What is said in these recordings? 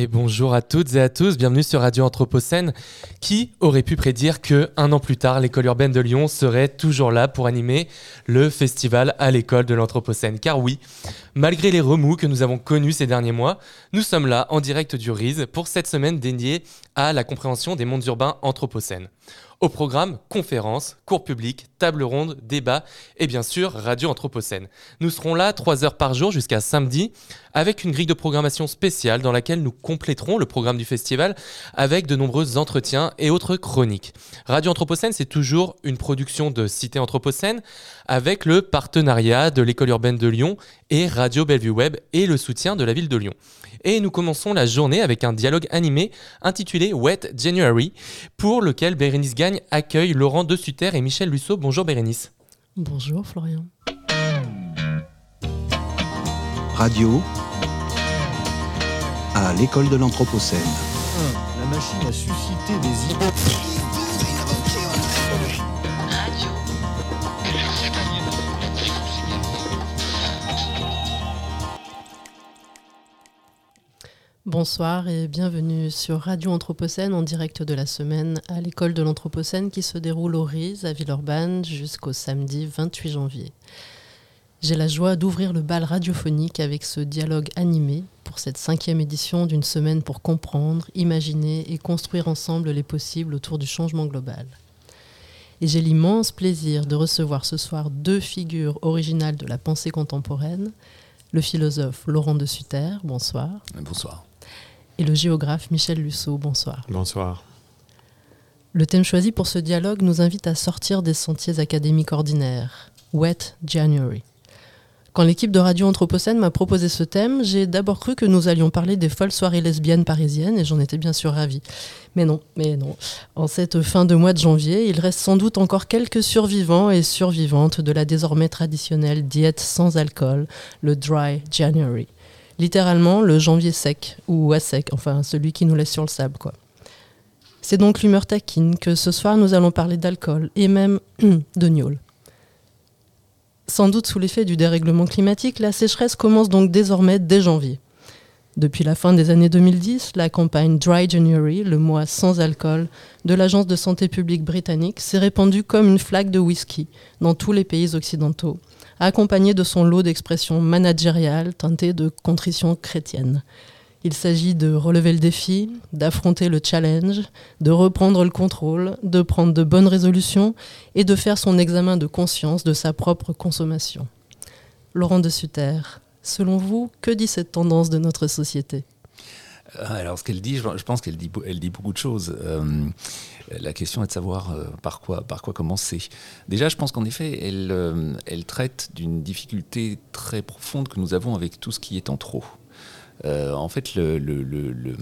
Et bonjour à toutes et à tous, bienvenue sur Radio Anthropocène. Qui aurait pu prédire que un an plus tard, l'école urbaine de Lyon serait toujours là pour animer le festival à l'école de l'Anthropocène Car oui, malgré les remous que nous avons connus ces derniers mois, nous sommes là en direct du RISE pour cette semaine dédiée à la compréhension des mondes urbains anthropocènes. Au programme, conférences, cours publics, tables rondes, débats et bien sûr Radio Anthropocène. Nous serons là trois heures par jour jusqu'à samedi avec une grille de programmation spéciale dans laquelle nous compléterons le programme du festival avec de nombreux entretiens et autres chroniques. Radio Anthropocène, c'est toujours une production de Cité Anthropocène avec le partenariat de l'école urbaine de Lyon et Radio Bellevue Web et le soutien de la ville de Lyon. Et nous commençons la journée avec un dialogue animé intitulé Wet January, pour lequel Bérénice Gagne accueille Laurent De Sutter et Michel Lusso. Bonjour Bérénice. Bonjour Florian. Radio à l'école de l'Anthropocène. La machine a suscité des idées. Bonsoir et bienvenue sur Radio Anthropocène en direct de la semaine à l'école de l'Anthropocène qui se déroule au RIS à Villeurbanne jusqu'au samedi 28 janvier. J'ai la joie d'ouvrir le bal radiophonique avec ce dialogue animé pour cette cinquième édition d'une semaine pour comprendre, imaginer et construire ensemble les possibles autour du changement global. Et j'ai l'immense plaisir de recevoir ce soir deux figures originales de la pensée contemporaine, le philosophe Laurent de Sutter, bonsoir. Bonsoir et le géographe Michel Lusso. Bonsoir. Bonsoir. Le thème choisi pour ce dialogue nous invite à sortir des sentiers académiques ordinaires. Wet January. Quand l'équipe de Radio Anthropocène m'a proposé ce thème, j'ai d'abord cru que nous allions parler des folles soirées lesbiennes parisiennes et j'en étais bien sûr ravie. Mais non, mais non. En cette fin de mois de janvier, il reste sans doute encore quelques survivants et survivantes de la désormais traditionnelle diète sans alcool, le Dry January littéralement le janvier sec, ou à sec, enfin celui qui nous laisse sur le sable. quoi. C'est donc l'humeur taquine que ce soir nous allons parler d'alcool et même de gnôle. Sans doute sous l'effet du dérèglement climatique, la sécheresse commence donc désormais dès janvier. Depuis la fin des années 2010, la campagne Dry January, le mois sans alcool, de l'Agence de santé publique britannique s'est répandue comme une flaque de whisky dans tous les pays occidentaux, accompagné de son lot d'expressions managériales teintées de contrition chrétienne. Il s'agit de relever le défi, d'affronter le challenge, de reprendre le contrôle, de prendre de bonnes résolutions et de faire son examen de conscience de sa propre consommation. Laurent de Sutter, selon vous, que dit cette tendance de notre société? Euh, alors, ce qu'elle dit, je pense qu'elle dit, beaucoup de choses. Euh, la question est de savoir euh, par, quoi, par quoi commencer. Déjà, je pense qu'en effet, elle, elle traite d'une difficulté très profonde que nous avons avec tout ce qui est en trop. en fait, le, le, le, le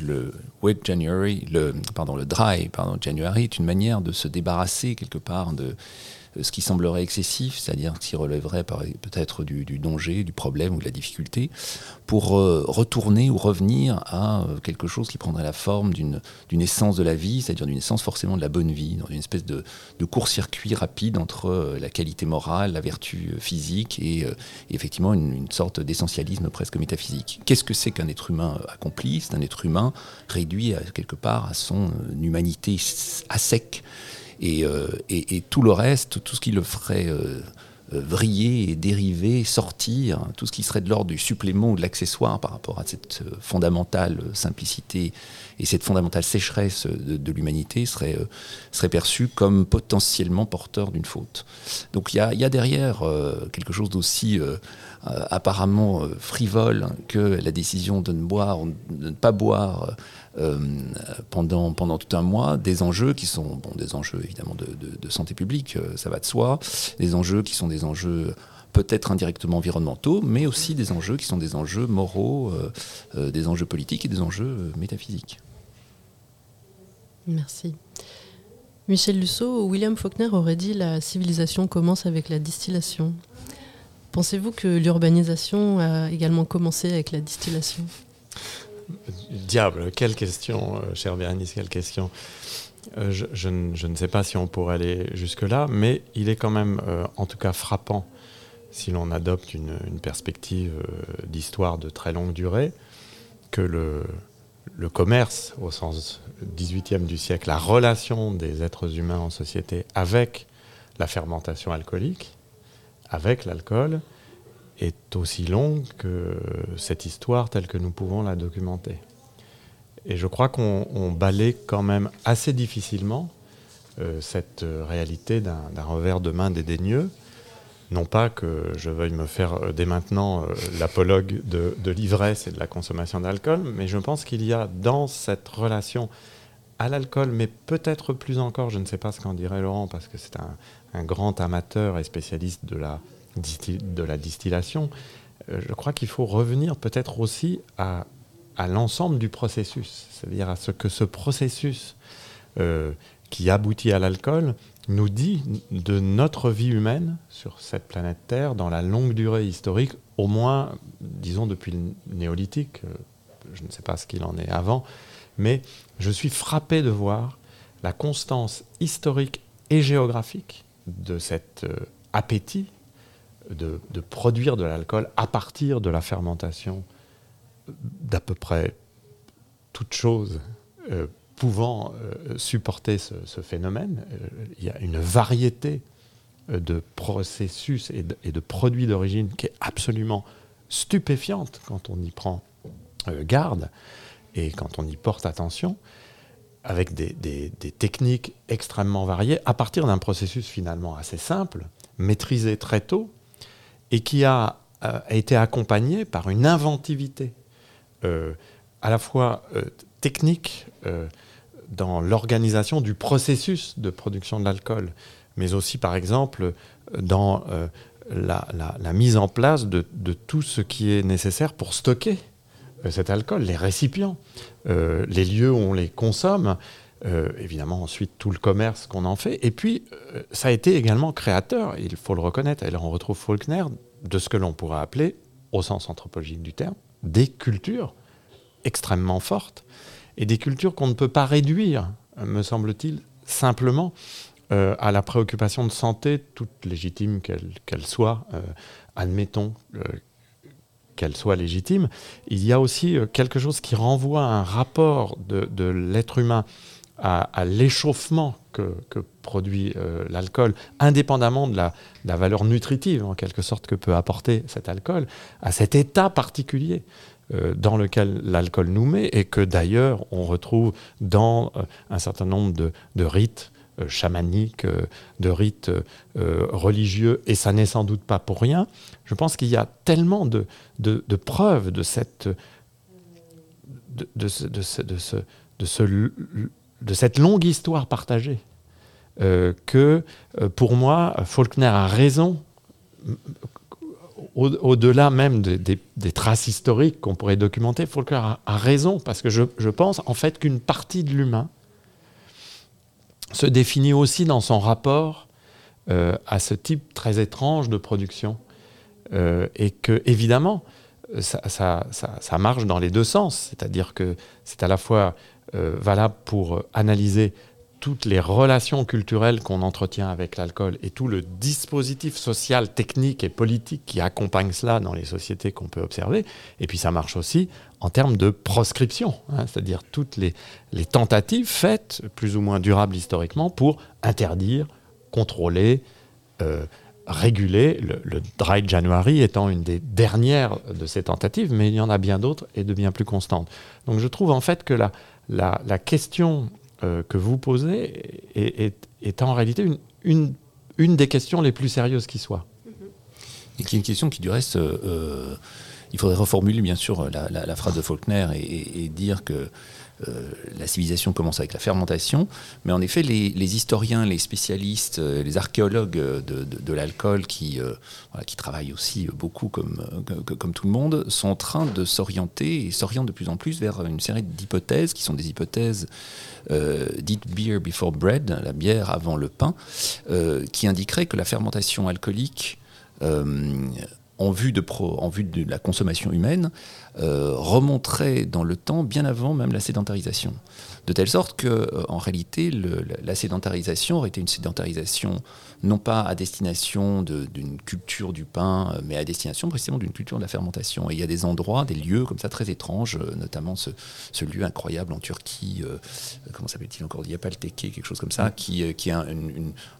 le wet January, le, pardon, le dry pardon, January est une manière de se débarrasser quelque part de, ce qui semblerait excessif, c'est-à-dire qui relèverait peut-être du, danger, du problème ou de la difficulté, pour euh, retourner ou revenir à euh, quelque chose qui prendrait la forme d'une essence de la vie, c'est-à-dire d'une essence forcément de la bonne vie, dans une espèce de, court-circuit rapide entre euh, la qualité morale, la vertu physique et, effectivement une, sorte d'essentialisme presque métaphysique. Qu'est-ce que c'est qu'un être humain accompli? C'est un être humain réduit quelque part à son humanité à sec euh, et, tout le reste, tout ce qui le ferait euh, euh, vriller et dériver, sortir, tout ce qui serait de l'ordre du supplément ou de l'accessoire par rapport à cette fondamentale simplicité et cette fondamentale sécheresse de, l'humanité serait, perçu comme potentiellement porteur d'une faute. Donc il y a, derrière quelque chose d'aussi apparemment frivole que la décision de ne boire, de ne pas boire euh, pendant, pendant tout un mois des enjeux qui sont bon, des enjeux évidemment de, santé publique, euh, ça va de soi, des enjeux qui sont des enjeux peut-être indirectement environnementaux, mais aussi des enjeux qui sont des enjeux moraux, euh, des enjeux politiques et des enjeux métaphysiques. Merci. Michel Lusso, William Faulkner aurait dit la civilisation commence avec la distillation. Pensez-vous que l'urbanisation a également commencé avec la distillation? Diable, quelle question, euh, cher Bérénice, quelle question. Euh, je, ne, sais pas si on pourrait aller jusque-là, mais il est quand même, euh, en tout cas, frappant, si l'on adopte une, perspective d'histoire de très longue durée, que le, le commerce, au sens 18e du siècle, la relation des êtres humains en société avec la fermentation alcoolique, avec l'alcool, est aussi longue que cette histoire telle que nous pouvons la documenter. Et je crois qu'on on balaye quand même assez difficilement euh, cette réalité d'un revers de main dédaigneux. Non pas que je veuille me faire euh, dès maintenant euh, l'apologue de, l'ivresse et de la consommation d'alcool, mais je pense qu'il y a dans cette relation à l'alcool, mais peut-être plus encore, je ne sais pas ce qu'en dirait Laurent, parce que c'est un, grand amateur et spécialiste de la, de la distillation, euh, je crois qu'il faut revenir peut-être aussi à, l'ensemble du processus, c'est-à-dire à ce que ce processus euh, qui aboutit à l'alcool nous dit de notre vie humaine sur cette planète Terre dans la longue durée historique, au moins, disons, depuis le néolithique, euh, je ne sais pas ce qu'il en est avant, mais je suis frappé de voir la constance historique et géographique de cet appétit de, produire de l'alcool à partir de la fermentation d'à peu près toute chose euh, pouvant euh, supporter ce, phénomène. Euh, il y a une variété de processus et de, produits d'origine qui est absolument stupéfiante quand on y prend garde et quand on y porte attention, avec des techniques extrêmement variées, à partir d'un processus finalement assez simple, maîtrisé très tôt, et qui a, euh, a été accompagné par une inventivité euh, à la fois euh, technique dans l'organisation du processus de production de l'alcool, mais aussi par exemple dans la, mise en place de, tout ce qui est nécessaire pour stocker cet alcool, les récipients, les lieux où on les consomme, euh, évidemment ensuite tout le commerce qu'on en fait, et puis euh, ça a été également créateur, il faut le reconnaître, et là on retrouve Faulkner, de ce que l'on pourrait appeler, au sens anthropologique du terme, des cultures extrêmement fortes, et des cultures qu'on ne peut pas réduire, me semble-t-il, simplement euh, à la préoccupation de santé, toute légitime qu'elle soit, admettons qu'elle soit légitime, il y a aussi quelque chose qui renvoie à un rapport de l'être humain à, l'échauffement que, produit euh, l'alcool, indépendamment de la, valeur nutritive, en quelque sorte, que peut apporter cet alcool, à cet état particulier euh, dans lequel l'alcool nous met, et que d'ailleurs on retrouve dans euh, un certain nombre de, rites chamaniques, de rites religieux, et ça n'est sans doute pas pour rien. Je pense qu'il y a tellement de, preuves de cette, de, de ce- de ce- de ce- de cette longue histoire partagée euh, que, euh, pour moi, Faulkner a raison, au-delà même des, traces historiques qu'on pourrait documenter, Faulkner a, raison, parce que je, pense en fait qu'une partie de l'humain se définit aussi dans son rapport euh, à ce type très étrange de production. Et que, évidemment, ça, ça- ça- marche dans les deux sens. C'est-à-dire que c'est à la fois valable pour euh, analyser toutes les relations culturelles qu'on entretient avec l'alcool et tout le dispositif social, technique et politique qui accompagne cela dans les sociétés qu'on peut observer. Et puis ça marche aussi en termes de proscription, hein, c'est-à-dire toutes les, les tentatives faites, plus ou moins durables historiquement, pour interdire, contrôler, euh, réguler, le, le Dry January étant une des dernières de ces tentatives, mais il y en a bien d'autres et de bien plus constantes. Donc je trouve en fait que la, la, question euh, que vous posez est, en réalité une, des questions les plus sérieuses qui soit. Et qui est une question qui, du reste, euh, euh, il faudrait reformuler bien sûr la, phrase de Faulkner et dire que la civilisation commence avec la fermentation, mais en effet, les, historiens, les spécialistes, les archéologues de, l'alcool qui, travaillent aussi beaucoup comme, tout le monde, sont en train de s'orienter et s'orientent de plus en plus vers une série d'hypothèses qui sont des hypothèses dites beer before bread, la bière avant le pain, qui indiqueraient que la fermentation alcoolique en vue de, la consommation humaine euh, remonterait dans le temps bien avant même la sédentarisation. De telle sorte que, euh, en réalité, la sédentarisation aurait été une sédentarisation non pas à destination d'une culture du pain, euh, mais à destination précisément d'une culture de la fermentation. Et il y a des endroits, des lieux comme ça très étranges, euh, notamment ce, lieu incroyable en Turquie, comment s'appelle-t-il encore Il n'y a pas le Teke, quelque chose comme ça, qui, qui est un,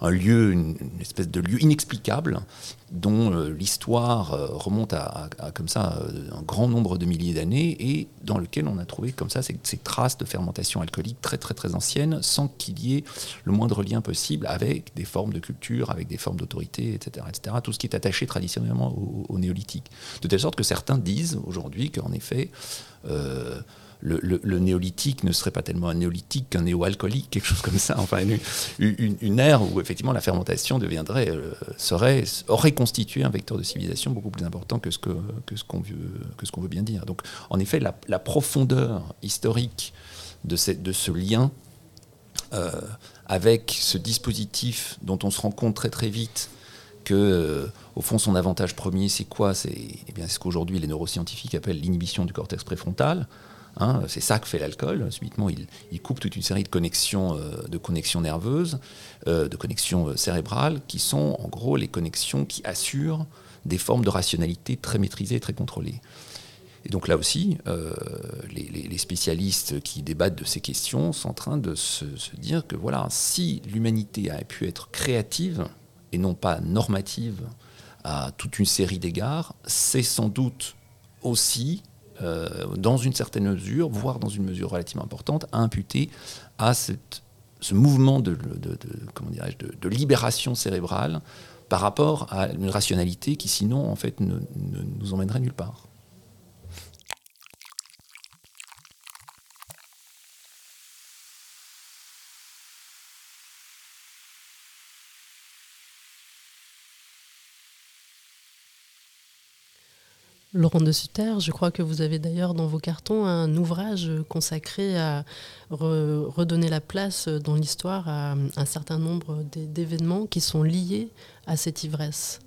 un lieu, une, espèce de lieu inexplicable dont l'histoire remonte à, comme ça un grand nombre de milliers d'années et dans lequel on a trouvé comme ça ces, ces traces de fermentation alcoolique très très très ancienne, sans qu'il y ait le moindre lien possible avec des formes de culture, avec des formes d'autorité, etc., etc. Tout ce qui est attaché traditionnellement au, néolithique. De telle sorte que certains disent aujourd'hui qu'en effet, euh, le, néolithique ne serait pas tellement un néolithique qu'un néo-alcoolique, quelque chose comme ça. Enfin, une, une, ère où effectivement la fermentation deviendrait, euh, serait, aurait constitué un vecteur de civilisation beaucoup plus important que ce que, que ce qu'on veut, que ce qu'on veut bien dire. Donc, en effet, la, profondeur historique de, ce lien euh, avec ce dispositif dont on se rend compte très très vite que, euh, au fond, son avantage premier, c'est quoi? C'est eh bien ce qu'aujourd'hui les neuroscientifiques appellent l'inhibition du cortex préfrontal. Hein, c'est ça que fait l'alcool. Subitement, il, coupe toute une série de connexions, euh, de connexions nerveuses, de connexions cérébrales, qui sont en gros les connexions qui assurent des formes de rationalité très maîtrisées et très contrôlées. Et donc là aussi, euh, les, spécialistes qui débattent de ces questions sont en train de se, dire que voilà, si l'humanité a pu être créative et non pas normative à toute une série d'égards, c'est sans doute aussi, euh, dans une certaine mesure, voire dans une mesure relativement importante, à imputer à ce mouvement de libération cérébrale par rapport à une rationalité qui sinon en fait ne nous emmènerait nulle part. Laurent de Sutter, je crois que vous avez d'ailleurs dans vos cartons un ouvrage consacré à redonner la place dans l'histoire à un certain nombre d'événements qui sont liés à cette ivresse.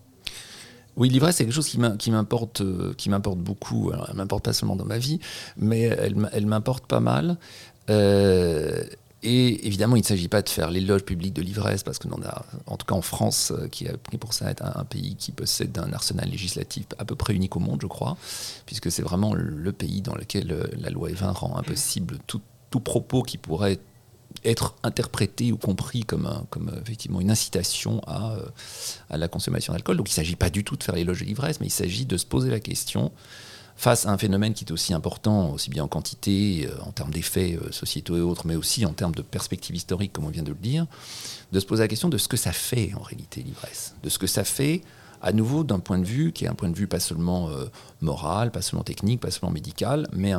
Oui, l'ivresse, c'est quelque chose qui m'importe, qui m'importe beaucoup. Elle elle m'importe pas seulement dans ma vie, mais elle, m'importe pas mal. Euh, et évidemment, il ne s'agit pas de faire l'éloge public de l'ivresse, parce que, a, en tout cas en France, euh, qui a pris pour ça être un, pays qui possède un arsenal législatif à peu près unique au monde, je crois, puisque c'est vraiment le pays dans lequel euh, la loi Evin rend impossible tout, propos qui pourrait être interprété ou compris comme, comme effectivement une incitation à, euh, à la consommation d'alcool. Donc il ne s'agit pas du tout de faire l'éloge de l'ivresse, mais il s'agit de se poser la question face à un phénomène qui est aussi important, aussi bien en quantité, euh, en termes d'effets euh, sociétaux et autres, mais aussi en termes de perspective historique, comme on vient de le dire, de se poser la question de ce que ça fait en réalité l'ivresse, de ce que ça fait à nouveau d'un point de vue qui est un point de vue pas seulement euh, moral, pas seulement technique, pas seulement médical, mais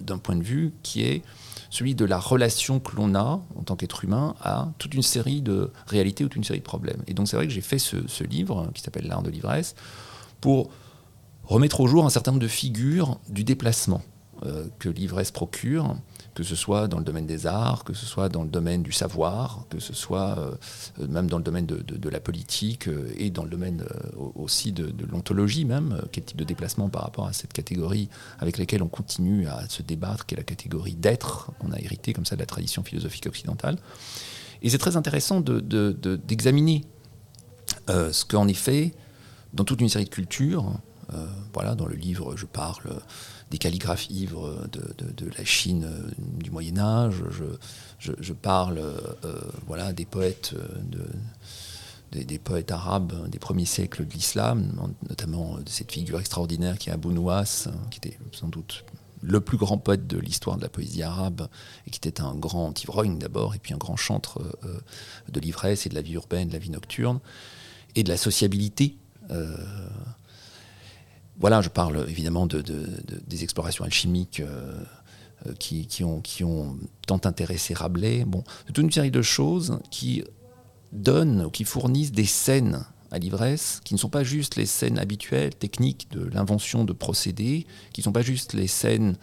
d'un point de vue qui est celui de la relation que l'on a en tant qu'être humain à toute une série de réalités ou toute une série de problèmes. Et donc c'est vrai que j'ai fait ce, ce livre qui s'appelle L'art de l'ivresse pour remettre au jour un certain nombre de figures du déplacement euh, que l'ivresse procure, que ce soit dans le domaine des arts, que ce soit dans le domaine du savoir, que ce soit euh, même dans le domaine de, la politique euh, et dans le domaine aussi de, l'ontologie même, quel type de déplacement par rapport à cette catégorie avec laquelle on continue à se débattre, qui est la catégorie d'être qu'on a hérité comme ça de la tradition philosophique occidentale. Et c'est très intéressant d'examiner ce qu'en effet, dans toute une série de cultures, voilà, dans le livre, je parle des calligraphes ivres de, la Chine euh, du Moyen Âge. Je, parle euh, voilà, des poètes arabes des premiers siècles de l'islam, notamment de cette figure extraordinaire qui est Abu Nuwas, qui était sans doute le plus grand poète de l'histoire de la poésie arabe, et qui était un grand ivrogne d'abord, et puis un grand chantre de l'ivresse et de la vie urbaine, de la vie nocturne, et de la sociabilité. Voilà, je parle évidemment de, des explorations alchimiques euh, euh, qui, ont, tant intéressé Rabelais. Bon, toute une série de choses qui donnent ou qui fournissent des scènes à l'ivresse, qui ne sont pas juste les scènes habituelles, techniques de l'invention de procédés, qui ne sont pas juste les scènes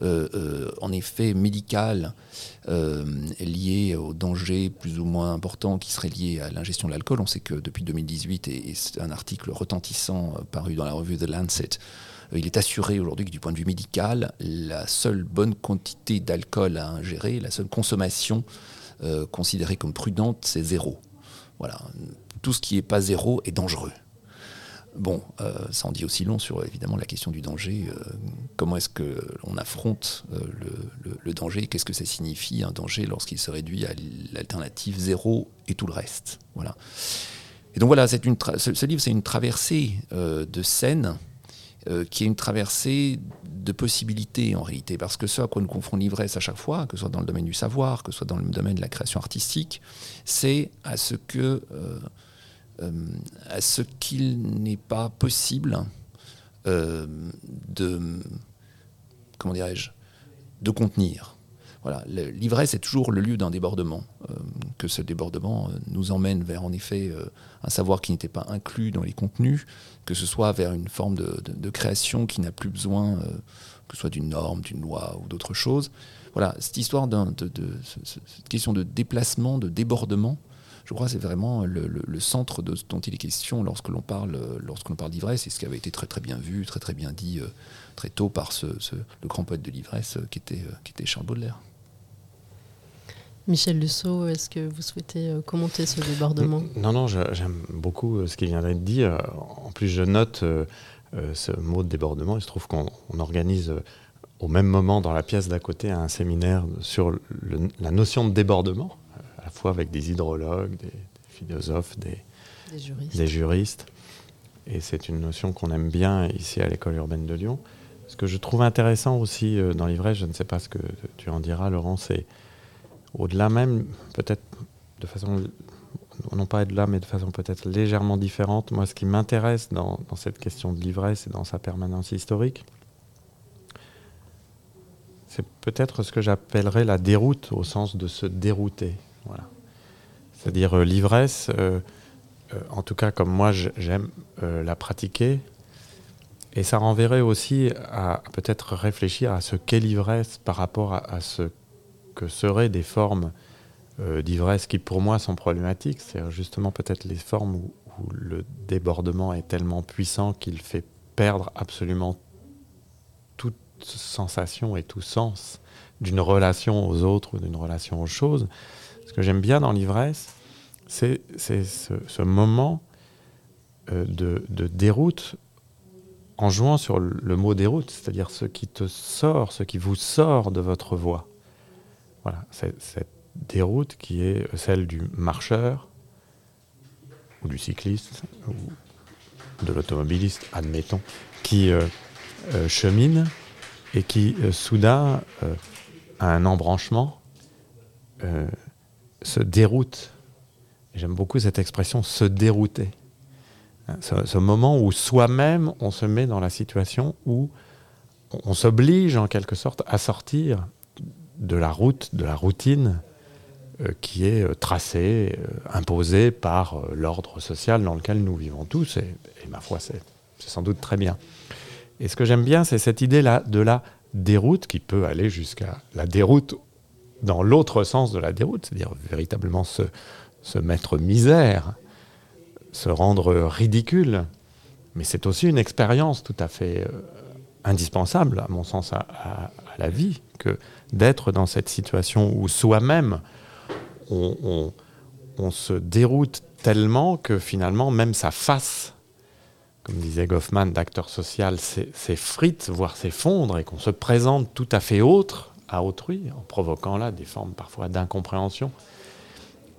en effet médicales euh, liées aux dangers plus ou moins importants qui seraient liés à l'ingestion de l'alcool. On sait que depuis 2018, et, c'est un article retentissant euh, paru dans la revue The Lancet, euh, il est assuré aujourd'hui que du point de vue médical, la seule bonne quantité d'alcool à ingérer, la seule consommation euh, considérée comme prudente, c'est zéro. Voilà. Tout ce qui n'est pas zéro est dangereux. Bon, euh, ça en dit aussi long sur évidemment la question du danger. euh, comment est-ce que l'on affronte euh, le, danger? Qu'est-ce que ça signifie un danger lorsqu'il se réduit à l'alternative zéro et tout le reste? Voilà. Et donc voilà, une ce, livre, c'est une traversée de scènes qui est une traversée de possibilités en réalité, parce que ce à quoi nous confronte l'ivresse à chaque fois, que ce soit dans le domaine du savoir, que ce soit dans le domaine de la création artistique, c'est à ce que à ce qu'il n'est pas possible euh, de comment dirais-je de contenir. Voilà, l'ivresse est toujours le lieu d'un débordement, euh, que ce débordement euh, nous emmène vers en effet euh, un savoir qui n'était pas inclus dans les contenus, que ce soit vers une forme de, création qui n'a plus besoin euh, que ce soit d'une norme, d'une loi ou d'autre chose. Voilà, cette histoire de, de- ce- ce- cette question de déplacement, de débordement, je crois que c'est vraiment le, le- le centre de ce dont il est question lorsque l'on parle, lorsque l'on parle d'ivresse, et ce qui avait été très très bien vu, très très bien dit euh, très tôt par ce, ce- le grand poète de l'ivresse euh, qui, était, euh, qui était Charles Baudelaire. Michel Lusso, est-ce que vous souhaitez commenter ce débordement? Non, non, j'aime beaucoup ce qui vient d'être dit. En plus, je note ce mot de débordement. Il se trouve qu'on on organise au même moment dans la pièce d'à côté un séminaire sur le- la notion de débordement, fois avec des hydrologues, des, des philosophes, des, Des juristes. des juristes. Et c'est une notion qu'on aime bien ici à l'école urbaine de Lyon. Ce que je trouve intéressant aussi euh, dans l'ivresse, je ne sais pas ce que tu en diras, Laurent, c'est au-delà même, peut-être de façon, non pas au-delà, mais de façon peut-être légèrement différente. Moi, ce qui m'intéresse dans, dans cette question de l'ivresse et dans sa permanence historique, c'est peut-être ce que j'appellerais la déroute au sens de se dérouter. C'est-à-dire euh, l'ivresse. euh, euh, en tout cas comme moi j'aime la pratiquer. Et ça renverrait aussi à, peut-être réfléchir à ce qu'est l'ivresse par rapport à, ce que seraient des formes d'ivresse qui pour moi sont problématiques. C'est justement peut-être les formes où, où le débordement est tellement puissant qu'il fait perdre absolument toute sensation et tout sens d'une relation aux autres ou d'une relation aux choses. Ce que j'aime bien dans l'ivresse, c'est ce, moment euh, de, déroute en jouant sur le, mot déroute, c'est-à-dire ce qui te sort, ce qui vous sort de votre voie. Voilà, cette déroute qui est celle du marcheur ou du cycliste ou de l'automobiliste, admettons, qui euh, euh, chemine et qui soudain, à un embranchement, se déroute J'aime beaucoup cette expression se dérouter. Hein, Ce, moment où soi-même on se met dans la situation où on, s'oblige en quelque sorte à sortir de la route, de la routine euh, qui est euh, tracée, euh, imposée par l'ordre social dans lequel nous vivons tous. Et, ma foi, c'est sans doute très bien. Et ce que j'aime bien, c'est cette idée-là de la déroute qui peut aller jusqu'à la déroute dans l'autre sens de la déroute, c'est-à-dire véritablement se, mettre misère, se rendre ridicule. Mais c'est aussi une expérience tout à fait euh, indispensable, à mon sens, à, la vie, que d'être dans cette situation où soi-même, on, on- se déroute tellement que finalement, même sa face, comme disait Goffman, d'acteur social, s'e- s'effrite, voire s'effondre, et qu'on se présente tout à fait autre à autrui, en provoquant là des formes parfois d'incompréhension.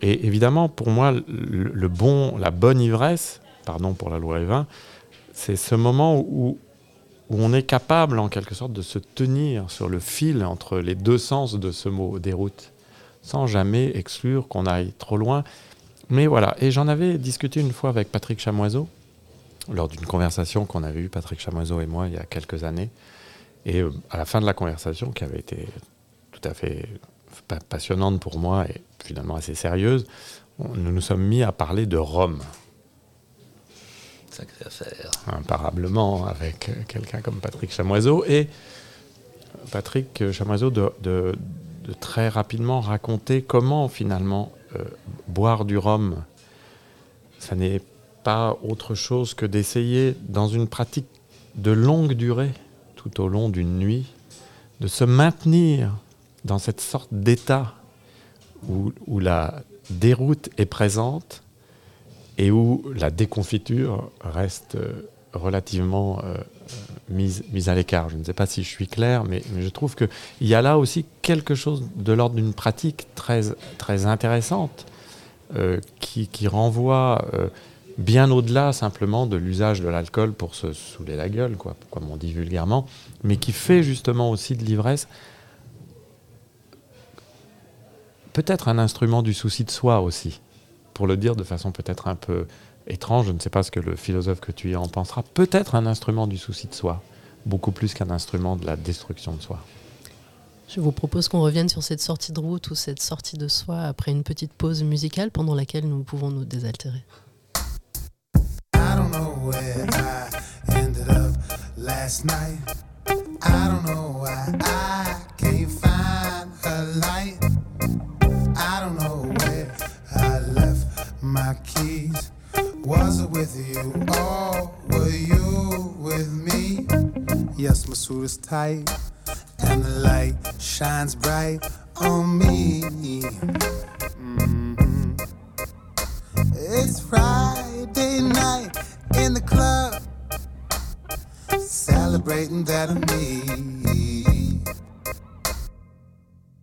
Et évidemment, pour moi, le, bon, la bonne ivresse, pardon pour la loi Evin, c'est ce moment où, où on est capable, en quelque sorte, de se tenir sur le fil entre les deux sens de ce mot déroute, sans jamais exclure qu'on aille trop loin. Mais voilà, et j'en avais discuté une fois avec Patrick Chamoiseau, lors d'une conversation qu'on avait eue, Patrick Chamoiseau et moi, il y a quelques années. Et euh, à la fin de la conversation, qui avait été tout à fait pa- passionnante pour moi et finalement assez sérieuse, nous nous sommes mis à parler de Rome, Sacrée affaire. imparablement, avec quelqu'un comme Patrick Chamoiseau. Et Patrick Chamoiseau de, de- de très rapidement raconter comment finalement euh, boire du rhum, ça n'est pas autre chose que d'essayer dans une pratique de longue durée, tout au long d'une nuit, de se maintenir dans cette sorte d'état où, la déroute est présente et où la déconfiture reste euh, relativement euh, euh, mise, à l'écart. Je ne sais pas si je suis clair, mais, je trouve qu'il y a là aussi quelque chose de l'ordre d'une pratique très, intéressante qui, renvoie bien au-delà simplement de l'usage de l'alcool pour se saouler la gueule, quoi, comme on dit vulgairement, mais qui fait justement aussi de l'ivresse peut-être un instrument du souci de soi aussi, pour le dire de façon peut-être un peu étrange, je ne sais pas ce que le philosophe que tu y en pensera, peut-être un instrument du souci de soi, beaucoup plus qu'un instrument de la destruction de soi. Je vous propose qu'on revienne sur cette sortie de route ou cette sortie de soi après une petite pause musicale pendant laquelle nous pouvons nous désaltérer. I don't know where I ended up last night. I don't know why I can't find a light. I don't know where I left my keys. Was it with you or were you with me? Yes, my suit is tight and the light shines bright on me. Mhm. It's Friday night in the club, celebrating that I'm me.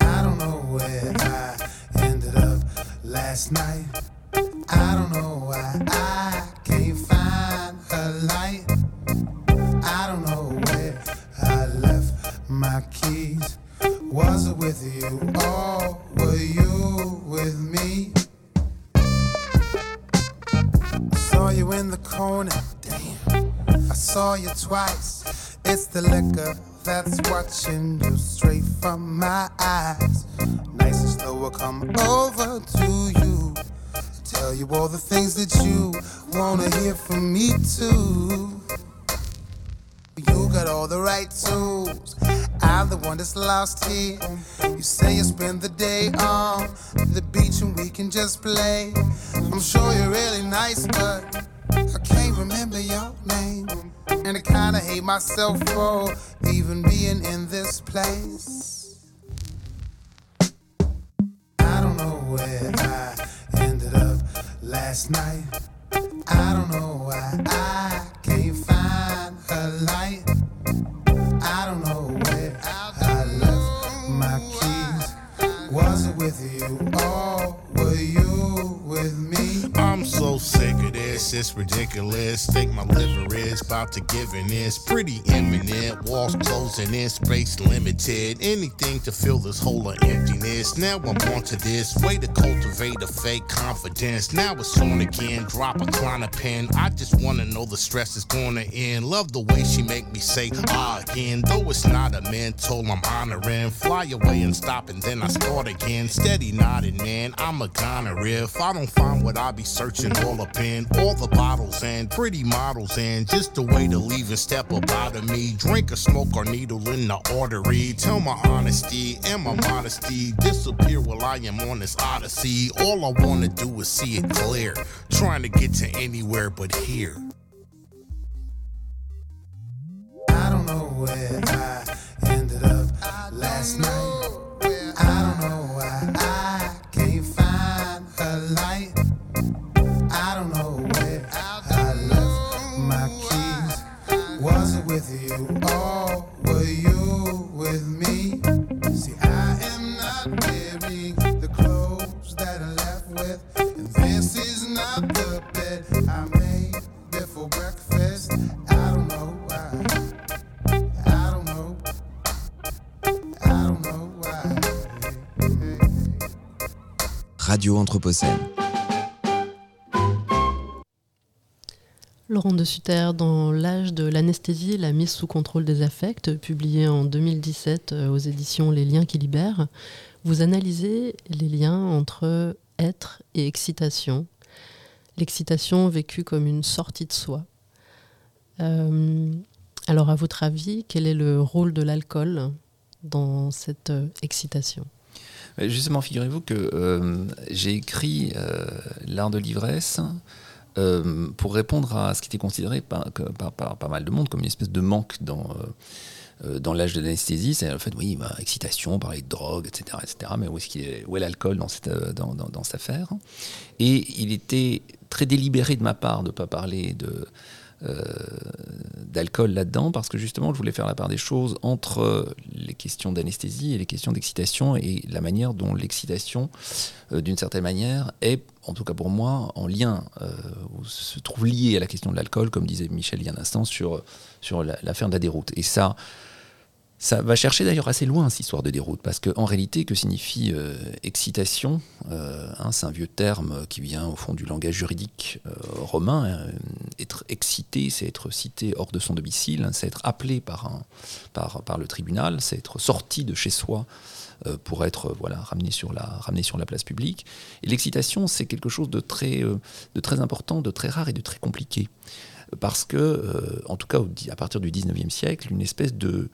I don't know where I ended up last night. I don't know why I can't find a light. I don't know where I left my keys. Was it with you or were you with me? In the corner, damn. I saw you twice. It's the liquor that's watching you straight from my eyes. Nice and slow, I'll come over to you. Tell you all the things that you wanna hear from me too. You got all the right tools. I'm the one that's lost here. You say you spend the day on the beach and we can just play. I'm sure you're really nice, but I can't remember your name. And I kinda hate myself for even being in this place. I don't know where I ended up last night. I don't know why I can't find a light. I don't know where I left my keys. Was it with you or were you with me? So sick of this, it's ridiculous. Think my liver is about to give in. It's pretty imminent. Walls closing in, space limited. Anything to fill this hole of emptiness. Now I'm onto this way to cultivate a fake confidence. Now it's on again. Drop a clonopin. I just wanna know the stress is gonna end. Love the way she make me say ah again. Though it's not a mental, I'm honoring. Fly away and stop and then I start again. Steady nodding, man. I'm a goner if I don't find what I be searching all up in. All the bottles and pretty models and just a way to leave and step up of me. Drink or smoke or needle in the artery. Tell my honesty and my modesty disappear while I am on this odyssey. All I wanna do is see it clear. Trying to get to anywhere but here. I don't know where I ended up last night. Radio Anthropocène. Laurent de Sutter, dans L'âge de l'anesthésie, la mise sous contrôle des affects, publié en 2017 euh, aux éditions Les liens qui libèrent, vous analysez les liens entre être et excitation. L'excitation vécue comme une sortie de soi. Euh, alors, à votre avis, quel est le rôle de l'alcool dans cette euh, excitation? Justement, figurez-vous que j'ai écrit L'art de l'ivresse euh, pour répondre à ce qui était considéré par, pas mal de monde comme une espèce de manque dans, euh, euh, dans l'âge de l'anesthésie, c'est le fait, oui, bah, excitation, parler de drogue, etc., etc., mais où est, est, est l'alcool dans cette, dans, dans, cette affaire? Et il était très délibéré de ma part de ne pas parler de, euh, d'alcool là-dedans, parce que justement, je voulais faire la part des choses entre les questions d'anesthésie et les questions d'excitation, et la manière dont l'excitation, euh, d'une certaine manière, est, en tout cas pour moi, en lien, euh, se trouve liée à la question de l'alcool, comme disait Michel il y a un instant, sur, sur l'affaire de la déroute. Et ça, ça va chercher d'ailleurs assez loin cette histoire de déroute, parce qu'en réalité, que signifie euh, excitation euh, hein, C'est un vieux terme qui vient au fond du langage juridique euh, romain. être excité, c'est être cité hors de son domicile, c'est être appelé par, par, par le tribunal, c'est être sorti de chez soi pour être voilà, ramené, sur la, ramené sur la place publique. Et l'excitation, c'est quelque chose de très, de très important, de très rare et de très compliqué parce que, en tout cas à partir du 19e siècle, une espèce de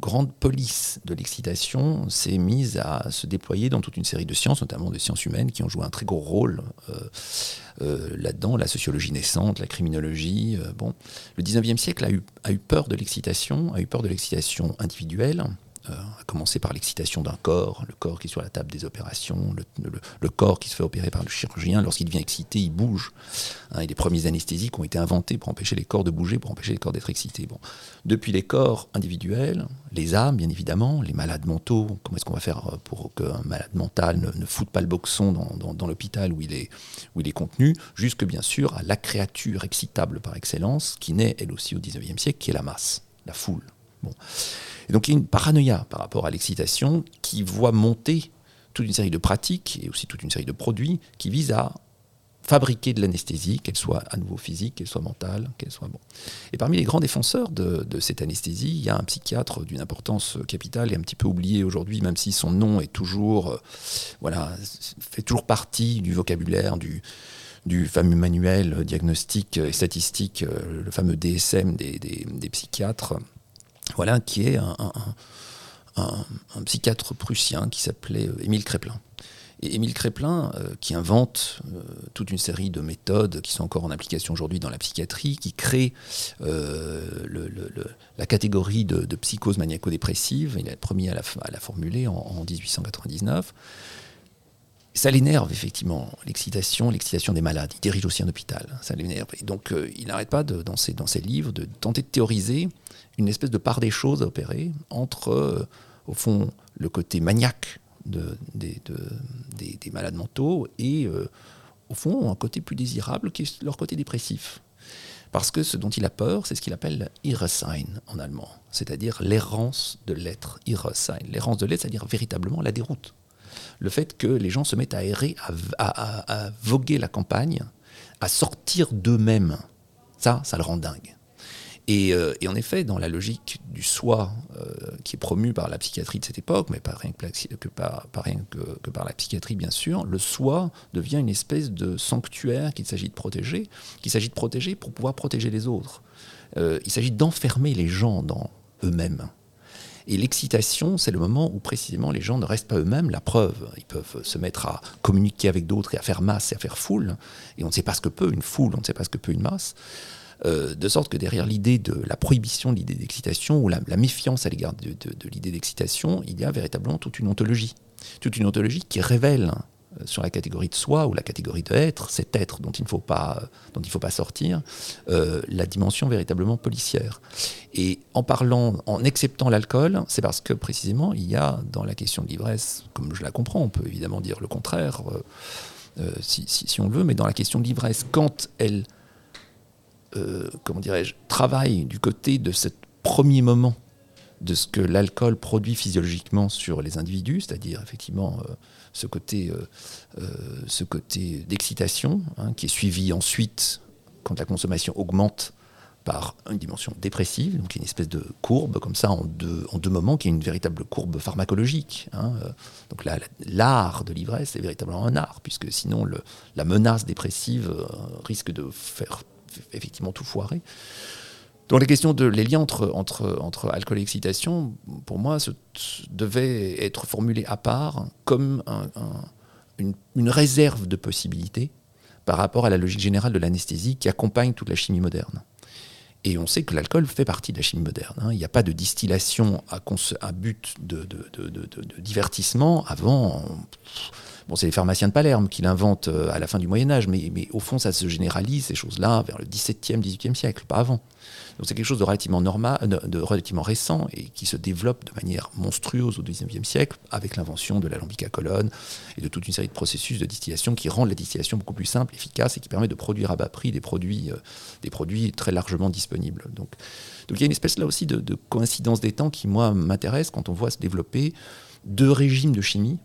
grande police de l'excitation s'est mise à se déployer dans toute une série de sciences, notamment des sciences humaines, qui ont joué un très gros rôle euh, euh, là-dedans, la sociologie naissante, la criminologie. bon. Le 19e siècle a eu, peur de l'excitation, a eu peur de l'excitation individuelle, euh, à commencer par l'excitation d'un corps, le corps qui est sur la table des opérations, le, corps qui se fait opérer par le chirurgien. Lorsqu'il devient excité, il bouge. Hein, et les premiers anesthésiques ont été inventés pour empêcher les corps de bouger, pour empêcher les corps d'être excités. Depuis les corps individuels, les âmes, bien évidemment, les malades mentaux, comment est-ce qu'on va faire euh, pour qu'un malade mental ne, foute pas le boxon dans, l'hôpital où, il est, contenu, jusque bien sûr à la créature excitable par excellence, qui naît elle aussi au 19e siècle, qui est la masse, la foule. Bon. Et donc il y a une paranoïa par rapport à l'excitation qui voit monter toute une série de pratiques et aussi toute une série de produits qui visent à fabriquer de l'anesthésie, qu'elle soit à nouveau physique, qu'elle soit mentale, qu'elle soit bon. Et parmi les grands défenseurs de, cette anesthésie, il y a un psychiatre d'une importance capitale et un petit peu oublié aujourd'hui, même si son nom est toujours, euh, voilà, fait toujours partie du vocabulaire du, fameux manuel diagnostique et statistique, euh, le fameux DSM des psychiatres voilà, qui est un, psychiatre prussien qui s'appelait euh, Émile Kreplin. Et Émile Kreplin, euh, qui invente euh, toute une série de méthodes qui sont encore en application aujourd'hui dans la psychiatrie, qui crée la catégorie de, psychose maniaco-dépressive, il est le premier à la, formuler en, 1899. Ça l'énerve effectivement, l'excitation, des malades. Il dirige aussi un hôpital, ça l'énerve. Et donc il n'arrête pas de, dans ses livres de tenter de théoriser une espèce de part des choses à opérer entre, euh, au fond, le côté maniaque de, des, des, malades mentaux et, euh, au fond, un côté plus désirable qui est leur côté dépressif. Parce que ce dont il a peur, c'est ce qu'il appelle Irresein en allemand, c'est-à-dire l'errance de l'être. L'errance de l'être, c'est-à-dire véritablement la déroute. Le fait que les gens se mettent à errer, à, à voguer la campagne, à sortir d'eux-mêmes, ça, ça le rend dingue. Euh, et, en effet, dans la logique du soi euh, qui est promue par la psychiatrie de cette époque, mais pas rien, que, par, rien que, par la psychiatrie bien sûr, le soi devient une espèce de sanctuaire qu'il s'agit de protéger, qu'il s'agit de protéger pour pouvoir protéger les autres. Euh, il s'agit d'enfermer les gens dans eux-mêmes. Et l'excitation, c'est le moment où précisément les gens ne restent pas eux-mêmes. La preuve, ils peuvent se mettre à communiquer avec d'autres et à faire masse et à faire foule. Et on ne sait pas ce que peut une foule, on ne sait pas ce que peut une masse. Euh, de sorte que derrière l'idée de la prohibition de l'idée d'excitation ou la, méfiance à l'égard de, l'idée d'excitation, il y a véritablement toute une ontologie. Toute une ontologie qui révèle euh, sur la catégorie de soi ou la catégorie de être, cet être dont il ne faut pas, dont il faut pas sortir, euh, la dimension véritablement policière. Et en parlant, en acceptant l'alcool, c'est parce que précisément il y a dans la question de l'ivresse, comme je la comprends, on peut évidemment dire le contraire. si, si, on le veut, mais dans la question de l'ivresse, quand elle euh, comment dirais-je, travaille du côté de ce premier moment de ce que l'alcool produit physiologiquement sur les individus, c'est-à-dire effectivement euh, ce côté, euh, côté d'excitation, hein, qui est suivi ensuite quand la consommation augmente par une dimension dépressive, donc une espèce de courbe comme ça en deux, en deux moments, qui est une véritable courbe pharmacologique. hein. Donc la- la- l'art de l'ivresse est véritablement un art, puisque sinon le- la menace dépressive risque de faire effectivement tout foirer. Donc la question de les liens entre, entre, entre alcool et excitation, pour moi, se, devait être formulée à part comme un- un- une, réserve de possibilités par rapport à la logique générale de l'anesthésie qui accompagne toute la chimie moderne. Et on sait que l'alcool fait partie de la chimie moderne. hein. Il n'y a pas de distillation à, à but de- de- de divertissement avant. Bon, c'est les pharmaciens de Palerme qui l'inventent euh, à la fin du Moyen Âge, mais, mais au fond, ça se généralise, ces choses-là, vers le XVIIe, XVIIIe siècle, pas avant. Donc c'est quelque chose de relativement normal, de, de relativement récent et qui se développe de manière monstrueuse au XIXe siècle avec l'invention de l'alambic à colonne et de toute une série de processus de distillation qui rendent la distillation beaucoup plus simple, efficace et qui permet de produire à bas prix des produits, euh, des produits très largement disponibles. Donc, donc il y a une espèce là aussi de coïncidence des temps qui moi m'intéresse quand on voit se développer deux régimes de chimie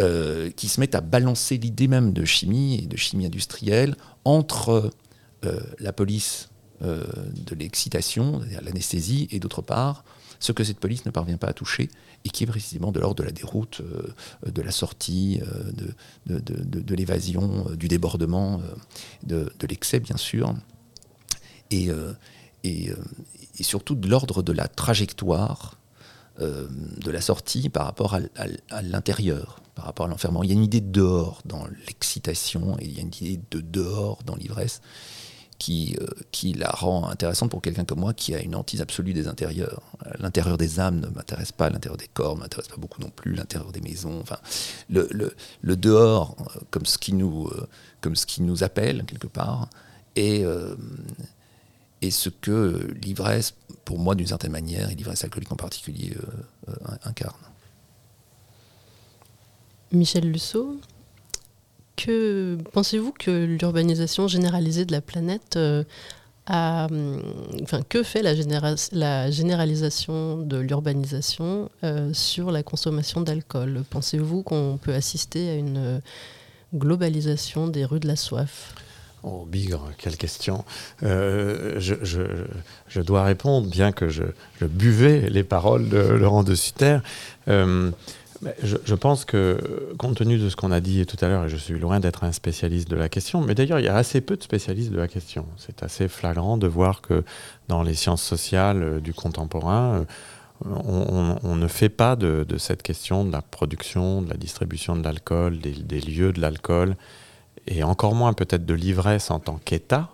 euh, qui se mettent à balancer l'idée même de chimie et de chimie industrielle entre euh, la police euh, de l'excitation, l'anesthésie, et d'autre part, ce que cette police ne parvient pas à toucher, et qui est précisément de l'ordre de la déroute, de la sortie, de, l'évasion, du débordement, de, l'excès, bien sûr, et, surtout de l'ordre de la trajectoire de la sortie par rapport à l'intérieur, par rapport à l'enfermement. Il y a une idée de dehors dans l'excitation, et il y a une idée de dehors dans l'ivresse qui, euh, qui la rend intéressante pour quelqu'un comme moi qui a une hantise absolue des intérieurs. Euh, L'intérieur des âmes ne m'intéresse pas, l'intérieur des corps ne m'intéresse pas beaucoup non plus, l'intérieur des maisons. Enfin, le, le- dehors, euh, comme ce, qui nous, comme ce qui nous appelle quelque part, euh, est ce que l'ivresse, pour moi d'une certaine manière, et l'ivresse alcoolique en particulier, incarne. Michel Lusseau, que pensez-vous que l'urbanisation généralisée de la planète euh, a, hum, enfin, que fait la, généra- la généralisation de l'urbanisation euh, sur la consommation d'alcool? Pensez-vous qu'on peut assister à une euh, globalisation des rues de la soif? Oh, Bigre, quelle question. Je, dois répondre, bien que je, buvais les paroles de Laurent de Sutter. Je, pense que, compte tenu de ce qu'on a dit tout à l'heure, et je suis loin d'être un spécialiste de la question, mais d'ailleurs, il y a assez peu de spécialistes de la question. C'est assez flagrant de voir que dans les sciences sociales euh, du contemporain, euh, on, ne fait pas de, cette question de la production, de la distribution de l'alcool, des, lieux de l'alcool, et encore moins peut-être de l'ivresse en tant qu'état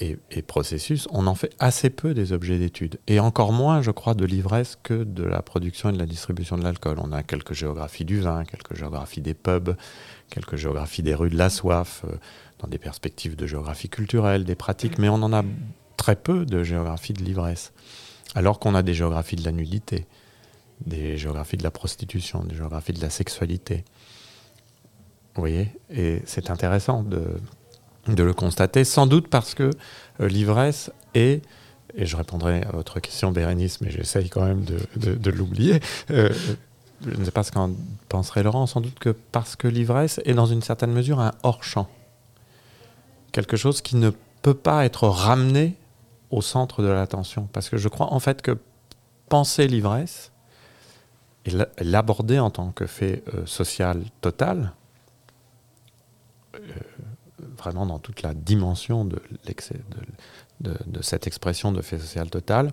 et, processus, on en fait assez peu des objets d'étude. Et encore moins, je crois, de l'ivresse que de la production et de la distribution de l'alcool. On a quelques géographies du vin, quelques géographies des pubs, quelques géographies des rues de la soif, euh, dans des perspectives de géographie culturelle, des pratiques, mais on en a très peu de géographie de l'ivresse. Alors qu'on a des géographies de la nudité, des géographies de la prostitution, des géographies de la sexualité. Vous voyez? Et c'est intéressant de, de le constater, sans doute parce que euh, l'ivresse est, et je répondrai à votre question, Bérénice, mais j'essaye quand même de, l'oublier. euh, je ne sais pas ce qu'en penserait Laurent, sans doute que parce que l'ivresse est dans une certaine mesure un hors-champ. Quelque chose qui ne peut pas être ramené au centre de l'attention. Parce que je crois en fait que penser l'ivresse et la- l'aborder en tant que fait euh, social total, vraiment dans toute la dimension de, cette expression de fait social total,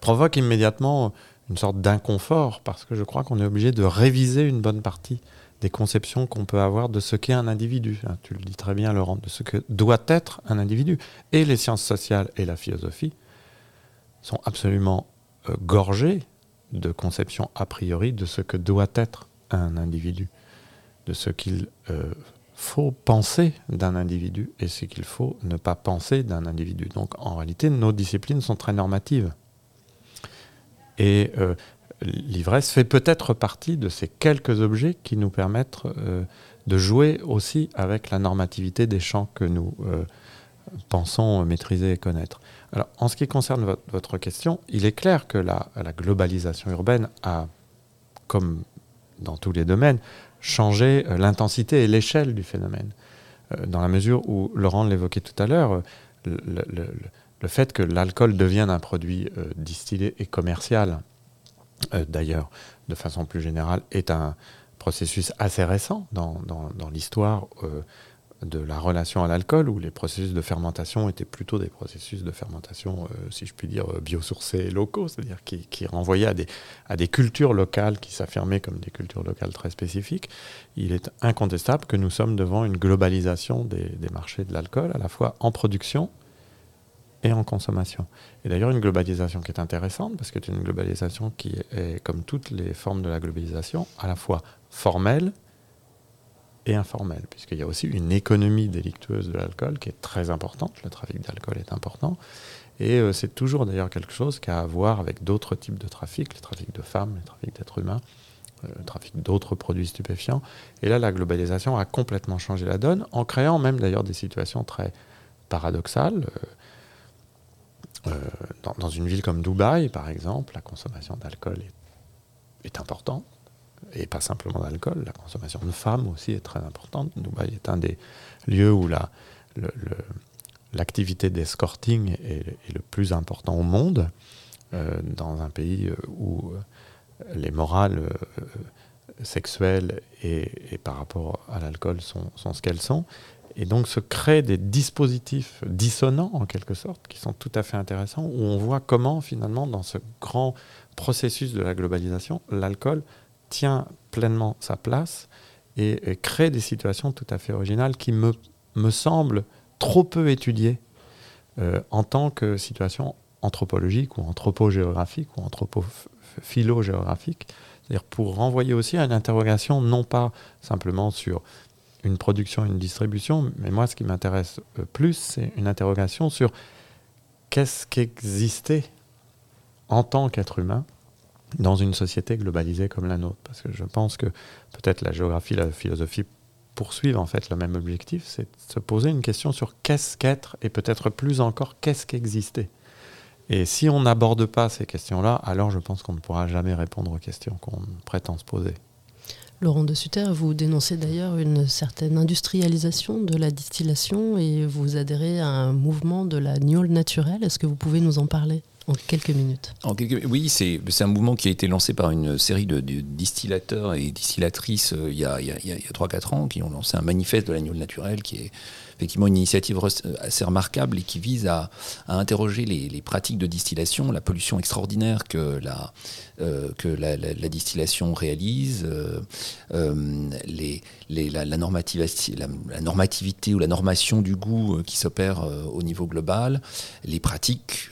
provoque immédiatement une sorte d'inconfort parce que je crois qu'on est obligé de réviser une bonne partie des conceptions qu'on peut avoir de ce qu'est un individu. Hein, Tu le dis très bien, Laurent, de ce que doit être un individu. Et les sciences sociales et la philosophie sont absolument euh, gorgées de conceptions a priori de ce que doit être un individu, de ce qu'il euh, faut penser d'un individu et ce qu'il faut ne pas penser d'un individu. Donc en réalité, nos disciplines sont très normatives. Et euh, l'ivresse fait peut-être partie de ces quelques objets qui nous permettent euh, de jouer aussi avec la normativité des champs que nous euh, pensons maîtriser et connaître. Alors, en ce qui concerne votre, question, il est clair que la, la globalisation urbaine a, comme dans tous les domaines, changé euh, l'intensité et l'échelle du phénomène. euh, dans la mesure où, Laurent l'évoquait tout à l'heure, le, le, fait que l'alcool devienne un produit euh, distillé et commercial, euh, d'ailleurs, de façon plus générale, est un processus assez récent dans l'histoire de la relation à l'alcool, où les processus de fermentation étaient plutôt des processus de fermentation, euh, si je puis dire, biosourcés locaux, c'est-à-dire qui, qui, renvoyaient à des, à des cultures locales qui s'affirmaient comme des cultures locales très spécifiques. Il est incontestable que nous sommes devant une globalisation des, des marchés de l'alcool, à la fois en production et en consommation. Et d'ailleurs, une globalisation qui est intéressante, parce que c'est une globalisation qui est, comme toutes les formes de la globalisation, à la fois formelle, et informelle, puisqu'il y a aussi une économie délictueuse de l'alcool qui est très importante. Le trafic d'alcool est important. Et euh, c'est toujours d'ailleurs quelque chose qui a à voir avec d'autres types de trafic, le trafic de femmes, le trafic d'êtres humains, euh, le trafic d'autres produits stupéfiants. Et là, la globalisation a complètement changé la donne, en créant même d'ailleurs des situations très paradoxales. Euh, dans, une ville comme Dubaï, par exemple, la consommation d'alcool est importante et pas simplement d'alcool, la consommation de femmes aussi est très importante. Dubaï est un des lieux où l'activité le, le, d'escorting est, le plus important au monde, euh, dans un pays euh, où euh, les morales sexuelles et, et, par rapport à l'alcool sont, sont, ce qu'elles sont. Et donc se créent des dispositifs dissonants, en quelque sorte, qui sont tout à fait intéressants, où on voit comment, finalement, dans ce grand processus de la globalisation, l'alcool tient pleinement sa place et, crée des situations tout à fait originales qui me, me semblent trop peu étudiées euh, en tant que situation anthropologique ou anthropogéographique ou anthropophilogéographique. C'est-à-dire pour renvoyer aussi à une interrogation non pas simplement sur une production, une distribution, mais moi ce qui m'intéresse euh, plus, c'est une interrogation sur qu'est-ce qu'existait en tant qu'être humain dans une société globalisée comme la nôtre. Parce que je pense que peut-être la géographie, la philosophie poursuivent en fait le même objectif, c'est de se poser une question sur qu'est-ce qu'être et peut-être plus encore qu'est-ce qu'exister. Et si on n'aborde pas ces questions-là, alors je pense qu'on ne pourra jamais répondre aux questions qu'on prétend se poser. Laurent de Sutter, vous dénoncez d'ailleurs une certaine industrialisation de la distillation et vous adhérez à un mouvement de la gnôle naturelle. Est-ce que vous pouvez nous en parler? En quelques minutes. Oui, c'est un mouvement qui a été lancé par une série de, distillateurs et distillatrices euh, il y a, a, a 3-4 ans, qui ont lancé un manifeste de l'agneau naturel, qui est effectivement une initiative assez remarquable et qui vise à, interroger les, pratiques de distillation, la pollution extraordinaire que la, euh, distillation réalise, euh, euh, la, normativité, ou la normation du goût euh, qui s'opère euh, au niveau global, les pratiques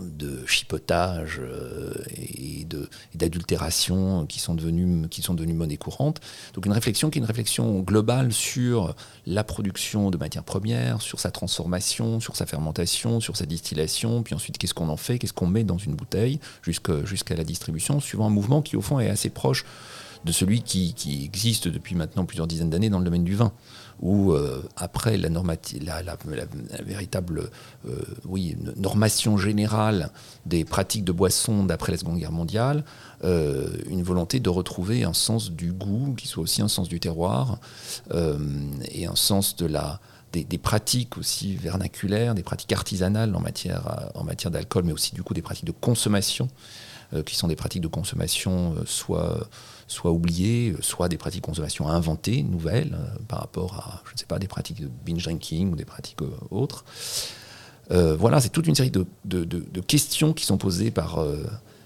de chipotage euh, et d'adultération qui sont devenues qui sont devenues monnaie courante. Donc une réflexion qui est une réflexion globale sur la production de matières premières, sur sa transformation, sur sa fermentation, sur sa distillation, puis ensuite qu'est-ce qu'on en fait, qu'est-ce qu'on met dans une bouteille jusqu'à la distribution, suivant un mouvement qui au fond est assez proche de celui qui, qui existe depuis maintenant plusieurs dizaines d'années dans le domaine du vin où euh, après la, la, véritable euh, oui, normation générale des pratiques de boisson d'après la Seconde Guerre mondiale, euh, une volonté de retrouver un sens du goût qui soit aussi un sens du terroir et un sens de la, des, pratiques aussi vernaculaires, des pratiques artisanales en matière, en matière d'alcool, mais aussi du coup des pratiques de consommation, qui sont des pratiques de consommation soit soit oubliées, soit des pratiques de consommation inventées, nouvelles, euh, par rapport à, je ne sais pas, des pratiques de binge drinking ou des pratiques euh, autres. Euh, voilà, c'est toute une série de, questions qui sont posées par euh,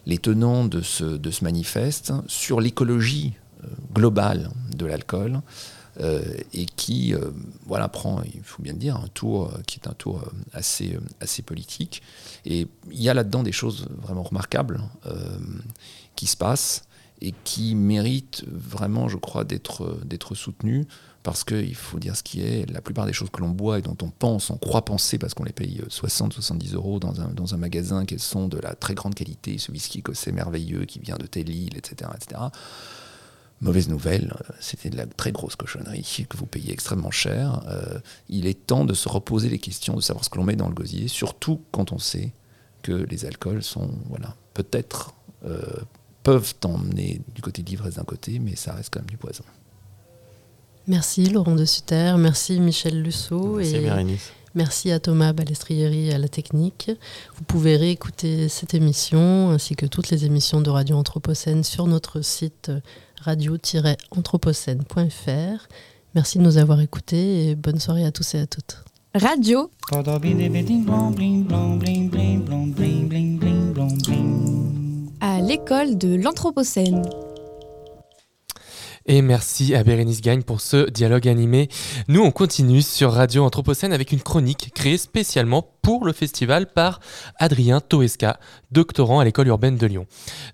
les tenants de ce, de manifeste sur l'écologie euh, globale de l'alcool. et qui voilà, prend, il faut bien le dire, un tour qui est un tour assez, assez politique. Et il y a là-dedans des choses vraiment remarquables qui se passent et qui mérite vraiment, je crois, d'être soutenu parce qu'il faut dire ce qui est, la plupart des choses que l'on boit et dont on pense, on croit penser parce qu'on les paye 60-70 euros dans un, dans un magasin, qu'elles sont de la très grande qualité, ce whisky c'est merveilleux, qui vient de telle etc., etc. Mauvaise nouvelle, c'était de la très grosse cochonnerie que vous payez extrêmement cher. Euh, il est temps de se reposer les questions, de savoir ce que l'on met dans le gosier, surtout quand on sait que les alcools sont, voilà, peut-être euh, peuvent emmener du côté de l'ivresse d'un côté, mais ça reste quand même du poison. Merci Laurent de Sutter, merci Michel Lusso Merci et Bérénice. merci à Thomas Balestrieri à la technique. Vous pouvez réécouter cette émission ainsi que toutes les émissions de Radio Anthropocène sur notre site radio-anthropocène.fr. Merci de nous avoir écoutés et bonne soirée à tous et à toutes. Radio à l'école de l'Anthropocène. Et merci à Bérénice Gagne pour ce dialogue animé. Nous, on continue sur Radio Anthropocène avec une chronique créée spécialement pour le festival par Adrien Toesca, doctorant à l'école urbaine de Lyon.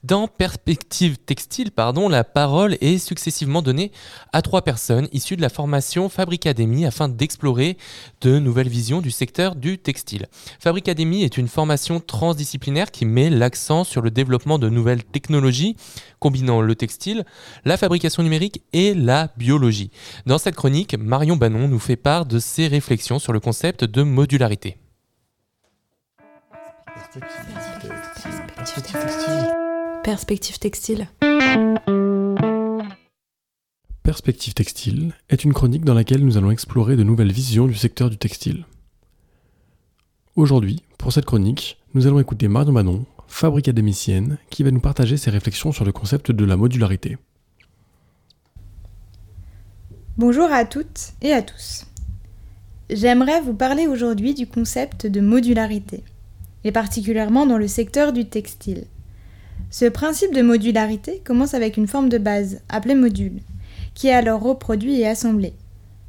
Dans Perspective Textile, pardon, la parole est successivement donnée à trois personnes issues de la formation Fabricademy afin d'explorer de nouvelles visions du secteur du textile. Fabricademy est une formation transdisciplinaire qui met l'accent sur le développement de nouvelles technologies combinant le textile, la fabrication numérique et la biologie. Dans cette chronique, Marion Banon nous fait part de ses réflexions sur le concept de modularité. Perspective textile. Perspective textile est une chronique dans laquelle nous allons explorer de nouvelles visions du secteur du textile. Aujourd'hui, pour cette chronique, nous allons écouter Marion Banon, fabrique académicienne, qui va nous partager ses réflexions sur le concept de la modularité. Bonjour à toutes et à tous. J'aimerais vous parler aujourd'hui du concept de modularité, et particulièrement dans le secteur du textile. Ce principe de modularité commence avec une forme de base, appelée module, qui est alors reproduit et assemblé.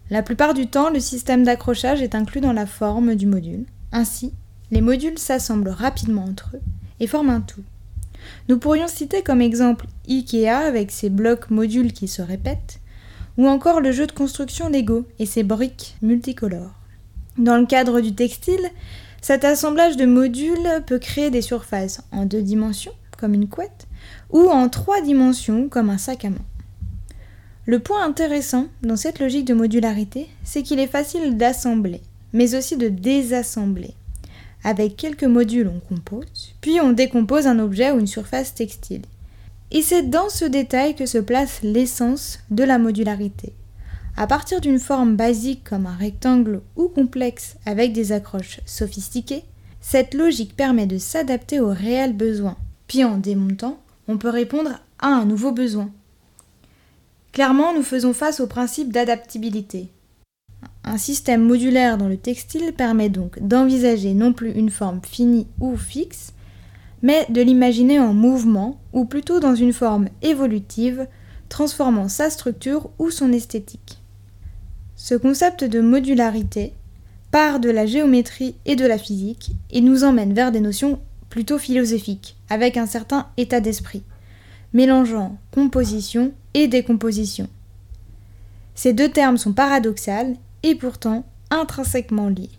La plupart du temps, le système d'accrochage est inclus dans la forme du module. Ainsi, les modules s'assemblent rapidement entre eux et forment un tout. Nous pourrions citer comme exemple IKEA avec ses blocs modules qui se répètent, ou encore le jeu de construction Lego et ses briques multicolores. Dans le cadre du textile, cet assemblage de modules peut créer des surfaces en deux dimensions, comme une couette, ou en trois dimensions, comme un sac à main. Le point intéressant dans cette logique de modularité, c'est qu'il est facile d'assembler, mais aussi de désassembler. Avec quelques modules, on compose, puis on décompose un objet ou une surface textile. Et c'est dans ce détail que se place l'essence de la modularité. À partir d'une forme basique comme un rectangle ou complexe avec des accroches sophistiquées, cette logique permet de s'adapter aux réels besoins. Puis en démontant, on peut répondre à un nouveau besoin. Clairement, nous faisons face au principe d'adaptabilité. Un système modulaire dans le textile permet donc d'envisager non plus une forme finie ou fixe, mais de l'imaginer en mouvement, ou plutôt dans une forme évolutive, transformant sa structure ou son esthétique. Ce concept de modularité part de la géométrie et de la physique et nous emmène vers des notions plutôt philosophiques, avec un certain état d'esprit, mélangeant composition et décomposition. Ces deux termes sont paradoxaux et pourtant intrinsèquement liés.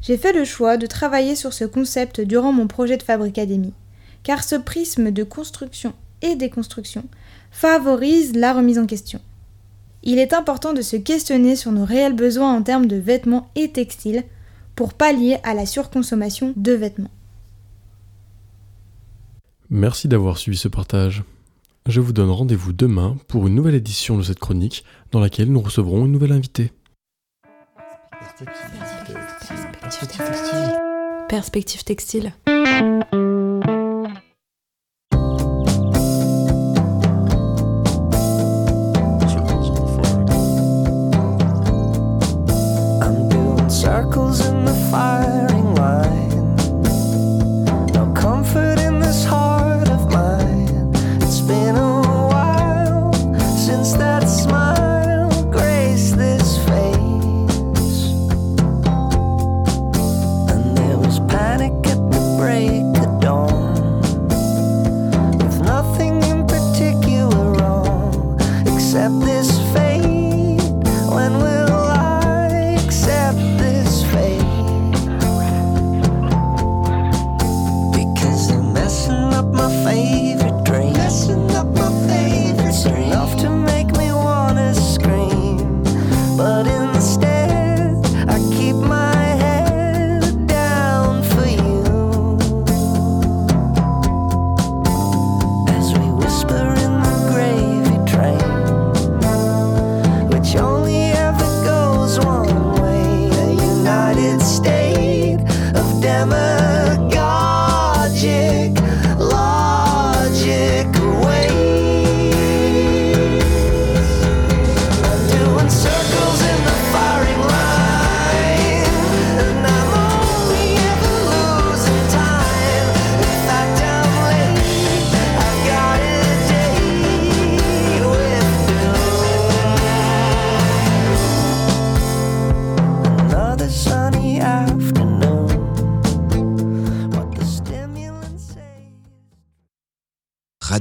J'ai fait le choix de travailler sur ce concept durant mon projet de Fabricadémie, car ce prisme de construction et déconstruction favorise la remise en question. Il est important de se questionner sur nos réels besoins en termes de vêtements et textiles pour pallier à la surconsommation de vêtements. Merci d'avoir suivi ce partage. Je vous donne rendez-vous demain pour une nouvelle édition de cette chronique dans laquelle nous recevrons une nouvelle invitée. Perspective textile. I'm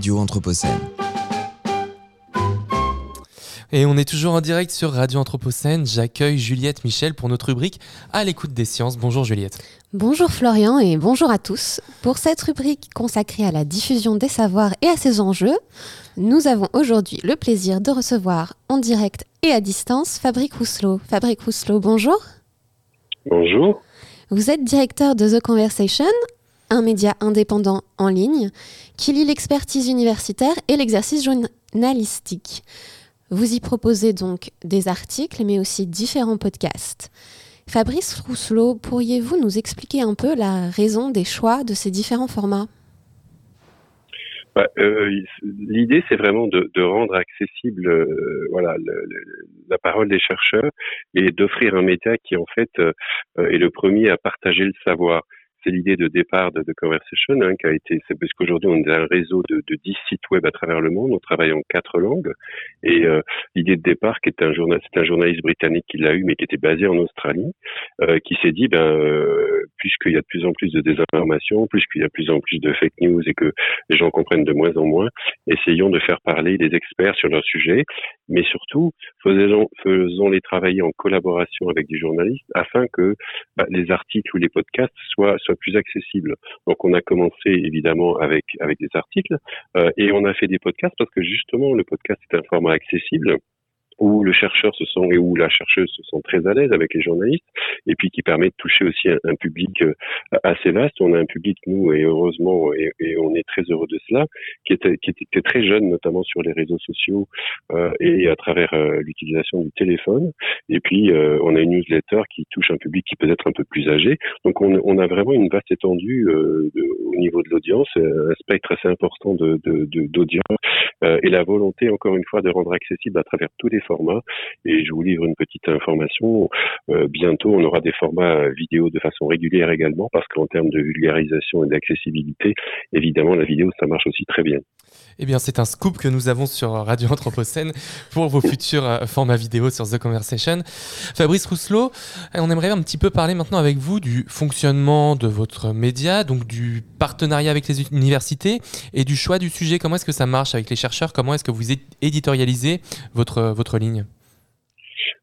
Radio Anthropocène. Et on est toujours en direct sur Radio Anthropocène. J'accueille Juliette Michel pour notre rubrique À l'écoute des sciences. Bonjour Juliette. Bonjour Florian et bonjour à tous. Pour cette rubrique consacrée à la diffusion des savoirs et à ses enjeux, nous avons aujourd'hui le plaisir de recevoir en direct et à distance Fabrique Rousselot. Fabrique Rousselot, bonjour. Bonjour. Vous êtes directeur de The Conversation, un média indépendant en ligne qui lie l'expertise universitaire et l'exercice journalistique. Vous y proposez donc des articles, mais aussi différents podcasts. Fabrice Rousselot, pourriez-vous nous expliquer un peu la raison des choix de ces différents formats? Bah, euh, L'idée, c'est vraiment de, rendre accessible euh, voilà, la parole des chercheurs et d'offrir un média qui, en fait, euh, est le premier à partager le savoir c'est l'idée de départ de, de Conversation, hein, qui a été, c'est parce qu'aujourd'hui on est un réseau de, de 10 sites web à travers le monde, on travaille en quatre langues, et euh, l'idée de départ, qui est un journal, c'est un journaliste britannique qui l'a eu, mais qui était basé en Australie, euh, qui s'est dit, ben, euh, puisqu'il y a de plus en plus de désinformation, puisqu'il y a de plus en plus de fake news et que les gens comprennent de moins en moins, essayons de faire parler des experts sur leur sujet, mais surtout faisons, faisons les travailler en collaboration avec des journalistes afin que bah, les articles ou les podcasts soient, soient plus accessibles. Donc on a commencé évidemment avec avec des articles euh, et on a fait des podcasts parce que justement le podcast est un format accessible où le chercheur se sent et où la chercheuse se sent très à l'aise avec les journalistes et puis qui permet de toucher aussi un, public euh, assez vaste. On a un public nous et heureusement et, on est très heureux de cela qui était très jeune notamment sur les réseaux sociaux euh, et à travers euh, l'utilisation du téléphone. Et puis on a une newsletter qui touche un public qui peut être un peu plus âgé. Donc on, a vraiment une vaste étendue au niveau de l'audience, un spectre assez important d'audience et la volonté encore une fois de rendre accessible à travers tous les formats. Et je vous livre une petite information. Euh, bientôt, on aura des formats vidéo de façon régulière également, parce qu'en termes de vulgarisation et d'accessibilité, évidemment, la vidéo, ça marche aussi très bien. Eh bien, c'est un scoop que nous avons sur Radio Anthropocène pour vos futurs euh, formats vidéo sur The Conversation. Fabrice Rousselot, on aimerait un petit peu parler maintenant avec vous du fonctionnement de votre média, donc du partenariat avec les universités et du choix du sujet. Comment est-ce que ça marche avec les chercheurs? Comment est-ce que vous éditorialisez votre, votre ligne?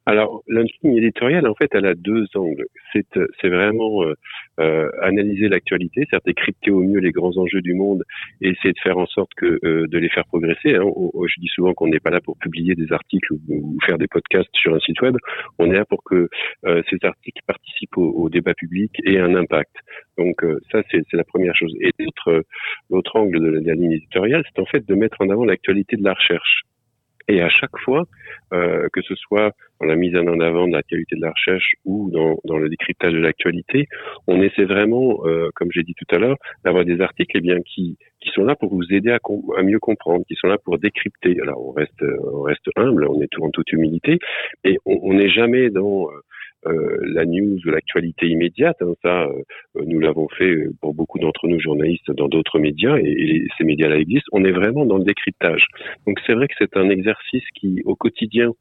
Alors, la ligne éditoriale, en fait, elle a deux angles. C'est, c'est vraiment euh, euh, analyser l'actualité, c'est-à-dire décrypter au mieux les grands enjeux du monde et essayer de faire en sorte que euh, de les faire progresser. Hein. Je dis souvent qu'on n'est pas là pour publier des articles ou, faire des podcasts sur un site web. On est là pour que euh, ces articles participent au, au, débat public et aient un impact. Donc euh, ça, c'est, la première chose. Et l'autre, l'autre angle de la, de la ligne éditoriale, c'est en fait de mettre en avant l'actualité de la recherche. Et à chaque fois, euh, que ce soit dans la mise en avant de la qualité de la recherche ou dans, dans le décryptage de l'actualité, on essaie vraiment, euh, comme j'ai dit tout à l'heure, d'avoir des articles eh bien, qui, qui sont là pour vous aider à, à, mieux comprendre, qui sont là pour décrypter. Alors on reste, on reste humble, on est tout en toute humilité, et on n'est jamais dans euh, la news ou l'actualité immédiate. Hein, ça, euh, nous l'avons fait pour beaucoup d'entre nous journalistes dans d'autres médias et, ces médias-là existent. On est vraiment dans le décryptage. Donc c'est vrai que c'est un exercice qui, au quotidien,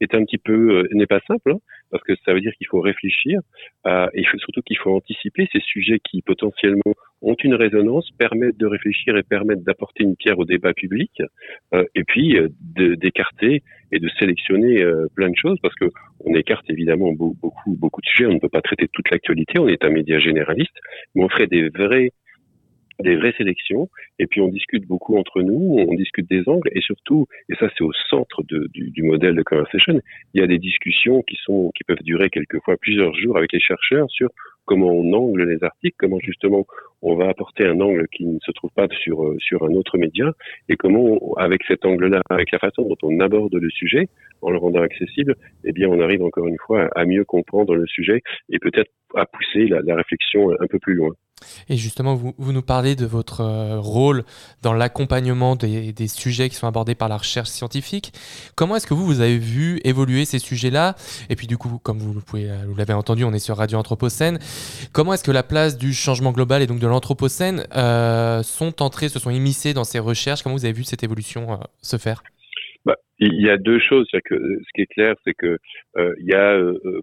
est un petit peu euh, n'est pas simple hein, parce que ça veut dire qu'il faut réfléchir euh, et surtout qu'il faut anticiper ces sujets qui potentiellement ont une résonance, permettent de réfléchir et permettent d'apporter une pierre au débat public euh, et puis euh, d'écarter et de sélectionner euh, plein de choses parce que on écarte évidemment beaucoup beaucoup de sujets, on ne peut pas traiter toute l'actualité, on est un média généraliste, mais on ferait des vrais des vraies sélections, et puis on discute beaucoup entre nous, on discute des angles, et surtout, et ça c'est au centre de, du, du, modèle de conversation, il y a des discussions qui sont qui peuvent durer quelquefois plusieurs jours avec les chercheurs sur comment on angle les articles, comment justement on va apporter un angle qui ne se trouve pas sur sur un autre média, et comment avec cet angle-là, avec la façon dont on aborde le sujet, en le rendant accessible, eh bien on arrive encore une fois à mieux comprendre le sujet et peut-être à pousser la, réflexion un peu plus loin. Et justement, vous, vous, nous parlez de votre euh, rôle dans l'accompagnement des, des, sujets qui sont abordés par la recherche scientifique. Comment est-ce que vous, vous avez vu évoluer ces sujets-là? Et puis du coup, comme vous, pouvez, vous l'avez entendu, on est sur Radio Anthropocène. Comment est-ce que la place du changement global et donc de l'Anthropocène euh, sont entrées, se sont immiscées dans ces recherches Comment vous avez vu cette évolution euh, se faire? Bah, il y a deux choses. Ce qui est clair, c'est que euh, il y a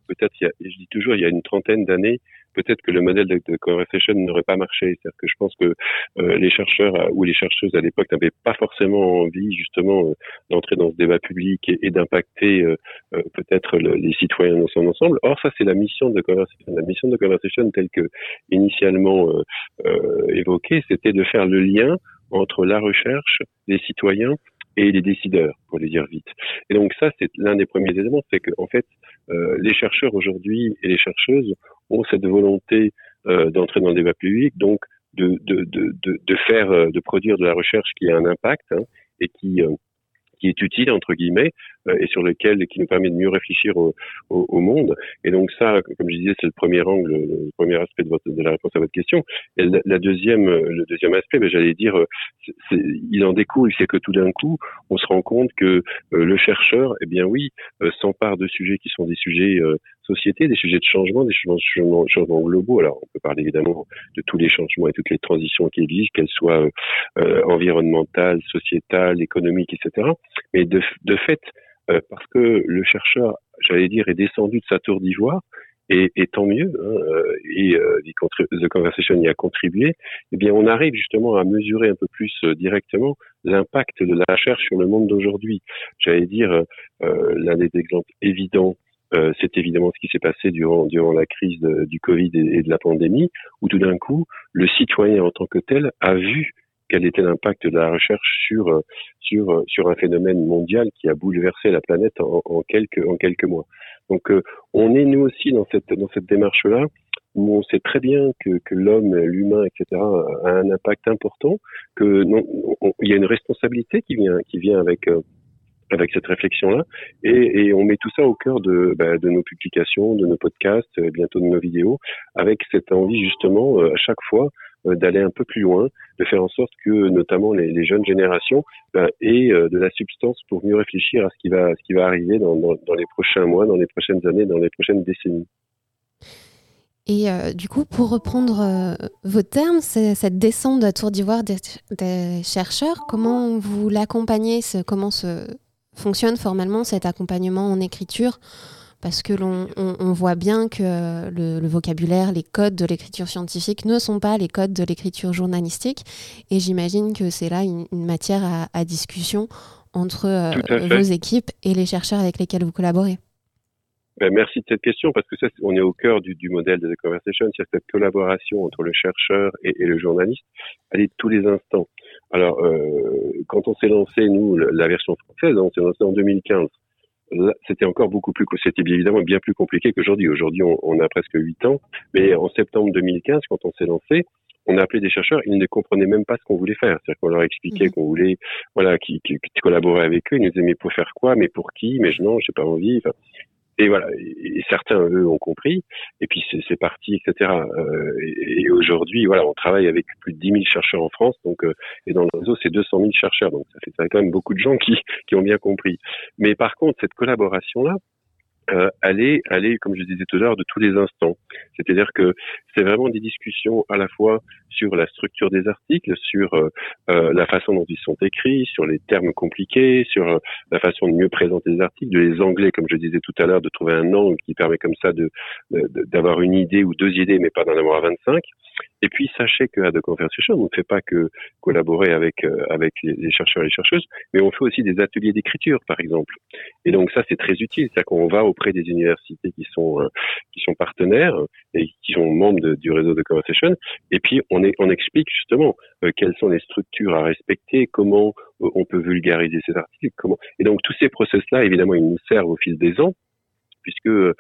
peut-être, je dis toujours, il y a une trentaine d'années, peut-être que le modèle de, conversation n'aurait pas marché. C'est-à-dire que je pense que euh, les chercheurs euh, ou les chercheuses à l'époque n'avaient pas forcément envie justement euh, d'entrer dans ce débat public et, d'impacter euh, euh, peut-être le- les citoyens dans son ensemble. Or, ça c'est la mission de conversation. La mission de conversation telle que initialement évoquée, c'était de faire le lien entre la recherche, les citoyens et les décideurs, pour les dire vite. Et donc ça, c'est l'un des premiers éléments, c'est que en fait, euh, les chercheurs aujourd'hui et les chercheuses ont cette volonté euh, d'entrer dans le débat public, donc de, de, de, de, faire, euh, de produire de la recherche qui a un impact hein, et qui euh, qui est utile entre guillemets et sur lequel qui nous permet de mieux réfléchir au, monde. Et donc ça, comme je disais, c'est le premier angle, le premier aspect de, la réponse à votre question. Et la, deuxième, euh, le deuxième aspect, ben, j'allais dire, euh, il en découle, c'est que tout d'un coup, on se rend compte que euh, le chercheur, eh bien oui, euh, s'empare de sujets qui sont des sujets euh, société, des sujets de changement, des changements, globaux. Alors, on peut parler évidemment de tous les changements et toutes les transitions qui existent, qu'elles soient euh, euh, environnementales, sociétales, économiques, etc. Mais de, de fait, euh, parce que le chercheur, j'allais dire, est descendu de sa tour d'ivoire, et, et tant mieux, hein, euh, et euh, The Conversation y a contribué, eh bien on arrive justement à mesurer un peu plus euh, directement l'impact de la recherche sur le monde d'aujourd'hui. J'allais dire, l'un des exemples évidents, c'est évidemment ce qui s'est passé durant, durant la crise du Covid et de la pandémie, où tout d'un coup, le citoyen en tant que tel a vu quel était l'impact de la recherche sur euh, sur euh, sur un phénomène mondial qui a bouleversé la planète en, en quelques en quelques mois. Donc euh, on est nous aussi dans cette dans cette démarche là où on sait très bien que, que l'homme, l'humain, etc. a un impact important, que il y a une responsabilité qui vient qui vient avec euh, avec cette réflexion-là, et, et on met tout ça au cœur de, bah, de nos publications, de nos podcasts, bientôt de nos vidéos, avec cette envie justement euh, à chaque fois d'aller un peu plus loin, de faire en sorte que notamment les, jeunes générations bah, aient euh, de la substance pour mieux réfléchir à ce qui va, ce qui va arriver dans, les prochains mois, dans les prochaines années, dans les prochaines décennies. Et euh, du coup, pour reprendre euh, vos termes, cette descente de la tour d'ivoire des, des chercheurs, comment vous l'accompagnez Comment se fonctionne formellement cet accompagnement en écriture Parce que l'on on- on voit bien que le, le vocabulaire, les codes de l'écriture scientifique ne sont pas les codes de l'écriture journalistique. Et j'imagine que c'est là une, une matière à, à discussion entre euh, vos équipes et les chercheurs avec lesquels vous collaborez. Ben, merci de cette question parce que ça, on est au cœur du, du modèle de The Conversation, c'est cette collaboration entre le chercheur et, et le journaliste, elle est de tous les instants. Alors, euh, quand on s'est lancé, nous, la version française, on s'est lancé en 2015. C'était encore beaucoup plus, c'était bien évidemment bien plus compliqué qu'aujourd'hui. Aujourd'hui, on, on a presque huit ans, mais en septembre 2015, quand on s'est lancé, on a appelé des chercheurs, ils ne comprenaient même pas ce qu'on voulait faire. C'est-à-dire qu'on leur expliquait qu'on voulait, voilà, qui, qui, qui collaborer avec eux. Ils nous disaient, mais pour faire quoi Mais pour qui Mais je- non, j'ai pas envie. Enfin, et voilà, et, certains eux ont compris, et puis c'est parti, etc. Euh, et aujourd'hui, voilà, on travaille avec plus de 10 000 chercheurs en France, donc euh, et dans le réseau c'est 200 000 chercheurs, donc ça fait, ça fait quand même beaucoup de gens qui qui ont bien compris. Mais par contre, cette collaboration là, euh, elle est, elle est, comme je disais tout à l'heure, de tous les instants. C'est-à-dire que c'est vraiment des discussions à la fois sur la structure des articles, sur euh, euh, la façon dont ils sont écrits, sur les termes compliqués, sur euh, la façon de mieux présenter les articles, de les anglais, comme je disais tout à l'heure, de trouver un angle qui permet comme ça d'avoir une idée ou deux idées, mais pas d'en avoir 25. Et puis sachez que à The Conversation, on ne fait pas que collaborer avec avec les, chercheurs et les chercheuses, mais on fait aussi des ateliers d'écriture, par exemple. Et donc ça, c'est très utile, c'est-à-dire qu'on va auprès des universités qui sont qui sont partenaires et qui sont membres du réseau de Conversation, et puis on on explique justement euh, quelles sont les structures à respecter, comment euh, on peut vulgariser ces articles, comment. Et donc tous ces process-là, évidemment, ils nous servent au fil des ans puisque euh,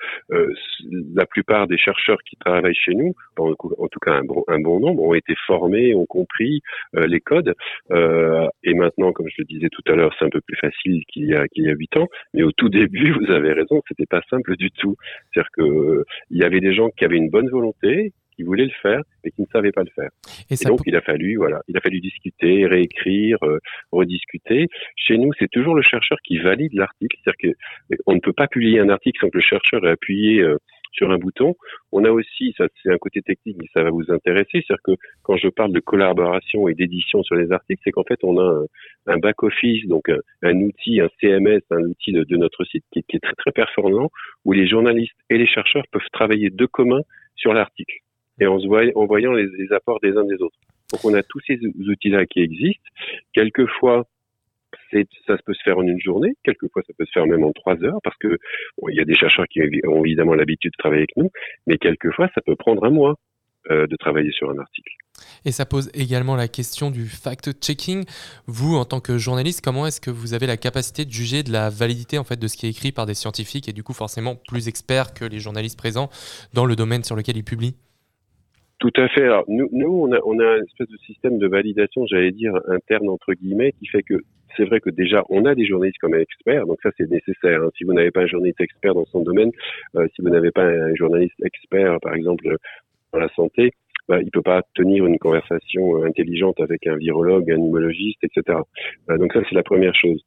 la plupart des chercheurs qui travaillent chez nous, en, tout cas un bon, nombre, ont été formés, ont compris les codes. Et maintenant, comme je le disais tout à l'heure, c'est un peu plus facile qu'il y a huit ans. Mais au tout début, vous avez raison, c'était pas simple du tout. C'est-à-dire que il y avait des gens qui avaient une bonne volonté, qui voulaient le faire, mais qui ne savaient pas le faire. Et, et donc, il a fallu, voilà, il a fallu discuter, réécrire, euh, rediscuter. Chez nous, c'est toujours le chercheur qui valide l'article. C'est-à-dire que on ne peut pas publier un article sans que le chercheur ait appuyé euh, sur un bouton. On a aussi, ça c'est un côté technique, mais ça va vous intéresser, c'est-à-dire que quand je parle de collaboration et d'édition sur les articles, c'est qu'en fait on a un, un back-office, donc un, un, outil, un CMS, un outil de, de notre site qui, qui, est très très performant, où les journalistes et les chercheurs peuvent travailler de commun sur l'article. Et en, voyant, les, apports des uns des autres. Donc on a tous ces outils-là qui existent. Quelquefois, ça peut se faire en une journée, quelquefois ça peut se faire même en trois heures, parce que il y a des chercheurs qui ont évidemment l'habitude de travailler avec nous, mais quelquefois ça peut prendre un mois euh, de travailler sur un article. Et ça pose également la question du fact-checking. Vous, en tant que journaliste, comment est-ce que vous avez la capacité de juger de la validité en fait de ce qui est écrit par des scientifiques et du coup forcément plus experts que les journalistes présents dans le domaine sur lequel ils publient? Tout à fait. Alors nous, nous on a, on a un espèce de système de validation, j'allais dire interne entre guillemets, qui fait que c'est vrai que déjà on a des journalistes comme experts, donc ça c'est nécessaire. hein. Si vous n'avez pas un journaliste expert dans son domaine, euh, si vous n'avez pas un journaliste expert, par exemple dans la santé, bah, il peut pas tenir une conversation euh, intelligente avec un virologue, un immunologiste, etc. Euh, donc ça c'est la première chose.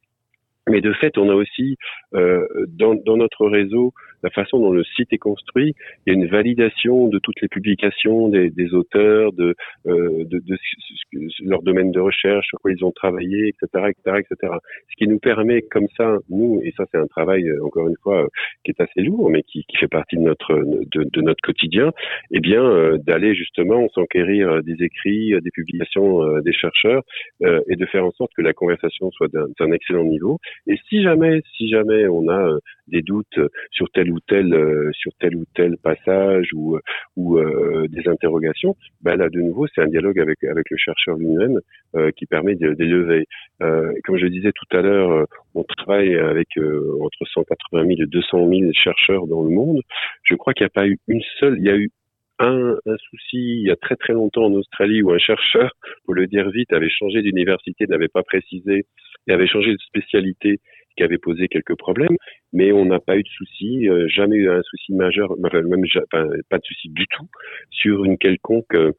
Mais de fait, on a aussi euh, dans, dans notre réseau la façon dont le site est construit. Il y a une validation de toutes les publications des, des auteurs, de, euh, de, de ce- leur domaine de recherche, sur quoi ils ont travaillé, etc., etc., etc. Ce qui nous permet, comme ça, nous, et ça c'est un travail euh, encore une fois euh, qui est assez lourd, mais qui, qui fait partie de notre de, de notre quotidien, eh bien euh, d'aller justement s'enquérir euh, des écrits, des publications des chercheurs, et de faire en sorte que la conversation soit d'un excellent niveau. Et si jamais, si jamais on a euh, des doutes sur tel ou tel euh, sur tel ou tel passage ou euh, ou euh, des interrogations, ben là de nouveau c'est un dialogue avec avec le chercheur lui-même euh, qui permet de, de. Euh, comme je disais tout à l'heure, euh, on travaille avec euh, entre 180 000 et 200 000 chercheurs dans le monde. Je crois qu'il n'y a pas eu une seule, il y a eu un, un souci il y a très très longtemps en Australie où un chercheur, pour le dire vite, avait changé d'université, n'avait pas précisé et avait changé de spécialité qui avait posé quelques problèmes, mais on n'a pas eu de souci, euh, jamais eu un souci majeur, même pas de souci du tout sur une quelconque euh,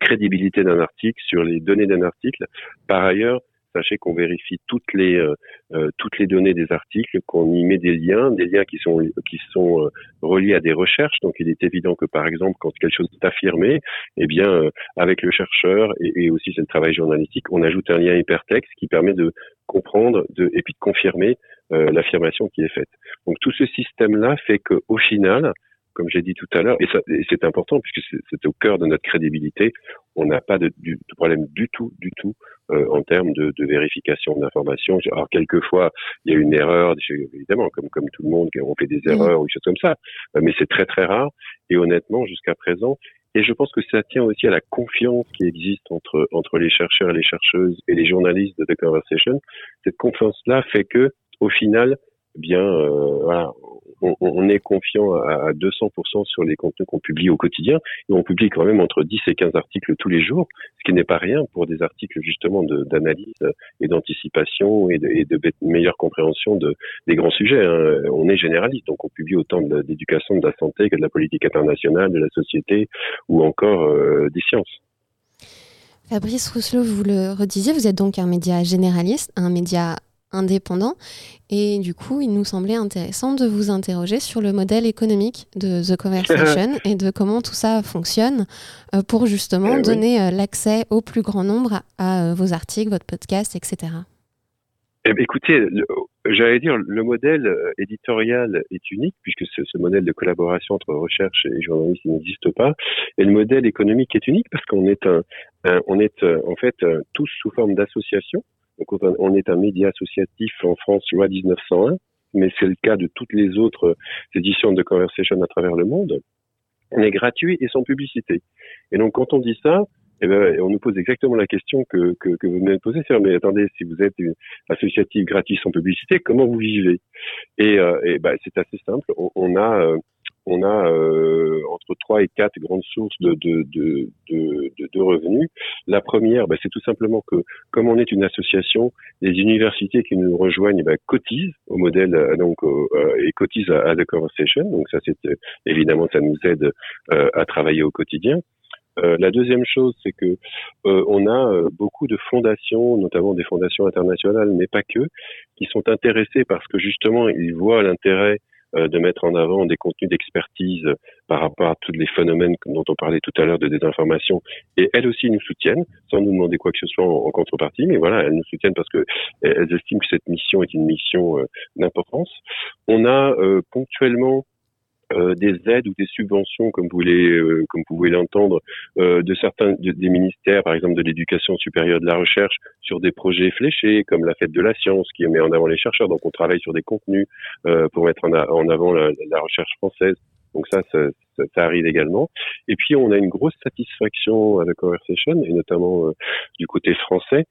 crédibilité d'un article, sur les données d'un article. Par ailleurs, sachez qu'on vérifie toutes les euh, euh, toutes les données des articles, qu'on y met des liens, des liens qui sont qui sont euh, reliés à des recherches. Donc, il est évident que par exemple, quand quelque chose est affirmé, eh bien, avec le chercheur et, aussi c'est le travail journalistique, on ajoute un lien hypertexte qui permet de comprendre de, et puis de confirmer l'affirmation qui est faite. Donc, tout ce système-là fait que au final, comme j'ai dit tout à l'heure, et, ça- et c'est important puisque c'est- au cœur de notre crédibilité, on n'a pas de, du- de problème du tout, du tout euh, en termes de, de vérification d'informations. Alors quelquefois, il y a une erreur, évidemment, comme comme tout le monde, on fait des erreurs ou des choses comme ça, euh, mais c'est très très rare. Et honnêtement, jusqu'à présent, et je pense que ça tient aussi à la confiance qui existe entre entre les chercheurs et les chercheuses et les journalistes de The Conversation. Cette confiance-là fait que, au final, eh bien, euh, voilà, on, est confiant à, à 200% sur les contenus qu'on publie au quotidien. Et on publie quand même entre 10 et 15 articles tous les jours, ce qui n'est pas rien pour des articles justement d'analyse et d'anticipation et de, meilleure compréhension de, des grands sujets. hein. On est généraliste, donc on publie autant de d'éducation, de la santé que de la politique internationale, de la société ou encore euh, des sciences. Fabrice Rousselot, vous le redisiez, vous êtes donc un média généraliste, un média indépendant. Et du coup, il nous semblait intéressant de vous interroger sur le modèle économique de The Conversation et de comment tout ça fonctionne euh, pour justement Eh donner euh, l'accès au plus grand nombre à, euh, vos articles, votre podcast, etc. Eh bien, écoutez, j'allais dire, le modèle éditorial est unique puisque ce, ce modèle de collaboration entre recherche et journalisme n'existe pas. Et le modèle économique est unique parce qu'on est un, un- on est en fait tous sous forme d'association. Donc on- est un média associatif en France loi 1901, mais c'est le cas de toutes les autres euh, éditions de Conversation à travers le monde. On est gratuit et sans publicité. Et donc quand on dit ça, eh ben, on nous pose exactement la question que, que, que vous venez de poser, c'est mais attendez, si vous êtes une associative gratuite sans publicité, comment vous vivez? Et, euh, et ben, c'est assez simple. On, on a euh, on a euh, entre trois et quatre grandes sources de, de, de, de, de- revenus. La première, ben, c'est tout simplement que comme on est une association, les universités qui nous rejoignent ben, cotisent au modèle euh, donc euh, euh, et cotisent à, à The Conversation. Donc ça, c'est euh, évidemment ça nous aide à travailler au quotidien. Euh, la deuxième chose, c'est que euh, on a euh, beaucoup de fondations, notamment des fondations internationales, mais pas que, qui sont intéressées parce que justement ils voient l'intérêt euh, de mettre en avant des contenus d'expertise par rapport à tous les phénomènes dont on parlait tout à l'heure de désinformation. Et elles aussi nous soutiennent, sans nous demander quoi que ce soit en, contrepartie, mais voilà, elles nous soutiennent parce que elles estiment que cette mission est une mission d'importance. On a ponctuellement euh, des aides ou des subventions, comme vous voulez, euh, comme vous pouvez l'entendre, euh, de certains des ministères, par exemple de l'éducation supérieure de la recherche, sur des projets fléchés, comme la fête de la science, qui met en avant les chercheurs. Donc, on travaille sur des contenus pour mettre en, en avant la, la, recherche française. Donc ça, ça, arrive également. Et puis, on a une grosse satisfaction à la Conversation, et notamment du côté français,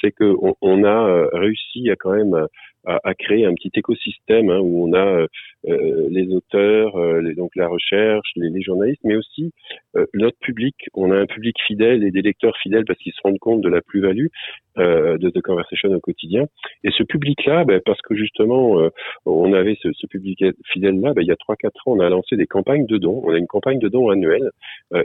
c'est qu'on on a réussi à quand même à, créer un petit écosystème hein, où on a euh, les auteurs, euh, donc la recherche, les, journalistes, mais aussi euh, notre public. On a un public fidèle et des lecteurs fidèles parce qu'ils se rendent compte de la plus-value de The Conversation au quotidien. Et ce public-là, ben, parce que justement, on avait ce, ce public fidèle-là, ben, il y a 3-4 ans, on a lancé des campagnes de dons. On a une campagne de dons annuelle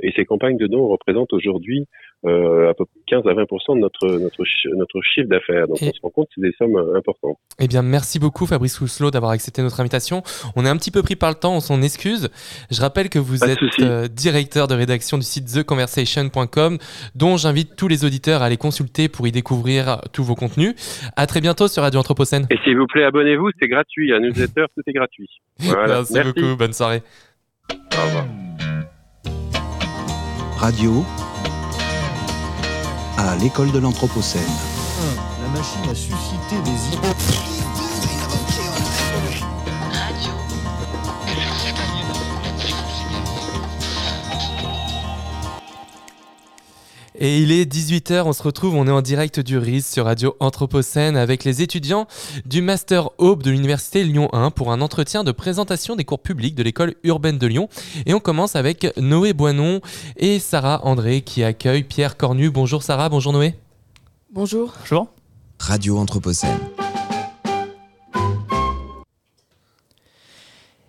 et ces campagnes de dons représentent aujourd'hui à peu près 15 à 20 de notre, notre, notre chiffre d'affaires. Donc on se rend compte que c'est des sommes importantes. Eh bien, merci beaucoup Fabrice Rousselot d'avoir accepté notre invitation. On est un petit peu pris par le temps, on s'en excuse. Je rappelle que vous êtes euh, directeur de rédaction du site theconversation.com, dont j'invite tous les auditeurs à aller consulter pour y découvrir tous vos contenus. À très bientôt sur Radio Anthropocène. Et s'il vous plaît, abonnez-vous, c'est gratuit. Un newsletter, tout est gratuit. Merci, Merci beaucoup, bonne soirée. Radio à l'école de l'Anthropocène. La machine a suscité des idées. Et il est 18h, on se retrouve, on est en direct du RIS sur Radio Anthropocène avec les étudiants du Master Aube de l'Université Lyon 1 pour un entretien de présentation des cours publics de l'école urbaine de Lyon. Et on commence avec Noé Boinon et Sarah André qui accueillent Pierre Cornu. Bonjour Sarah, bonjour Noé. Bonjour. Bonjour. Radio Anthropocène.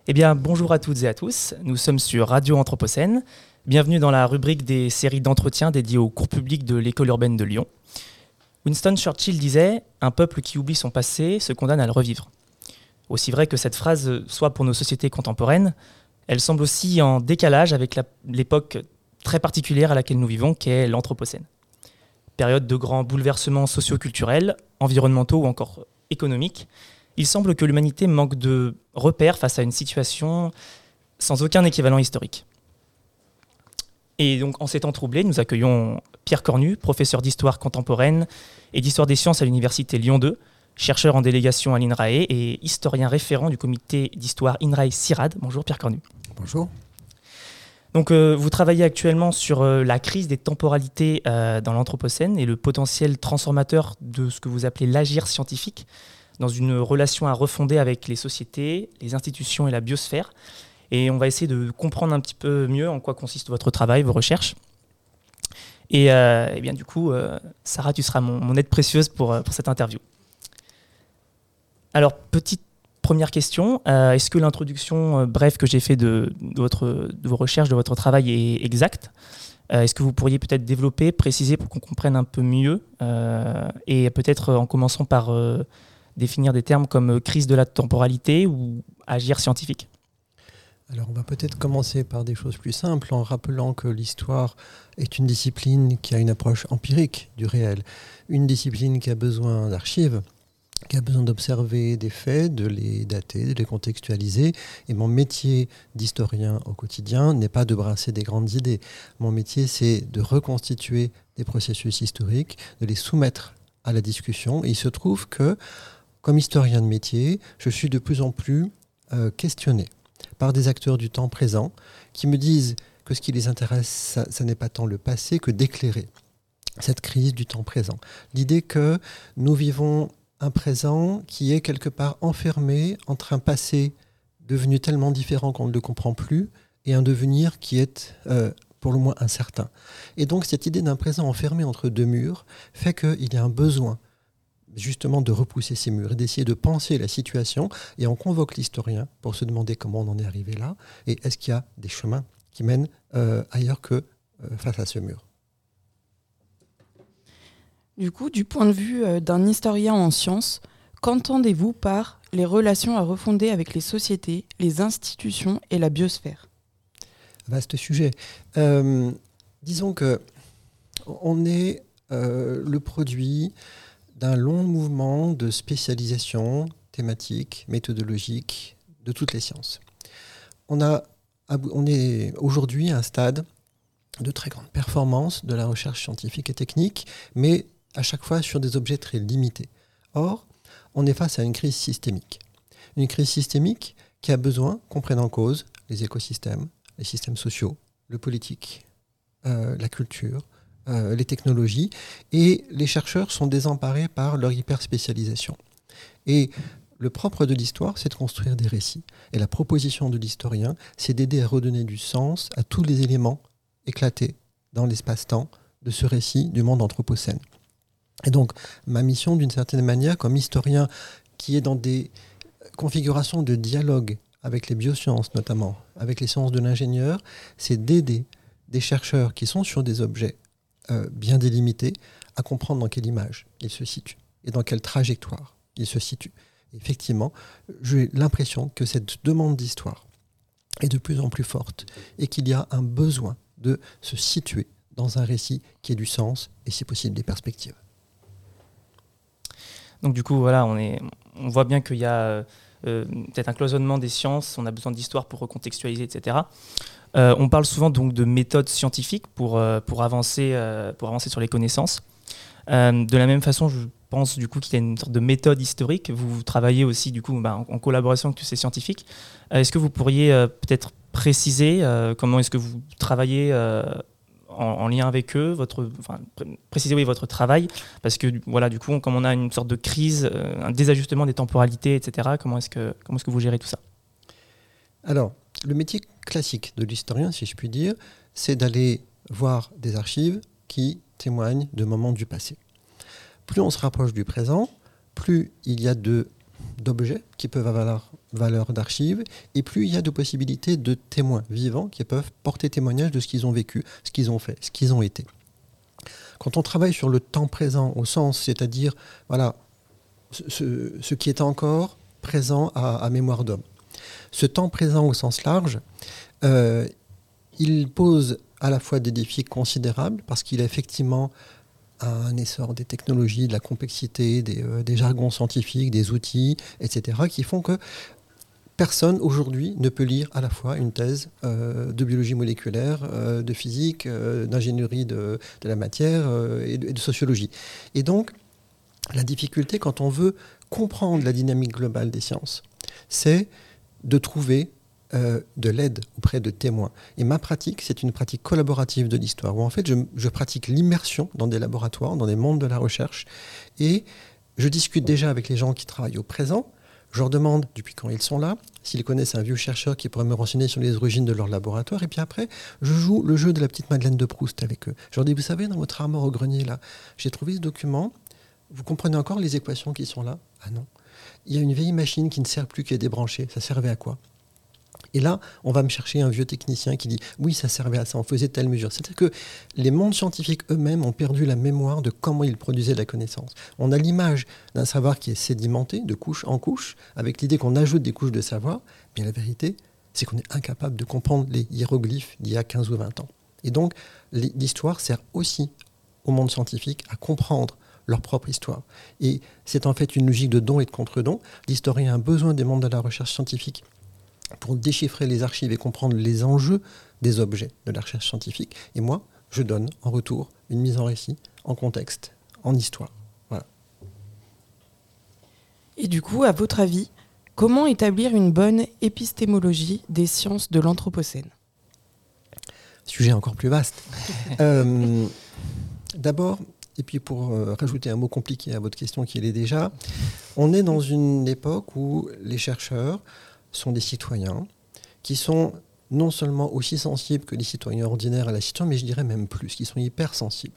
Eh bien, bonjour à toutes et à tous. Nous sommes sur Radio Anthropocène. Bienvenue dans la rubrique des séries d'entretiens dédiées aux cours publics de l'école urbaine de Lyon. Winston Churchill disait Un peuple qui oublie son passé se condamne à le revivre. Aussi vrai que cette phrase soit pour nos sociétés contemporaines, elle semble aussi en décalage avec l'époque très particulière à laquelle nous vivons, qu'est l'Anthropocène. Période de grands bouleversements socio-culturels, environnementaux ou encore économiques, il semble que l'humanité manque de repères face à une situation sans aucun équivalent historique. Et donc, en ces temps troublés, nous accueillons Pierre Cornu, professeur d'histoire contemporaine et d'histoire des sciences à l'université Lyon 2, chercheur en délégation à l'INRAE et historien référent du comité d'histoire INRAE CIRAD. Bonjour Pierre Cornu. Bonjour. Donc, euh, vous travaillez actuellement sur euh, la crise des temporalités euh, dans l'Anthropocène et le potentiel transformateur de ce que vous appelez l'agir scientifique dans une relation à refonder avec les sociétés, les institutions et la biosphère. Et on va essayer de comprendre un petit peu mieux en quoi consiste votre travail, vos recherches. Et, euh, bien du coup, euh, Sarah, tu seras mon, aide précieuse pour, euh, pour, cette interview. Alors, petite première question, est-ce que l'introduction brève que j'ai fait de, de, votre, de vos recherches, de votre travail est exacte? Est-ce que vous pourriez peut-être développer, préciser pour qu'on comprenne un peu mieux Et peut-être en commençant par définir des termes comme crise de la temporalité ou agir scientifique? Alors on va peut-être commencer par des choses plus simples en rappelant que l'histoire est une discipline qui a une approche empirique du réel, une discipline qui a besoin d'archives, qui a besoin d'observer des faits, de les dater, de les contextualiser. Et mon métier d'historien au quotidien n'est pas de brasser des grandes idées. Mon métier, c'est de reconstituer des processus historiques, de les soumettre à la discussion. Et il se trouve que, comme historien de métier, je suis de plus en plus euh, questionné par des acteurs du temps présent qui me disent que ce qui les intéresse, ce n'est pas tant le passé que d'éclairer cette crise du temps présent. L'idée que nous vivons un présent qui est quelque part enfermé entre un passé devenu tellement différent qu'on ne le comprend plus et un devenir qui est euh, pour le moins incertain. Et donc cette idée d'un présent enfermé entre deux murs fait qu'il y a un besoin justement de repousser ces murs et d'essayer de penser la situation. Et on convoque l'historien pour se demander comment on en est arrivé là et est-ce qu'il y a des chemins qui mènent euh, ailleurs que euh, face à ce mur? Du coup, du point de vue euh, d'un historien en sciences, qu'entendez-vous par les relations à refonder avec les sociétés, les institutions et la biosphère? Vaste sujet. disons que on est le produit d'un long mouvement de spécialisation thématique, méthodologique de toutes les sciences. On a on est aujourd'hui à un stade de très grande performance de la recherche scientifique et technique, mais à chaque fois sur des objets très limités. Or, on est face à une crise systémique. Une crise systémique qui a besoin qu'on prenne en cause les écosystèmes, les systèmes sociaux, le politique, euh, la culture, les technologies, et les chercheurs sont désemparés par leur hyperspécialisation. Et le propre de l'histoire, c'est de construire des récits. Et la proposition de l'historien, c'est d'aider à redonner du sens à tous les éléments éclatés dans l'espace-temps de ce récit du monde anthropocène. Et donc, ma mission, d'une certaine manière, comme historien qui est dans des configurations de dialogue avec les biosciences notamment, avec les sciences de l'ingénieur, c'est d'aider des chercheurs qui sont sur des objets euh, bien délimités à comprendre dans quelle image ils se situent et dans quelle trajectoire ils se situent. Effectivement, j'ai l'impression que cette demande d'histoire est de plus en plus forte et qu'il y a un besoin de se situer dans un récit qui ait du sens et si possible des perspectives. Donc du coup, voilà, on, est, on voit bien qu'il y a euh, euh, peut-être un cloisonnement des sciences, on a besoin d'histoire pour recontextualiser, etc. Euh, on parle souvent donc de méthodes scientifiques pour, euh, pour, avancer, euh, pour avancer sur les connaissances. De la même façon, je pense du coup qu'il y a une sorte de méthode historique. Vous travaillez aussi du coup bah, en, collaboration avec tous ces scientifiques. Est-ce que vous pourriez peut-être préciser comment est-ce que vous travaillez en, en lien avec eux, votre, oui, votre travail, parce que voilà, du coup, comme on a une sorte de crise, un désajustement des temporalités, etc., comment est-ce que, comment est-ce que vous gérez tout ça? Alors, le métier classique de l'historien, si je puis dire, c'est d'aller voir des archives qui témoignent de moments du passé. Plus on se rapproche du présent, plus il y a d'objets qui peuvent avoir valeur d'archives, et plus il y a de possibilités de témoins vivants qui peuvent porter témoignage de ce qu'ils ont vécu, ce qu'ils ont fait, ce qu'ils ont été. Quand on travaille sur le temps présent au sens, c'est-à-dire voilà, ce, qui est encore présent à mémoire d'homme. Ce temps présent au sens large, euh, il pose à la fois des défis considérables parce qu'il a effectivement un essor des technologies, de la complexité, des, euh, jargons scientifiques, des outils, etc., qui font que personne aujourd'hui ne peut lire à la fois une thèse euh, de biologie moléculaire, de physique, d'ingénierie de, la matière et de sociologie. Et donc, la difficulté quand on veut comprendre la dynamique globale des sciences, c'est de trouver euh, de l'aide auprès de témoins. Et ma pratique, c'est une pratique collaborative de l'histoire, où en fait je, je pratique l'immersion dans des laboratoires, dans des mondes de la recherche, et je discute déjà avec les gens qui travaillent au présent. Je leur demande depuis quand ils sont là, s'ils connaissent un vieux chercheur qui pourrait me renseigner sur les origines de leur laboratoire. Et puis après, je joue le jeu de la petite Madeleine de Proust avec eux. Je leur dis, vous savez, dans votre armoire au grenier, là, j'ai trouvé ce document. Vous comprenez encore les équations qui sont là? Ah non. Il y a une vieille machine qui ne sert plus, qui est débranchée. Ça servait à quoi? Et là, on va me chercher un vieux technicien qui dit oui, ça servait à ça, on faisait telle mesure. C'est-à-dire que les mondes scientifiques eux-mêmes ont perdu la mémoire de comment ils produisaient la connaissance. On a l'image d'un savoir qui est sédimenté de couche en couche, avec l'idée qu'on ajoute des couches de savoir, mais la vérité, c'est qu'on est incapable de comprendre les hiéroglyphes d'il y a 15 ou 20 ans. Et donc, l'histoire sert aussi au monde scientifique à comprendre leur propre histoire. Et c'est en fait une logique de don et de contre-don. L'historien a besoin des mondes de la recherche scientifique pour déchiffrer les archives et comprendre les enjeux des objets de la recherche scientifique. Et moi, je donne en retour une mise en récit, en contexte, en histoire. Voilà. Et du coup, à votre avis, comment établir une bonne épistémologie des sciences de l'Anthropocène? Sujet encore plus vaste. euh, D'abord, et puis pour euh, rajouter un mot compliqué à votre question qui l'est déjà, on est dans une époque où les chercheurs sont des citoyens qui sont non seulement aussi sensibles que les citoyens ordinaires à la situation, mais je dirais même plus, qui sont hypersensibles.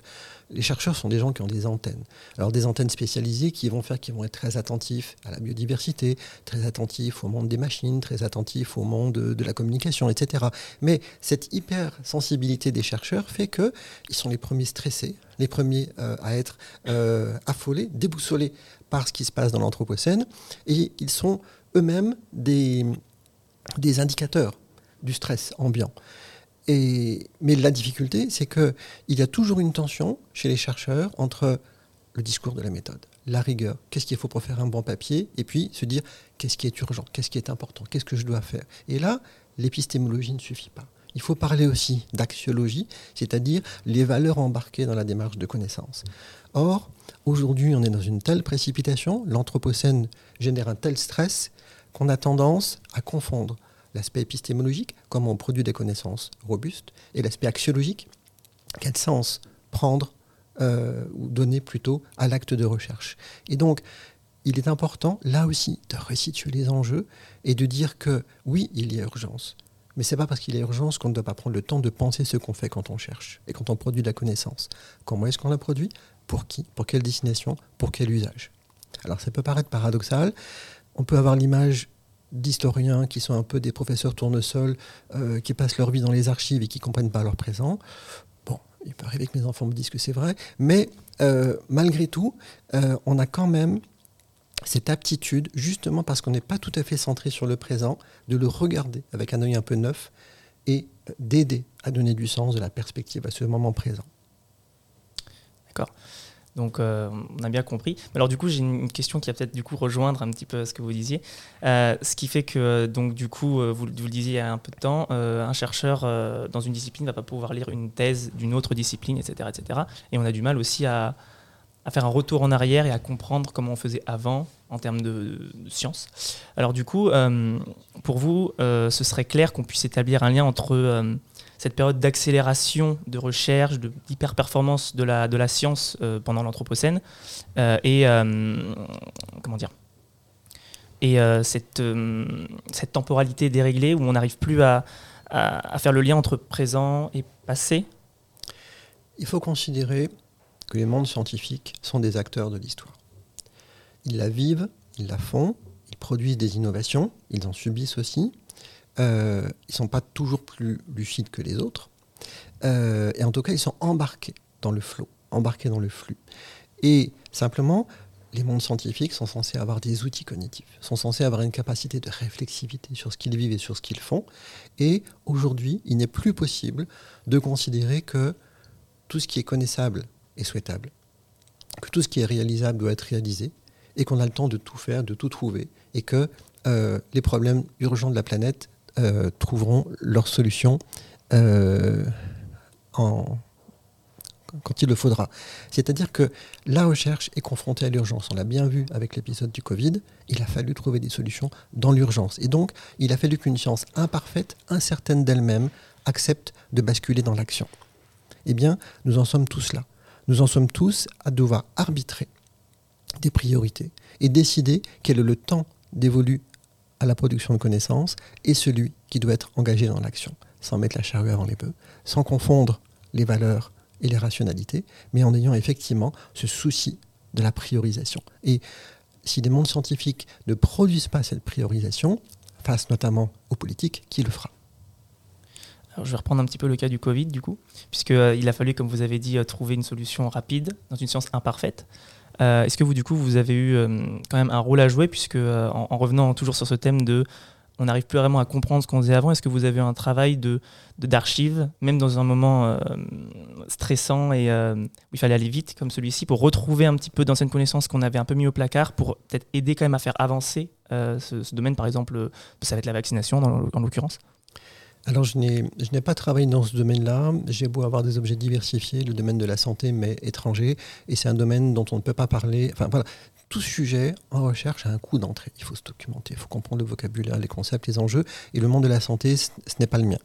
Les chercheurs sont des gens qui ont des antennes. Alors des antennes spécialisées qui vont faire qu'ils vont être très attentifs à la biodiversité, très attentifs au monde des machines, très attentifs au monde de, la communication, etc. Mais cette hypersensibilité des chercheurs fait qu'ils sont les premiers stressés, les premiers euh, à être euh, affolés, déboussolés par ce qui se passe dans l'Anthropocène, et ils sont eux-mêmes des, des indicateurs du stress ambiant. Mais la difficulté, c'est qu'il y a toujours une tension chez les chercheurs entre le discours de la méthode, la rigueur, qu'est-ce qu'il faut pour faire un bon papier, et puis se dire qu'est-ce qui est urgent, qu'est-ce qui est important, qu'est-ce que je dois faire. Et là, l'épistémologie ne suffit pas. Il faut parler aussi d'axiologie, c'est-à-dire les valeurs embarquées dans la démarche de connaissance. Or, aujourd'hui, on est dans une telle précipitation, l'Anthropocène génère un tel stress qu'on a tendance à confondre l'aspect épistémologique, comment on produit des connaissances robustes, et l'aspect axiologique, quel sens prendre euh, ou donner plutôt à l'acte de recherche. Et donc, il est important, là aussi, de resituer les enjeux et de dire que oui, il y a urgence. Mais c'est pas parce qu'il y a urgence qu'on ne doit pas prendre le temps de penser ce qu'on fait quand on cherche et quand on produit de la connaissance. Comment est-ce qu'on la produit? Pour qui? Pour quelle destination? Pour quel usage? Alors ça peut paraître paradoxal. On peut avoir l'image d'historiens qui sont un peu des professeurs tournesols, euh, qui passent leur vie dans les archives et qui ne comprennent pas leur présent. Bon, il peut arriver que mes enfants me disent que c'est vrai, mais euh, malgré tout, euh, on a quand même cette aptitude, justement parce qu'on n'est pas tout à fait centré sur le présent, de le regarder avec un œil un peu neuf et d'aider à donner du sens, de la perspective à ce moment présent. D'accord. Donc euh, on a bien compris. Alors du coup j'ai une question qui va peut-être du coup rejoindre un petit peu ce que vous disiez. Euh, ce qui fait que donc du coup vous, vous, le disiez il y a un peu de temps, euh, un chercheur dans une discipline ne va pas pouvoir lire une thèse d'une autre discipline, etc., etc. Et on a du mal aussi à, faire un retour en arrière et à comprendre comment on faisait avant en termes de, de sciences. Alors du coup pour vous ce serait clair qu'on puisse établir un lien entre cette période d'accélération de recherche, d'hyper-performance de la, de la science euh, pendant l'Anthropocène, euh, et euh, comment dire et cette, cette temporalité déréglée où on n'arrive plus à, à, à, faire le lien entre présent et passé Il faut considérer que les mondes scientifiques sont des acteurs de l'histoire. Ils la vivent, ils la font, ils produisent des innovations, ils en subissent aussi, euh, ils ne sont pas toujours plus lucides que les autres. Euh, et en tout cas, ils sont embarqués dans le flot, embarqués dans le flux. Et simplement, les mondes scientifiques sont censés avoir des outils cognitifs, sont censés avoir une capacité de réflexivité sur ce qu'ils vivent et sur ce qu'ils font. Et aujourd'hui, il n'est plus possible de considérer que tout ce qui est connaissable est souhaitable, que tout ce qui est réalisable doit être réalisé, et qu'on a le temps de tout faire, de tout trouver, et que euh, les problèmes urgents de la planète euh, trouveront leur solution euh, quand il le faudra. C'est-à-dire que la recherche est confrontée à l'urgence. On l'a bien vu avec l'épisode du Covid, il a fallu trouver des solutions dans l'urgence. Et donc, il a fallu qu'une science imparfaite, incertaine d'elle-même, accepte de basculer dans l'action. Eh bien, nous en sommes tous là. Nous en sommes tous à devoir arbitrer des priorités et décider quel est le temps dévolu à la production de connaissances et celui qui doit être engagé dans l'action, sans mettre la charrue avant les bœufs, sans confondre les valeurs et les rationalités, mais en ayant effectivement ce souci de la priorisation. Et si les mondes scientifiques ne produisent pas cette priorisation, face notamment aux politiques, qui le fera? Je vais reprendre un petit peu le cas du Covid, du coup, puisqu'il euh, a fallu, comme vous avez dit, euh, trouver une solution rapide dans une science imparfaite. Euh, Est-ce que vous, du coup, vous avez eu euh, quand même un rôle à jouer, puisque euh, en, en, revenant toujours sur ce thème de on n'arrive plus vraiment à comprendre ce qu'on faisait avant, est-ce que vous avez eu un travail de d'archives, même dans un moment stressant et où il fallait aller vite comme celui-ci, pour retrouver un petit peu d'anciennes connaissances qu'on avait un peu mis au placard, pour peut-être aider quand même à faire avancer ce, ce, domaine, par exemple, ça va être la vaccination dans, en l'occurrence? Alors, je n'ai pas travaillé dans ce domaine-là. J'ai beau avoir des objets diversifiés, le domaine de la santé, mais étranger. Et c'est un domaine dont on ne peut pas parler. Enfin, voilà. Tout sujet en recherche a un coût d'entrée. Il faut se documenter, il faut comprendre le vocabulaire, les concepts, les enjeux. Et le monde de la santé, ce n'est pas le mien.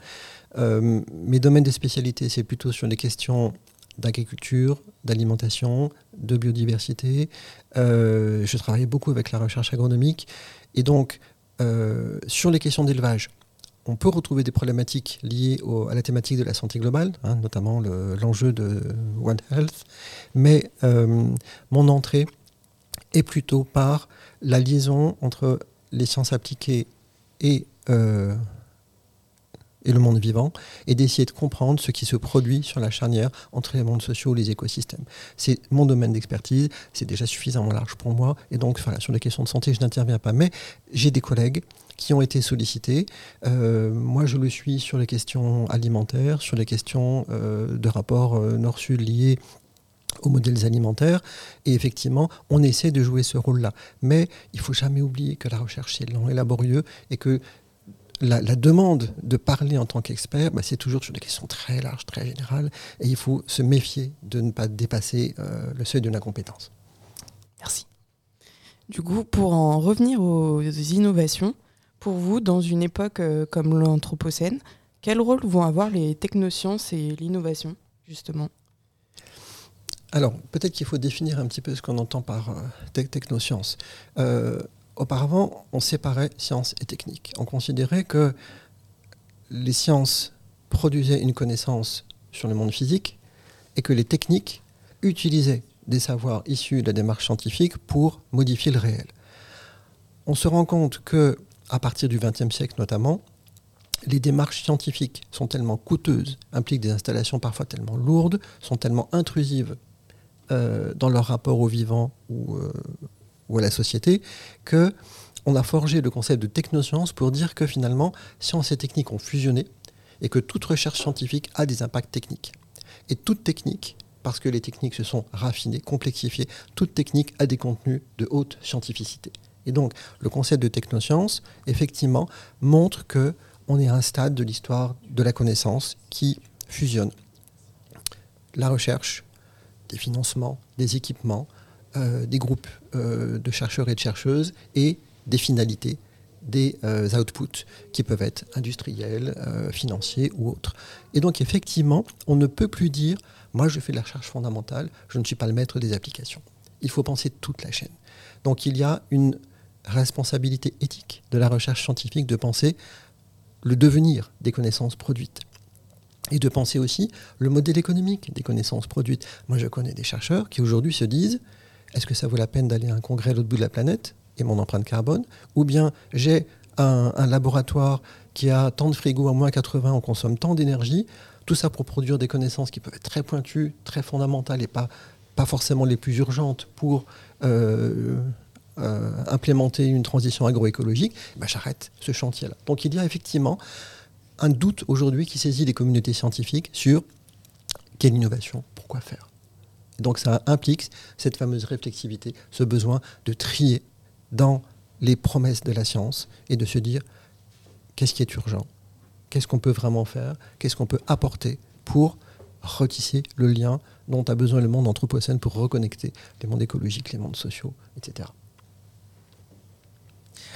Euh, mes domaines de spécialité, c'est plutôt sur les questions d'agriculture, d'alimentation, de biodiversité. Euh, je travaille beaucoup avec la recherche agronomique. Et donc, euh, sur les questions d'élevage, on peut retrouver des problématiques liées à la thématique de la santé globale, hein, notamment l'enjeu le, de One Health, mais euh, mon entrée est plutôt par la liaison entre les sciences appliquées et, euh, et le monde vivant, et d'essayer de comprendre ce qui se produit sur la charnière entre les mondes sociaux et les écosystèmes. C'est mon domaine d'expertise, c'est déjà suffisamment large pour moi, et donc sur les questions de santé, je n'interviens pas, mais j'ai des collègues qui ont été sollicités. Euh, moi, je le suis sur les questions alimentaires, sur les questions euh, de rapport euh, nord-sud liés aux modèles alimentaires. Et effectivement, on essaie de jouer ce rôle-là. Mais il faut jamais oublier que la recherche, c'est lent et laborieux et que la, demande de parler en tant qu'expert, bah, c'est toujours sur des questions très larges, très générales, et il faut se méfier de ne pas dépasser le seuil de l'incompétence. Merci. Du coup, pour en revenir aux innovations, pour vous, dans une époque euh, comme l'Anthropocène, quel rôle vont avoir les technosciences et l'innovation, justement? Alors, peut-être qu'il faut définir un petit peu ce qu'on entend par euh, tech- technosciences. Euh, auparavant, on séparait sciences et techniques. On considérait que les sciences produisaient une connaissance sur le monde physique et que les techniques utilisaient des savoirs issus de la démarche scientifique pour modifier le réel. On se rend compte que, à partir du XXe siècle notamment, les démarches scientifiques sont tellement coûteuses, impliquent des installations parfois tellement lourdes, sont tellement intrusives euh, dans leur rapport au vivant ou, euh, ou à la société, que on a forgé le concept de technosciences pour dire que finalement, sciences et techniques ont fusionné et que toute recherche scientifique a des impacts techniques. Et toute technique, parce que les techniques se sont raffinées, complexifiées, toute technique a des contenus de haute scientificité. Et donc, le concept de technosciences, effectivement, montre que on est à un stade de l'histoire de la connaissance qui fusionne la recherche, des financements, des équipements, euh, des groupes euh, de chercheurs et de chercheuses et des finalités, des euh, outputs qui peuvent être industriels, financiers ou autres. Et donc effectivement, on ne peut plus dire, moi je fais de la recherche fondamentale, je ne suis pas le maître des applications. Il faut penser toute la chaîne. Donc il y a une responsabilité éthique de la recherche scientifique de penser le devenir des connaissances produites. Et de penser aussi le modèle économique des connaissances produites. Moi, je connais des chercheurs qui aujourd'hui se disent est-ce que ça vaut la peine d'aller à un congrès à l'autre bout de la planète et mon empreinte carbone? Ou bien j'ai un, laboratoire qui a tant de frigos à moins 80, on consomme tant d'énergie, tout ça pour produire des connaissances qui peuvent être très pointues, très fondamentales et pas, pas forcément les plus urgentes pour euh, euh, implémenter une transition agroécologique, ben j'arrête ce chantier-là. Donc il y a effectivement un doute aujourd'hui qui saisit les communautés scientifiques sur quelle innovation, pourquoi faire. Et donc ça implique cette fameuse réflexivité, ce besoin de trier dans les promesses de la science et de se dire qu'est-ce qui est urgent, qu'est-ce qu'on peut vraiment faire, qu'est-ce qu'on peut apporter pour retisser le lien dont a besoin le monde anthropocène pour reconnecter les mondes écologiques, les mondes sociaux, etc.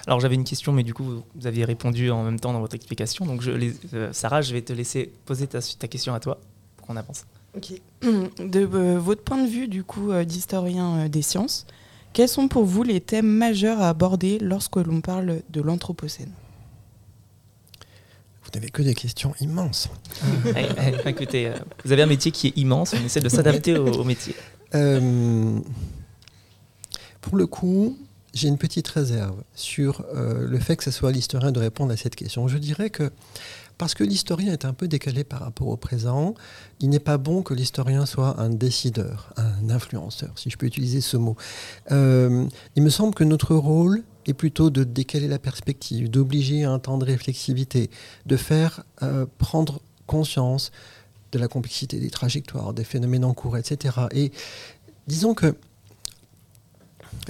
Alors j'avais une question, mais du coup vous aviez répondu en même temps dans votre explication. Donc je, les- euh, Sarah, je vais te laisser poser ta, ta question à toi pour qu'on avance. Ok. De euh, votre point de vue, du coup, euh, d'historien euh, des sciences, quels sont pour vous les thèmes majeurs à aborder lorsque l'on parle de l'Anthropocène? Vous n'avez que des questions immenses. Eh, écoutez, euh, vous avez un métier qui est immense, on essaie de s'adapter au, au métier. Euh, pour le coup, j'ai une petite réserve sur euh, le fait que ce soit l'historien de répondre à cette question. Je dirais que parce que l'historien est un peu décalé par rapport au présent, il n'est pas bon que l'historien soit un décideur, un influenceur, si je peux utiliser ce mot. Euh, il me semble que notre rôle est plutôt de décaler la perspective, d'obliger à un temps de réflexivité, de faire euh, prendre conscience de la complexité des trajectoires, des phénomènes en cours, etc. Et disons que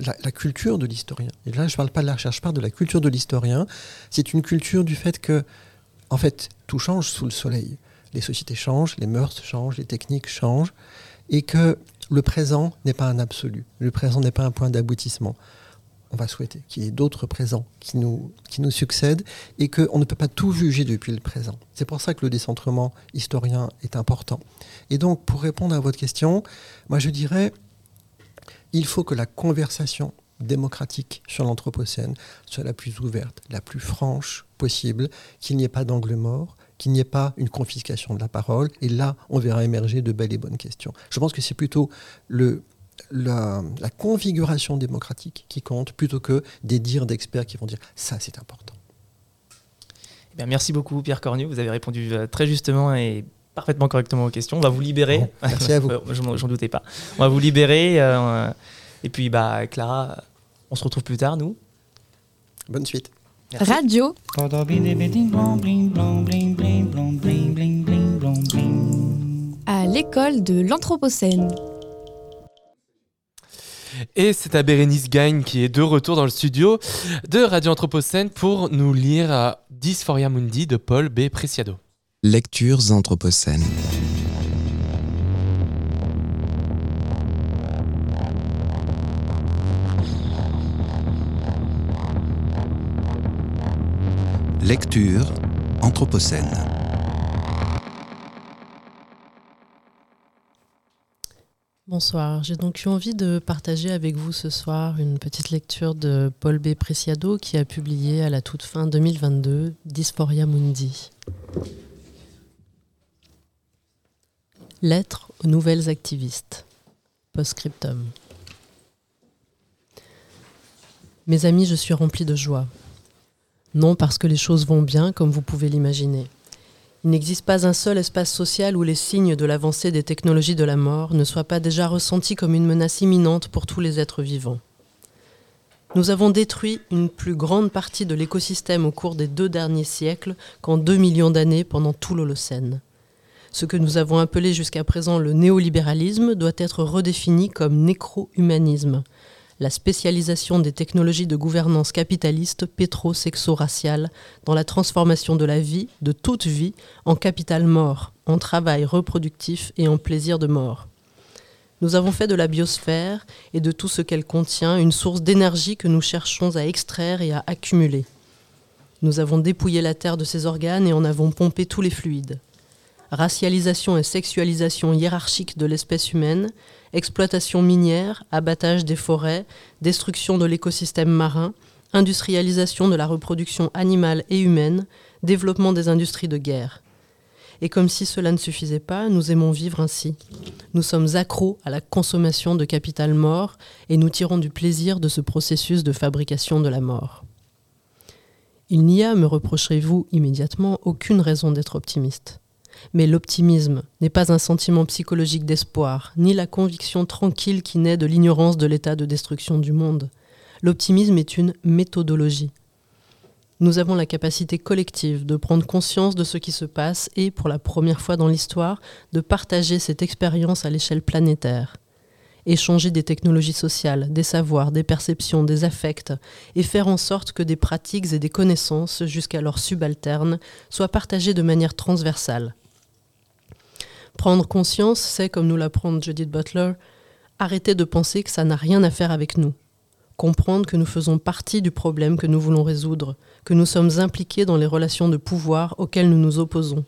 la, culture de l'historien, et là je ne parle pas de la recherche, je parle de la culture de l'historien, c'est une culture du fait que, en fait, tout change sous le soleil. Les sociétés changent, les mœurs changent, les techniques changent, et que le présent n'est pas un absolu, le présent n'est pas un point d'aboutissement. On va souhaiter qu'il y ait d'autres présents qui nous, qui nous succèdent et qu'on ne peut pas tout juger depuis le présent. C'est pour ça que le décentrement historien est important. Et donc, pour répondre à votre question, moi je dirais, il faut que la conversation démocratique sur l'Anthropocène soit la plus ouverte, la plus franche possible, qu'il n'y ait pas d'angle mort, qu'il n'y ait pas une confiscation de la parole. Et là, on verra émerger de belles et bonnes questions. Je pense que c'est plutôt la configuration démocratique qui compte, plutôt que des dires d'experts qui vont dire ça, c'est important. Eh bien, merci beaucoup Pierre Cornu, vous avez répondu euh, très justement et parfaitement correctement aux questions. On va vous libérer. Bon, merci à vous. Euh, j'en doutais pas. On va vous libérer. euh, et puis, bah, Clara, on se retrouve plus tard, nous. Bonne suite. Radio. À l'école de l'Anthropocène. Et c'est à Bérénice Gagne qui est de retour dans le studio de Radio Anthropocène pour nous lire à Dysphoria Mundi de Paul B. Preciado. Lectures anthropocènes. Lecture anthropocène. Bonsoir, j'ai donc eu envie de partager avec vous ce soir une petite lecture de Paul B. Preciado qui a publié à la toute fin 2022 Dysphoria Mundi. Lettre aux nouvelles activistes. Postscriptum. Mes amis, je suis rempli de joie. Non parce que les choses vont bien, comme vous pouvez l'imaginer. Il n'existe pas un seul espace social où les signes de l'avancée des technologies de la mort ne soient pas déjà ressentis comme une menace imminente pour tous les êtres vivants. Nous avons détruit une plus grande partie de l'écosystème au cours des deux derniers siècles qu'en deux millions d'années pendant tout l'Holocène. Ce que nous avons appelé jusqu'à présent le néolibéralisme doit être redéfini comme nécro-humanisme, la spécialisation des technologies de gouvernance capitaliste pétro-sexo-raciale dans la transformation de la vie, de toute vie, en capital mort, en travail reproductif et en plaisir de mort. Nous avons fait de la biosphère et de tout ce qu'elle contient une source d'énergie que nous cherchons à extraire et à accumuler. Nous avons dépouillé la Terre de ses organes et en avons pompé tous les fluides. Racialisation et sexualisation hiérarchique de l'espèce humaine, exploitation minière, abattage des forêts, destruction de l'écosystème marin, industrialisation de la reproduction animale et humaine, développement des industries de guerre. Et comme si cela ne suffisait pas, nous aimons vivre ainsi. Nous sommes accros à la consommation de capital mort et nous tirons du plaisir de ce processus de fabrication de la mort. Il n'y a, me reprocherez-vous immédiatement, aucune raison d'être optimiste. Mais l'optimisme n'est pas un sentiment psychologique d'espoir, ni la conviction tranquille qui naît de l'ignorance de l'état de destruction du monde. L'optimisme est une méthodologie. Nous avons la capacité collective de prendre conscience de ce qui se passe et, pour la première fois dans l'histoire, de partager cette expérience à l'échelle planétaire. Échanger des technologies sociales, des savoirs, des perceptions, des affects, et faire en sorte que des pratiques et des connaissances, jusqu'alors subalternes, soient partagées de manière transversale. Prendre conscience, c'est, comme nous l'apprend Judith Butler, arrêter de penser que ça n'a rien à faire avec nous. Comprendre que nous faisons partie du problème que nous voulons résoudre, que nous sommes impliqués dans les relations de pouvoir auxquelles nous nous opposons.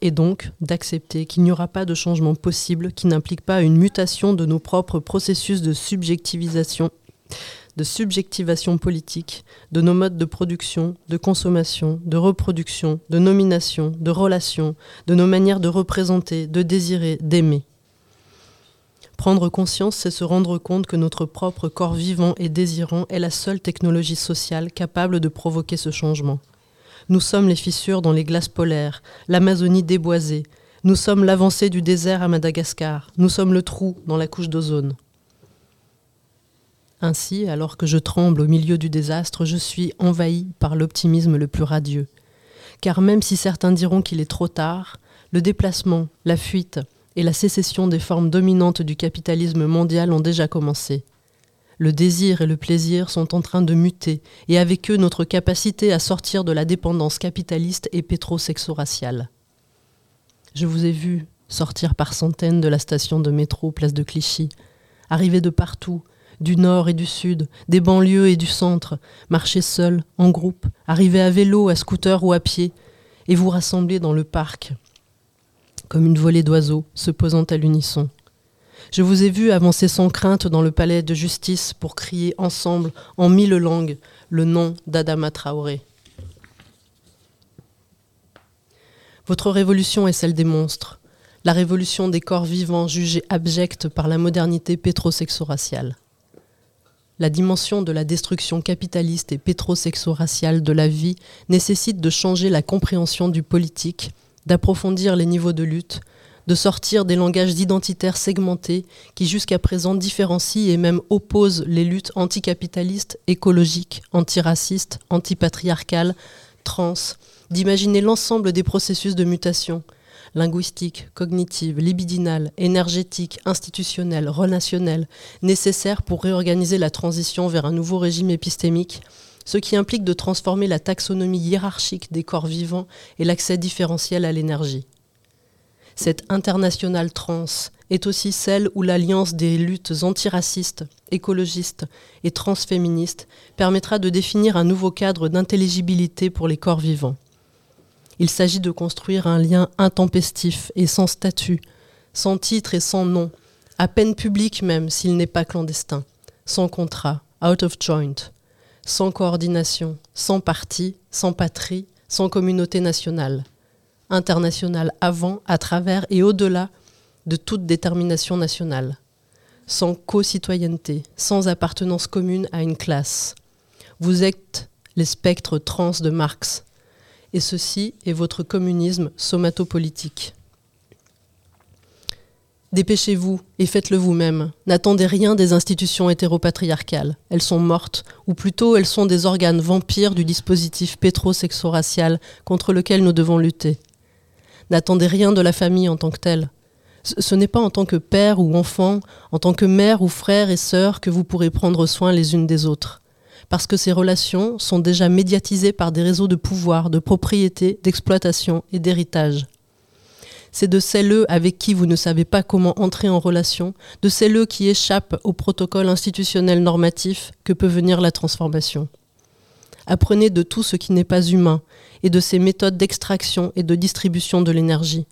Et donc d'accepter qu'il n'y aura pas de changement possible qui n'implique pas une mutation de nos propres processus de subjectivisation, de subjectivation politique, de nos modes de production, de consommation, de reproduction, de nomination, de relation, de nos manières de représenter, de désirer, d'aimer. Prendre conscience, c'est se rendre compte que notre propre corps vivant et désirant est la seule technologie sociale capable de provoquer ce changement. Nous sommes les fissures dans les glaces polaires, l'Amazonie déboisée, nous sommes l'avancée du désert à Madagascar, nous sommes le trou dans la couche d'ozone. Ainsi, alors que je tremble au milieu du désastre, je suis envahi par l'optimisme le plus radieux. Car même si certains diront qu'il est trop tard, le déplacement, la fuite et la sécession des formes dominantes du capitalisme mondial ont déjà commencé. Le désir et le plaisir sont en train de muter, et avec eux notre capacité à sortir de la dépendance capitaliste et pétrosexo-raciale. Je vous ai vu sortir par centaines de la station de métro Place de Clichy, arriver de partout, du nord et du sud, des banlieues et du centre, marcher seul, en groupe, arriver à vélo, à scooter ou à pied, et vous rassembler dans le parc, comme une volée d'oiseaux se posant à l'unisson. Je vous ai vu avancer sans crainte dans le palais de justice pour crier ensemble, en mille langues, le nom d'Adama Traoré. Votre révolution est celle des monstres, la révolution des corps vivants jugés abjects par la modernité pétrosexo-raciale. La dimension de la destruction capitaliste et pétrosexo-raciale de la vie nécessite de changer la compréhension du politique, d'approfondir les niveaux de lutte, de sortir des langages identitaires segmentés qui jusqu'à présent différencient et même opposent les luttes anticapitalistes, écologiques, antiracistes, antipatriarcales, trans, d'imaginer l'ensemble des processus de mutation, linguistique, cognitive, libidinale, énergétique, institutionnelle, relationnelle, nécessaires pour réorganiser la transition vers un nouveau régime épistémique, ce qui implique de transformer la taxonomie hiérarchique des corps vivants et l'accès différentiel à l'énergie. Cette internationale trans est aussi celle où l'alliance des luttes antiracistes, écologistes et transféministes permettra de définir un nouveau cadre d'intelligibilité pour les corps vivants. Il s'agit de construire un lien intempestif et sans statut, sans titre et sans nom, à peine public même s'il n'est pas clandestin, sans contrat, out of joint, sans coordination, sans parti, sans patrie, sans communauté nationale, internationale avant, à travers et au-delà de toute détermination nationale, sans co-citoyenneté, sans appartenance commune à une classe. Vous êtes les spectres trans de Marx, et ceci est votre communisme somatopolitique. Dépêchez-vous et faites-le vous-même. N'attendez rien des institutions hétéropatriarcales. Elles sont mortes, ou plutôt elles sont des organes vampires du dispositif pétrosexo-racial contre lequel nous devons lutter. N'attendez rien de la famille en tant que telle. Ce n'est pas en tant que père ou enfant, en tant que mère ou frère et sœur que vous pourrez prendre soin les unes des autres. Parce que ces relations sont déjà médiatisées par des réseaux de pouvoir, de propriété, d'exploitation et d'héritage. C'est de celles avec qui vous ne savez pas comment entrer en relation, de celles qui échappent au protocole institutionnel normatif que peut venir la transformation. Apprenez de tout ce qui n'est pas humain et de ses méthodes d'extraction et de distribution de l'énergie.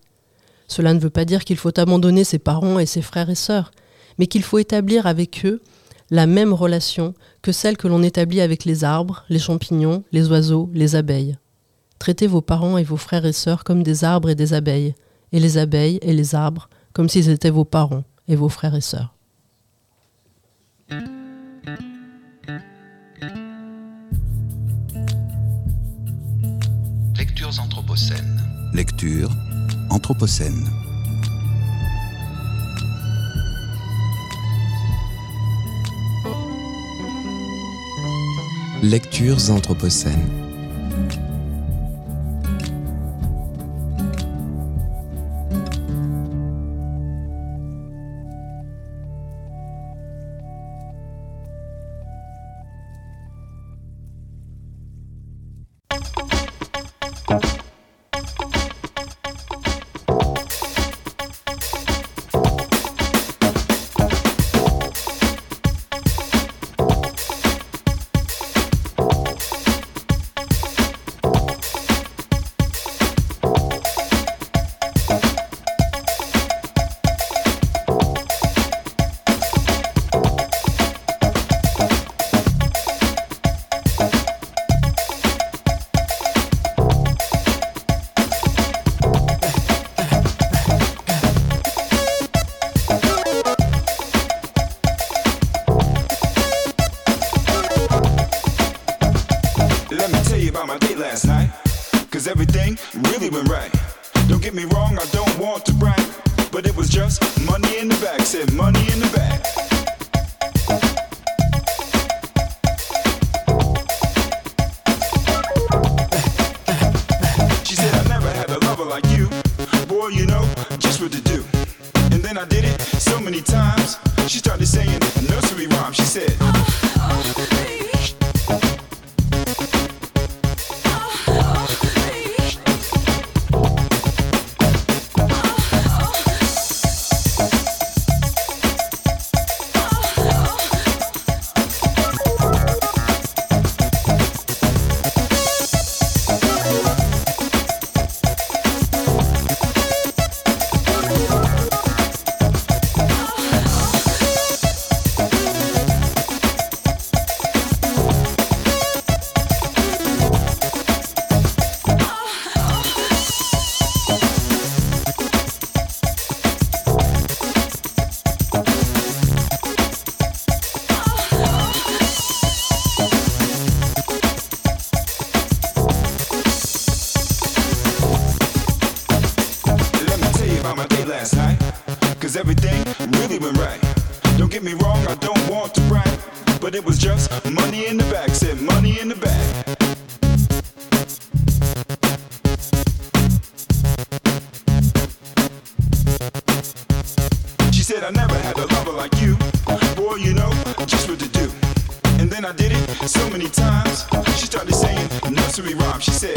Cela ne veut pas dire qu'il faut abandonner ses parents et ses frères et sœurs, mais qu'il faut établir avec eux la même relation que celle que l'on établit avec les arbres, les champignons, les oiseaux, les abeilles. Traitez vos parents et vos frères et sœurs comme des arbres et des abeilles, et les abeilles et les arbres comme s'ils étaient vos parents et vos frères et sœurs. Lectures anthropocènes. Lecture anthropocène. Lectures anthropocènes. but it was just money in the back. Said money in the bag. She said I never had a lover like you, boy. You know just what to do. And then I did it so many times. She started saying nursery rhymes. She said.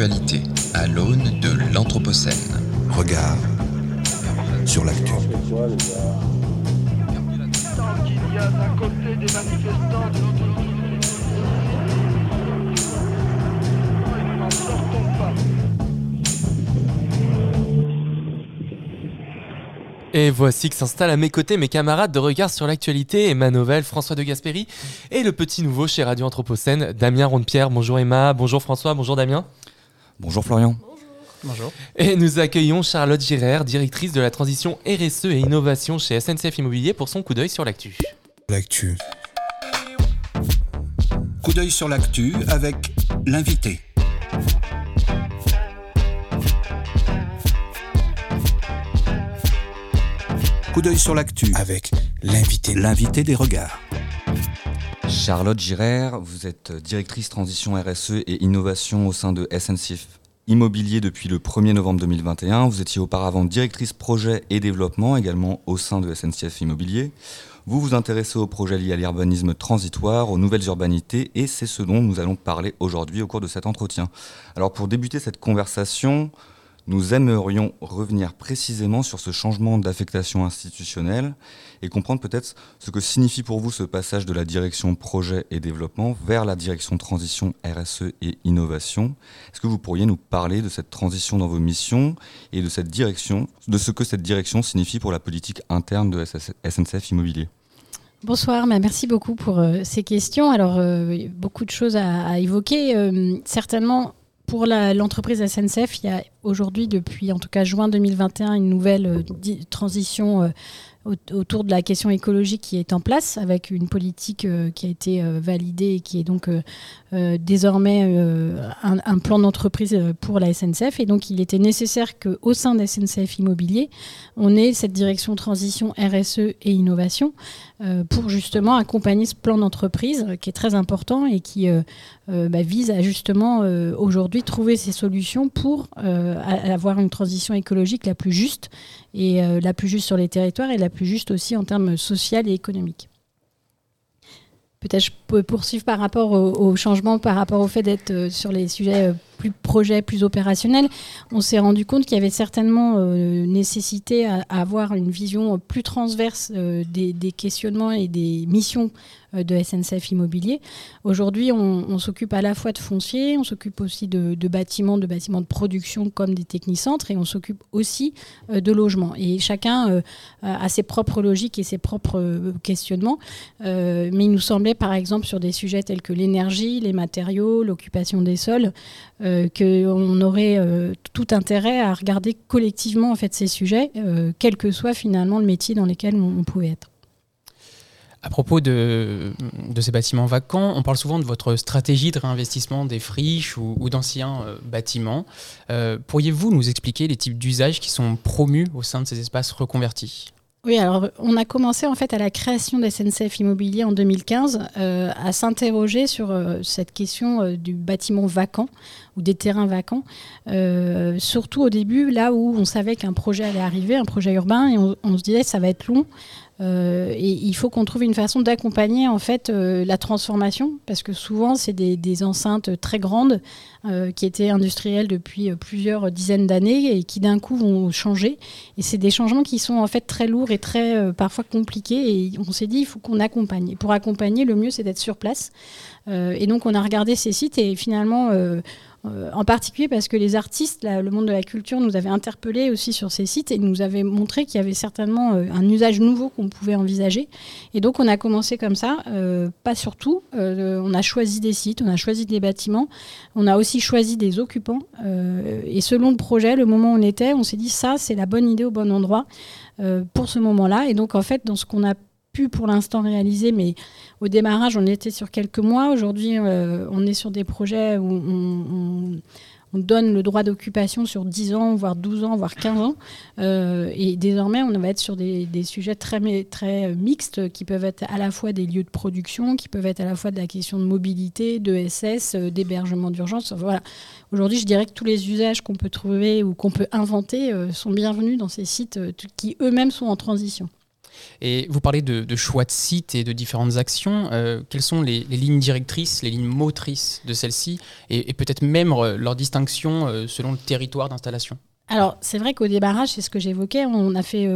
L'actualité à l'aune de l'Anthropocène. Regard sur l'actu. Et voici que s'installent à mes côtés mes camarades de regard sur l'actualité, Emma Novel, François de Gasperi et le petit nouveau chez Radio Anthropocène, Damien Rondepierre. Bonjour Emma, bonjour François, bonjour Damien. Bonjour Florian. Bonjour. Et nous accueillons Charlotte Girard, directrice de la transition RSE et innovation chez SNCF Immobilier pour son coup d'œil sur l'actu. L'actu. Coup d'œil sur l'actu avec l'invité. Coup d'œil sur l'actu avec l'invité. L'invité des regards. Charlotte Girard, vous êtes directrice transition RSE et innovation au sein de SNCF Immobilier depuis le 1er novembre 2021. Vous étiez auparavant directrice projet et développement également au sein de SNCF Immobilier. Vous vous intéressez aux projets liés à l'urbanisme transitoire, aux nouvelles urbanités, et c'est ce dont nous allons parler aujourd'hui au cours de cet entretien. Alors pour débuter cette conversation, nous aimerions revenir précisément sur ce changement d'affectation institutionnelle et comprendre peut-être ce que signifie pour vous ce passage de la direction projet et développement vers la direction transition RSE et innovation. Est-ce que vous pourriez nous parler de cette transition dans vos missions et de cette direction, de ce que cette direction signifie pour la politique interne de SNCF Immobilier? Bonsoir, merci beaucoup pour euh, ces questions. Alors, euh, beaucoup de choses à, à évoquer. Euh, certainement, pour l'entreprise SNCF, il y a aujourd'hui, depuis en tout cas juin 2021, une nouvelle euh, transition euh, au- autour de la question écologique qui est en place, avec une politique euh, qui a été validée et qui est donc désormais euh, un, plan d'entreprise euh, pour la SNCF. Et donc, il était nécessaire qu'au sein de SNCF Immobilier, on ait cette direction transition RSE et innovation euh, pour justement accompagner ce plan d'entreprise euh, qui est très important et qui euh, euh, bah, vise à justement euh, aujourd'hui trouver ces solutions pour euh, avoir une transition écologique la plus juste et euh, la plus juste sur les territoires et la plus juste aussi en termes social et économiques. Peut-être poursuivre par rapport au, au changement, par rapport au fait d'être euh, sur les sujets euh, plus projets, plus opérationnels. On s'est rendu compte qu'il y avait certainement euh, nécessité à, avoir une vision plus transverse des, questionnements et des missions de SNCF Immobilier. Aujourd'hui, on, s'occupe à la fois de foncier, on s'occupe aussi de, de bâtiments, de bâtiments de production comme des technicentres, et on s'occupe aussi de logements. Et chacun a ses propres logiques et ses propres questionnements. Mais il nous semblait, par exemple, sur des sujets tels que l'énergie, les matériaux, l'occupation des sols, euh, qu'on aurait euh, tout intérêt à regarder collectivement en fait ces sujets, euh, quel que soit finalement le métier dans lequel on, pouvait être. À propos de, ces bâtiments vacants, on parle souvent de votre stratégie de réinvestissement des friches ou, d'anciens bâtiments. Pourriez-vous nous expliquer les types d'usages qui sont promus au sein de ces espaces reconvertis? Oui, alors on a commencé en fait à la création de SNCF Immobilier en 2015 euh, à s'interroger sur euh, cette question euh, du bâtiment vacant ou des terrains vacants. Surtout au début, là où on savait qu'un projet allait arriver, un projet urbain, et on, on se disait ça va être long. Euh, et il faut qu'on trouve une façon d'accompagner en fait euh, la transformation parce que souvent c'est des, enceintes très grandes euh, qui étaient industrielles depuis plusieurs dizaines d'années et qui d'un coup vont changer. Et c'est des changements qui sont en fait très lourds et très parfois compliqués. Et on s'est dit il faut qu'on accompagne. Et pour accompagner le mieux c'est d'être sur place. Et donc on a regardé ces sites et finalement euh, en particulier parce que les artistes, le monde de la culture nous avait interpellés aussi sur ces sites et nous avait montré qu'il y avait certainement euh, un usage nouveau qu'on pouvait envisager. Et donc on a commencé comme ça, euh, pas sur tout. On a choisi des sites, on a choisi des bâtiments, on a aussi choisi des occupants. et selon le projet, le moment où on était, on s'est dit ça, c'est la bonne idée au bon endroit pour ce moment-là. Et donc en fait, dans ce qu'on a pour l'instant réaliser, mais au démarrage, on était sur quelques mois. Aujourd'hui, euh, on est sur des projets où on, on- on donne le droit d'occupation sur 10 ans, voire 12 ans, voire 15 ans. Euh, et désormais, on va être sur des, sujets très, mi- très mixtes qui peuvent être à la fois des lieux de production, qui peuvent être à la fois de la question de mobilité, de SS, euh, d'hébergement d'urgence. Voilà. Aujourd'hui, je dirais que tous les usages qu'on peut trouver ou qu'on peut inventer sont bienvenus dans ces sites qui eux-mêmes sont en transition. Et vous parlez de, choix de sites et de différentes actions. Euh, quelles sont les, lignes directrices, les lignes motrices de celles-ci et, peut-être même euh, leur distinction euh, selon le territoire d'installation? Alors, c'est vrai qu'au démarrage, c'est ce que j'évoquais, on a fait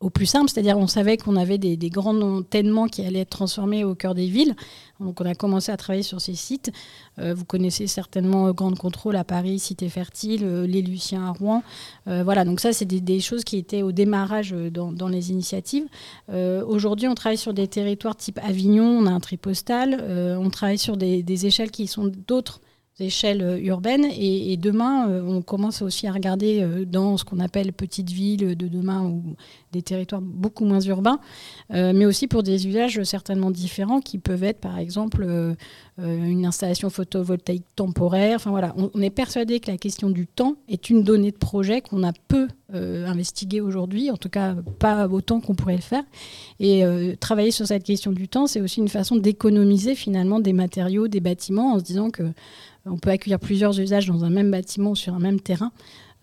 au plus simple, c'est-à-dire on savait qu'on avait des, grands entraînements qui allaient être transformés au cœur des villes. Donc on a commencé à travailler sur ces sites. Euh, vous connaissez certainement euh, Grande Contrôle à Paris, Cité Fertile, euh, Les Luciens à Rouen. Voilà, donc ça, c'est des, choses qui étaient au démarrage dans, les initiatives. Aujourd'hui, on travaille sur des territoires type Avignon, on a un tripostal, on travaille sur des échelles qui sont d'autres échelles euh, urbaines. Et, et demain, euh, on commence aussi à regarder euh, dans ce qu'on appelle petites villes de demain ou des territoires beaucoup moins urbains, mais aussi pour des usages certainement différents qui peuvent être par exemple une installation photovoltaïque temporaire. Enfin on, est persuadé que la question du temps est une donnée de projet qu'on a peu euh, investiguée aujourd'hui, en tout cas pas autant qu'on pourrait le faire. Et euh, travailler sur cette question du temps, c'est aussi une façon d'économiser finalement des matériaux, des bâtiments, en se disant que on peut accueillir plusieurs usages dans un même bâtiment sur un même terrain.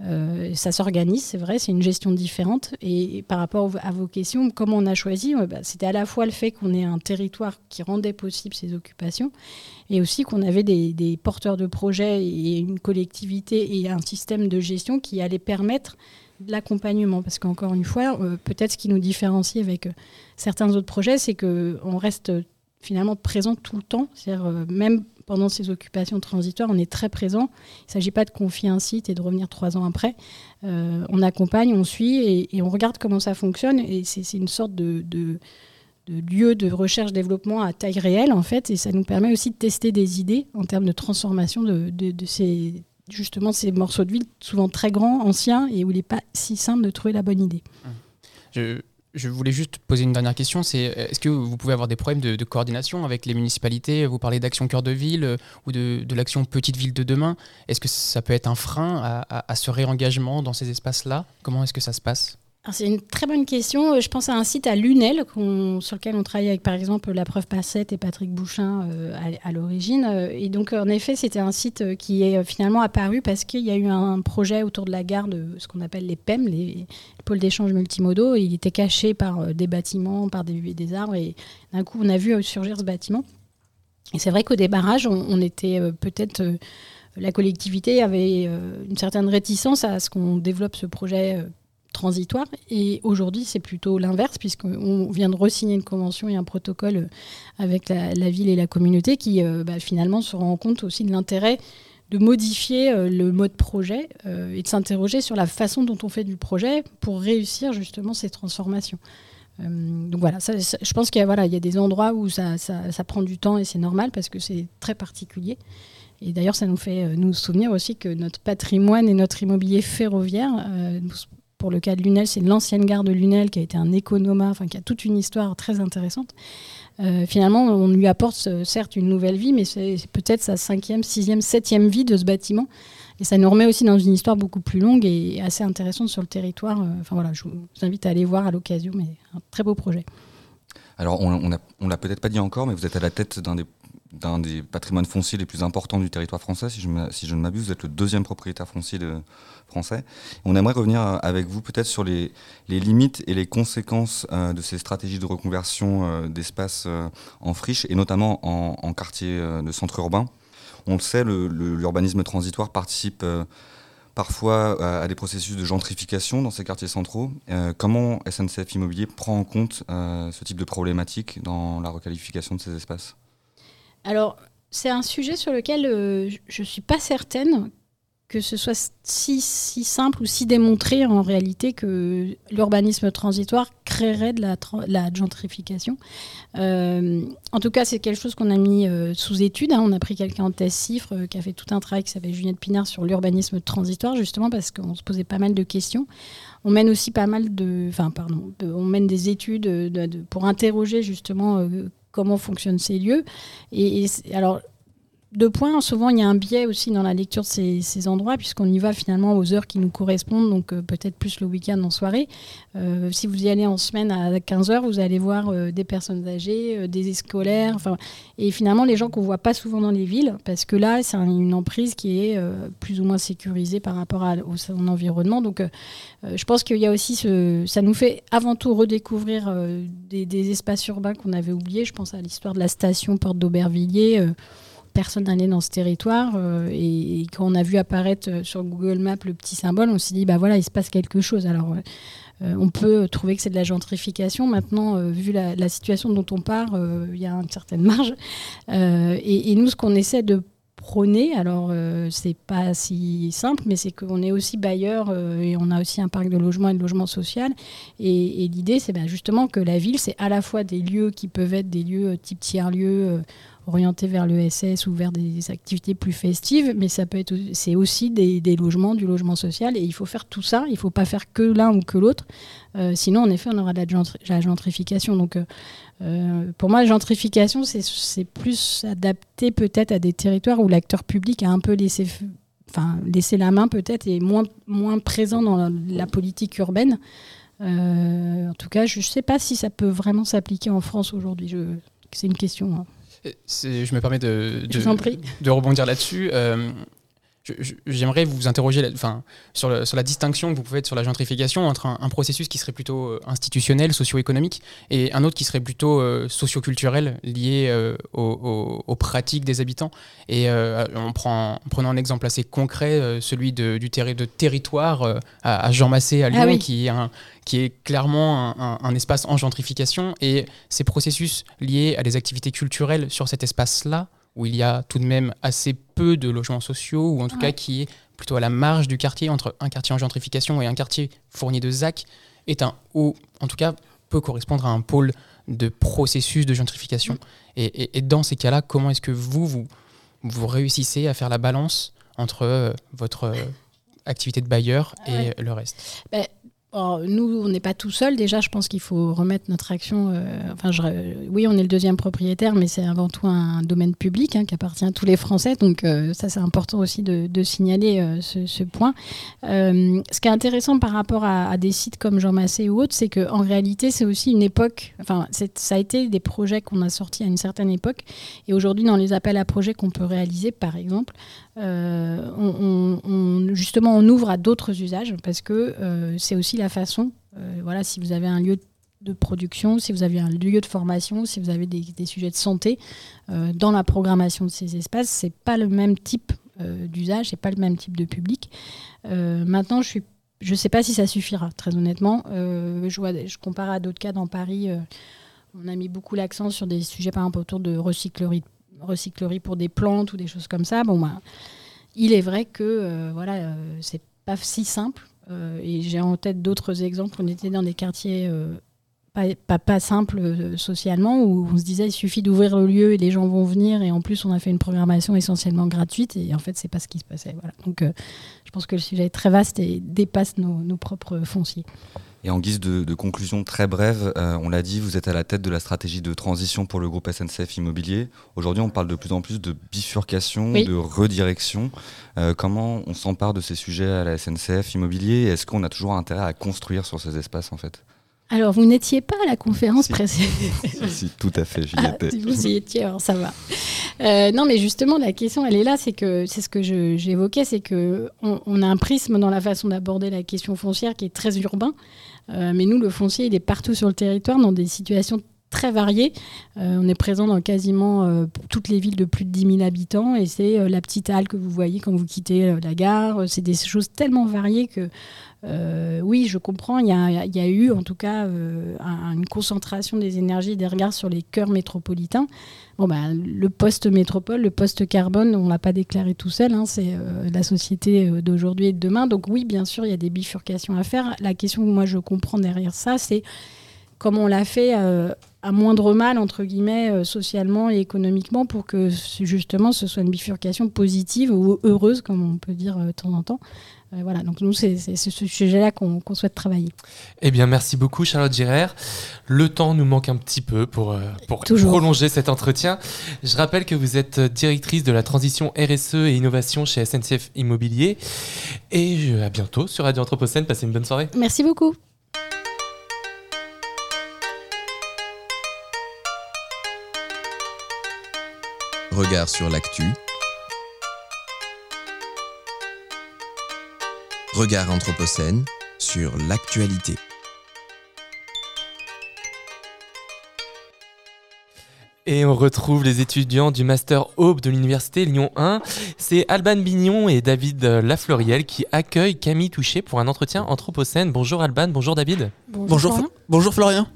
Euh, ça s'organise, c'est vrai, c'est une gestion différente. Et, par rapport à vos questions, comment on a choisi bah, C'était à la fois le fait qu'on ait un territoire qui rendait possible ces occupations, et aussi qu'on avait des, porteurs de projets et une collectivité et un système de gestion qui allait permettre de l'accompagnement. Parce qu'encore une fois, euh, peut-être ce qui nous différencie avec euh, certains autres projets, c'est qu'on reste finalement présent tout le temps. C'est-à-dire, euh, même pendant ces occupations transitoires, on est très présent. Il ne s'agit pas de confier un site et de revenir trois ans après. Euh, on accompagne, on suit et, on regarde comment ça fonctionne. Et c'est une sorte de, lieu de recherche-développement à taille réelle, en fait. Et ça nous permet aussi de tester des idées en termes de transformation de, ces, justement, ces morceaux de ville, souvent très grands, anciens, et où il n'est pas si simple de trouver la bonne idée. Je voulais juste poser une dernière question. C'est euh, est-ce que vous pouvez avoir des problèmes de, coordination avec les municipalités? Vous parlez d'action cœur de ville euh, ou de, l'action petite ville de demain. Est-ce que ça peut être un frein à, ce réengagement dans ces espaces-là? Comment est-ce que ça se passe? C'est une très bonne question. Euh, Je pense à un site à Lunel sur lequel on travaille avec par exemple la preuve Passette et Patrick Bouchin euh, à, l'origine. Euh, Et donc en effet c'était un site qui est finalement apparu parce qu'il y a eu un projet autour de la gare de ce qu'on appelle les PEM, les pôles d'échange multimodaux. Il était caché par des bâtiments, par des, des arbres et d'un coup on a vu surgir ce bâtiment. Et c'est vrai qu'au démarrage on, était peut-être... la collectivité avait une certaine réticence à ce qu'on développe ce projet transitoire. Et aujourd'hui, c'est plutôt l'inverse, puisqu'on vient de re-signer une convention et un protocole avec la, ville et la communauté qui, euh, bah, finalement, se rend compte aussi de l'intérêt de modifier euh, le mode projet euh, et de s'interroger sur la façon dont on fait du projet pour réussir justement ces transformations. Donc voilà, je pense qu'il y, a- voilà, il y a des endroits où ça, ça- prend du temps et c'est normal parce que c'est très particulier. Et d'ailleurs, ça nous fait nous souvenir aussi que notre patrimoine et notre immobilier ferroviaire, pour le cas de Lunel, c'est l'ancienne gare de Lunel qui a été un économa, enfin qui a toute une histoire très intéressante. Euh, finalement, on lui apporte euh, certes une nouvelle vie, mais c'est peut-être sa cinquième, sixième, septième vie de ce bâtiment. Et ça nous remet aussi dans une histoire beaucoup plus longue et assez intéressante sur le territoire. Euh, Enfin voilà, je vous invite à aller voir à l'occasion, mais un très beau projet. Alors, on on l'a peut-être pas dit encore, mais vous êtes à la tête d'un des, patrimoines fonciers les plus importants du territoire français, si je ne m'abuse. Vous êtes le deuxième propriétaire foncier de, On aimerait revenir avec vous peut-être sur les, limites et les conséquences euh, de ces stratégies de reconversion euh, d'espaces euh, en friche, et notamment en, quartier de centre urbain. On le sait, l'urbanisme transitoire participe parfois à, des processus de gentrification dans ces quartiers centraux. Comment SNCF Immobilier prend en compte ce type de problématique dans la requalification de ces espaces? Alors, c'est un sujet sur lequel je ne suis pas certaine que ce soit si, si simple ou si démontré en réalité que l'urbanisme transitoire créerait de la, la gentrification. Euh, en tout cas, c'est quelque chose qu'on a mis euh, sous étude. hein. On a pris quelqu'un en thèse cifre euh, qui a fait tout un travail qui s'appelle Juliette Pinard sur l'urbanisme transitoire, justement parce qu'on se posait pas mal de questions. On mène aussi pas mal de, enfin pardon, de- on mène des études de- de- pour interroger justement comment fonctionnent ces lieux. Et, alors deux points, souvent il y a un biais aussi dans la lecture de ces, endroits, puisqu'on y va finalement aux heures qui nous correspondent, donc euh, peut-être plus le week-end en soirée. Euh, si vous y allez en semaine à 15h, vous allez voir euh, des personnes âgées, des scolaires, et finalement les gens qu'on voit pas souvent dans les villes, parce que là c'est un- une emprise qui est plus ou moins sécurisée par rapport à- son environnement. Donc je pense qu'il y a aussi ça nous fait avant tout redécouvrir des, des espaces urbains qu'on avait oubliés. Je pense à l'histoire de la station Porte d'Aubervilliers. Personne n'allait dans ce territoire euh, et, quand on a vu apparaître euh, sur Google Maps le petit symbole, on s'est dit bah voilà il se passe quelque chose. Alors euh, on peut trouver que c'est de la gentrification. Maintenant, vu la, situation dont on part, il y a une certaine marge. Et, nous, ce qu'on essaie de prôner, alors c'est pas si simple, mais c'est qu'on est aussi bailleur et on a aussi un parc de logement et de logement social. Et, et l'idée, c'est ben, justement que la ville, c'est à la fois des lieux qui peuvent être des lieux type tiers-lieux. Orientés vers l'ESS ou vers des activités plus festives, mais ça peut être, c'est aussi des, logements, du logement social, et il faut faire tout ça. Il ne faut pas faire que l'un ou que l'autre, Euh, sinon en effet on aura de la, la gentrification. Donc euh, euh, pour moi, la gentrification, c'est- plus adapté peut-être à des territoires où l'acteur public a un peu laissé, enfin, laissé la main peut-être et moins, moins présent dans la, politique urbaine. En tout cas, je ne sais pas si ça peut vraiment s'appliquer en France aujourd'hui. C'est une question. hein. C'est- Je me permets de, rebondir là-dessus. Euh, J'aimerais vous interroger enfin, sur, le- sur la distinction que vous pouvez être sur la gentrification entre un, un processus qui serait plutôt euh, institutionnel, socio-économique, et un autre qui serait plutôt euh, socio-culturel, lié euh, aux, pratiques des habitants. Et euh, on prend, en prenant un exemple assez concret, celui de, du terri- de territoire à, à Jean Massé à Lyon, Ah oui. qui est un, qui est clairement un espace en gentrification. Et ces processus liés à des activités culturelles sur cet espace-là, où il y a tout de même assez peu de logements sociaux, ou en tout cas qui est plutôt à la marge du quartier, entre un quartier en gentrification et un quartier fourni de ZAC, est un haut, en tout cas peut correspondre à un pôle de processus de gentrification. Et, et- et dans ces cas-là, comment est-ce que vous, vous, vous réussissez à faire la balance entre euh, votre euh, activité de bailleur et Ouais. le reste? Ben, alors, nous, on n'est pas tout seul. Déjà, je pense qu'il faut remettre notre action. euh, enfin, je- oui, on est le deuxième propriétaire, mais c'est avant tout un domaine public hein, qui appartient à tous les Français. Donc, euh, ça, c'est important aussi de, signaler euh, ce, point. Ce qui est intéressant par rapport à, à des sites comme Jean Massé ou autres, c'est qu'en réalité, c'est aussi une époque. Enfin, ça a été des projets qu'on a sortis à une certaine époque. Et aujourd'hui, dans les appels à projets qu'on peut réaliser, par exemple, euh, justement, on ouvre à d'autres usages parce que euh, c'est aussi la façon. euh, voilà, si vous avez un lieu de production, si vous avez un lieu de formation, si vous avez des, sujets de santé, dans la programmation de ces espaces, c'est pas le même type d'usage, c'est pas le même type de public. Maintenant, je suis je ne sais pas si ça suffira, très honnêtement. Je, vois, je compare à d'autres cas dans Paris. on a mis beaucoup l'accent sur des sujets, par exemple, autour de recyclerie, recyclerie pour des plantes ou des choses comme ça. Bon, bah, il est vrai que euh, voilà, euh, c'est pas si simple. Euh, et j'ai en tête d'autres exemples. On était dans des quartiers pas, pas, simples socialement où on se disait il suffit d'ouvrir le lieu et les gens vont venir. Et en plus, on a fait une programmation essentiellement gratuite. Et en fait, c'est pas ce qui se passait. Donc, je pense que le sujet est très vaste et dépasse nos propres fonciers. Et en guise de, de conclusion très brève, euh, on l'a dit, vous êtes à la tête de la stratégie de transition pour le groupe SNCF Immobilier. Aujourd'hui, on parle de plus en plus de bifurcation, Oui. de redirection. Euh, comment on s'empare de ces sujets à la SNCF Immobilier Est-ce qu'on a toujours intérêt à construire sur ces espaces en fait? Alors, vous n'étiez pas à la conférence précédente. Si, tout à fait, j'y Ah, étais. si vous y étiez, alors ça va. Euh, non, mais justement, la question, elle est là, c'est que c'est ce que j'évoquais, c'est que on, on a un prisme dans la façon d'aborder la question foncière qui est très urbain, Euh, mais nous, le foncier, il est partout sur le territoire, dans des situations très variées. Euh, on est présent dans quasiment euh, toutes les villes de plus de 10 000 habitants, et c'est euh, la petite halle que vous voyez quand vous quittez la gare. C'est des choses tellement variées que euh, oui, je comprends. Il y a, eu, en tout cas, euh, un- une concentration des énergies et des regards sur les cœurs métropolitains. Bon, ben, le post-métropole, le post-carbone, on ne l'a pas déclaré tout seul. hein, c'est euh, la société d'aujourd'hui et de demain. Donc oui, bien sûr, il y a des bifurcations à faire. La question que moi je comprends derrière ça, c'est comment on l'a fait à moindre mal, entre guillemets, socialement et économiquement, pour que justement ce soit une bifurcation positive ou heureuse, comme on peut dire de temps en temps. Euh, voilà, donc nous, c'est ce sujet-là qu'on souhaite travailler. Eh bien, merci beaucoup, Charlotte Girard. Le temps nous manque un petit peu pour, euh, pour Toujours. prolonger cet entretien. Je rappelle que vous êtes directrice de la transition RSE et innovation chez SNCF Immobilier. Et je- à bientôt sur Radio Anthropocène. Passez une bonne soirée. Merci beaucoup. Regard sur l'actu. Regard Anthropocène sur l'actualité. Et on retrouve les étudiants du Master Aube de l'Université Lyon 1. C'est Alban Bignon et David Lafleuriel qui accueillent Camille Touché pour un entretien anthropocène. Bonjour Alban, bonjour David. Bonjour, bonjour Florian.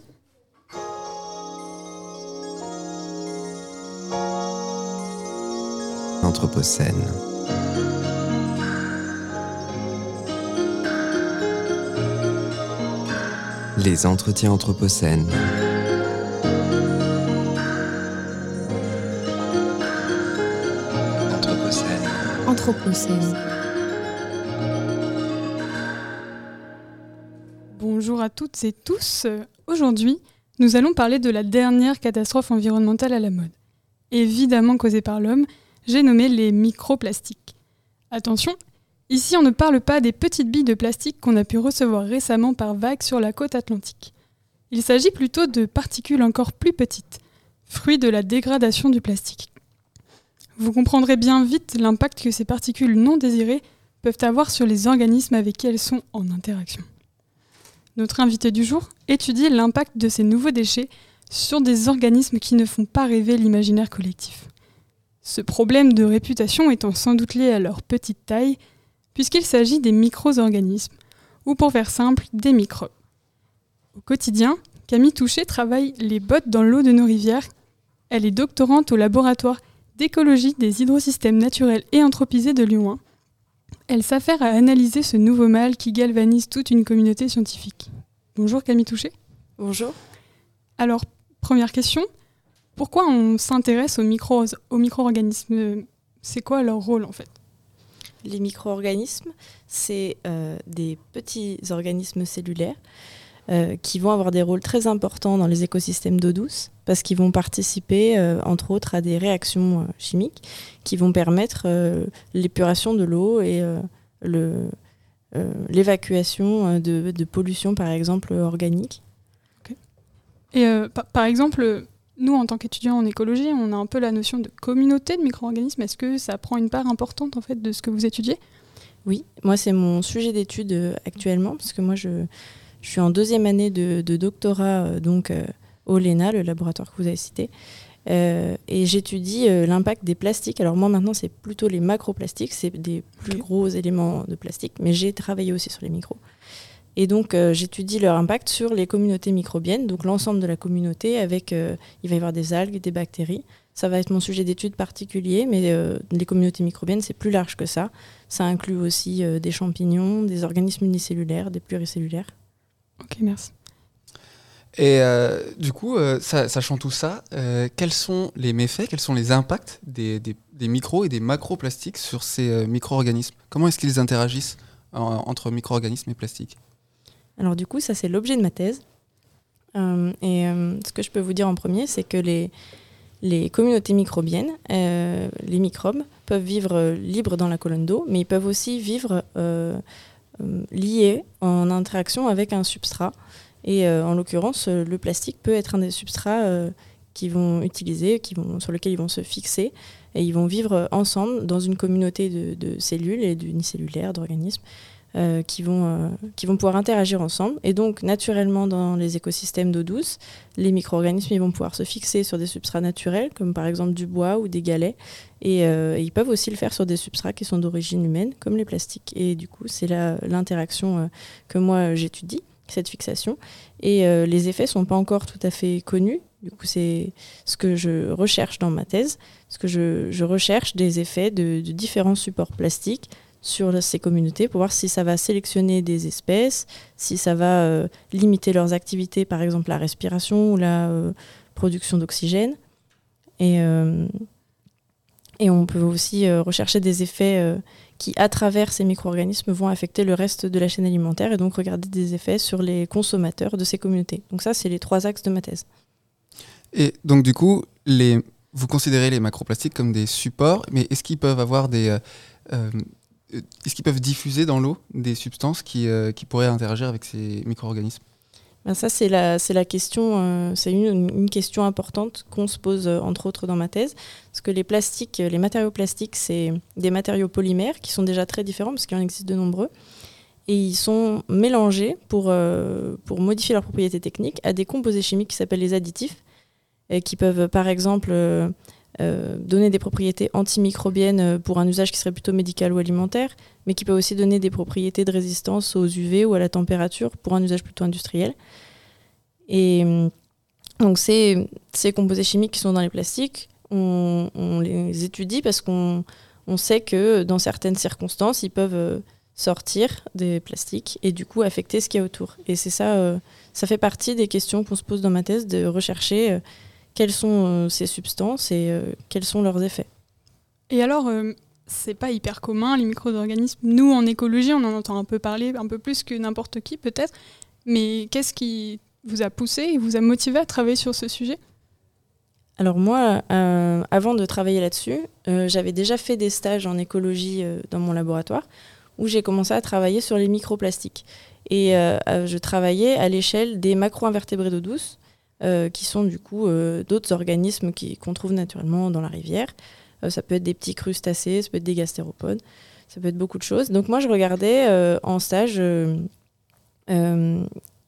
Anthropocène. Les entretiens anthropocènes. Anthropocène. Anthropocène. Bonjour à toutes et tous. Aujourd'hui, nous allons parler de la dernière catastrophe environnementale à la mode. Évidemment causée par l'homme, j'ai nommé les microplastiques. Attention, ici on ne parle pas des petites billes de plastique qu'on a pu recevoir récemment par vagues sur la côte atlantique. Il s'agit plutôt de particules encore plus petites, fruits de la dégradation du plastique. Vous comprendrez bien vite l'impact que ces particules non désirées peuvent avoir sur les organismes avec qui elles sont en interaction. Notre invité du jour étudie l'impact de ces nouveaux déchets sur des organismes qui ne font pas rêver l'imaginaire collectif. Ce problème de réputation étant sans doute lié à leur petite taille, puisqu'il s'agit des micro-organismes, ou pour faire simple, des microbes. Au quotidien, Camille Touché travaille les bottes dans l'eau de nos rivières. Elle est doctorante au laboratoire d'écologie des hydrosystèmes naturels et anthropisés de Lyon 1. Elle s'affaire à analyser ce nouveau mal qui galvanise toute une communauté scientifique. Bonjour Camille Touché. Bonjour. Alors, première question, pourquoi on s'intéresse aux micro-organismes? C'est quoi leur rôle en fait? Les micro-organismes, c'est euh, des petits organismes cellulaires euh, qui vont avoir des rôles très importants dans les écosystèmes d'eau douce parce qu'ils vont participer, euh, entre autres, à des réactions chimiques qui vont permettre l'épuration de l'eau et l'évacuation de, pollution, par exemple, organique. Et par exemple, nous en tant qu'étudiants en écologie, on a un peu la notion de communauté de micro-organismes. Est-ce que ça prend une part importante en fait de ce que vous étudiez? Oui, moi c'est mon sujet d'étude euh, actuellement, parce que moi je, je suis en deuxième année de, de doctorat euh, donc euh, au LENA, le laboratoire que vous avez cité, et j'étudie l'impact des plastiques. Alors moi maintenant c'est plutôt les macroplastiques, c'est des plus gros éléments de plastique, mais j'ai travaillé aussi sur les micros. Et donc euh, j'étudie leur impact sur les communautés microbiennes, donc l'ensemble de la communauté avec, euh, il va y avoir des algues, des bactéries. Ça va être mon sujet d'étude particulier, mais euh, les communautés microbiennes, c'est plus large que ça. Ça inclut aussi euh, des champignons, des organismes unicellulaires, des pluricellulaires. Ok, merci. Et euh, du coup, euh, sa- sachant tout ça, euh, quels sont les méfaits, quels sont les impacts des, des- des micros et des macroplastiques sur ces euh, micro-organismes? Comment est-ce qu'ils interagissent en- entre micro-organismes et plastiques? Alors du coup, ça c'est l'objet de ma thèse. Euh, et euh, ce que je peux vous dire en premier, c'est que les, communautés microbiennes, euh, les microbes, peuvent vivre libres dans la colonne d'eau, mais ils peuvent aussi vivre liés en interaction avec un substrat. Et en l'occurrence, le plastique peut être un des substrats qu'ils vont utiliser, qui vont, sur lequel ils vont se fixer, et ils vont vivre ensemble dans une communauté de cellules et d'unicellulaires, d'organismes, euh, qui, vont, euh, qui vont pouvoir interagir ensemble. Et donc, naturellement, dans les écosystèmes d'eau douce, les micro-organismes ils vont pouvoir se fixer sur des substrats naturels, comme par exemple du bois ou des galets. Et euh, ils peuvent aussi le faire sur des substrats qui sont d'origine humaine, comme les plastiques. Et du coup, c'est là l'interaction que moi j'étudie, cette fixation. Et les effets sont pas encore tout à fait connus. Du coup, c'est ce que je recherche dans ma thèse, parce que je, je recherche des effets de différents supports plastiques sur ces communautés pour voir si ça va sélectionner des espèces, si ça va euh, limiter leurs activités, par exemple la respiration ou la euh, production d'oxygène. Et, euh, et on peut aussi rechercher des effets qui, à travers ces micro-organismes, vont affecter le reste de la chaîne alimentaire et donc regarder des effets sur les consommateurs de ces communautés. Donc ça, c'est les trois axes de ma thèse. Et donc du coup, les, vous considérez les macroplastiques comme des supports, mais est-ce qu'ils peuvent avoir des... est-ce qu'ils peuvent diffuser dans l'eau des substances qui, euh, qui pourraient interagir avec ces micro-organismes? Ben ça, c'est la, c'est la question, euh, c'est une, une question importante qu'on se pose euh, entre autres dans ma thèse, parce que les plastiques, euh, les matériaux plastiques, c'est des matériaux polymères qui sont déjà très différents, parce qu'il en existe de nombreux, et ils sont mélangés pour, euh, pour modifier leurs propriétés techniques à des composés chimiques qui s'appellent les additifs, qui peuvent par exemple euh, euh, donner des propriétés antimicrobiennes euh, pour un usage qui serait plutôt médical ou alimentaire, mais qui peuvent aussi donner des propriétés de résistance aux UV ou à la température pour un usage plutôt industriel. Et hum, donc ces, ces composés chimiques qui sont dans les plastiques, on, les étudie parce qu'on on sait que dans certaines circonstances, ils peuvent euh, sortir des plastiques et du coup affecter ce qu'il y a autour. Et c'est ça, euh, ça fait partie des questions qu'on se pose dans ma thèse, de rechercher euh, quelles sont euh, ces substances et euh, quels sont leurs effets. Et alors, euh, c'est pas hyper commun, les micro-organismes. Nous, en écologie, on en entend un peu parler, un peu plus que n'importe qui peut-être. Mais qu'est-ce qui vous a poussé et vous a motivé à travailler sur ce sujet? Alors moi, euh, avant de travailler là-dessus, euh, j'avais déjà fait des stages en écologie euh, dans mon laboratoire où j'ai commencé à travailler sur les microplastiques. Et je travaillais à l'échelle des macro-invertébrés d'eau douce, euh, qui sont du coup euh, d'autres organismes qu'on trouve naturellement dans la rivière. Euh, ça peut être des petits crustacés, ça peut être des gastéropodes, ça peut être beaucoup de choses. Donc moi, je regardais en stage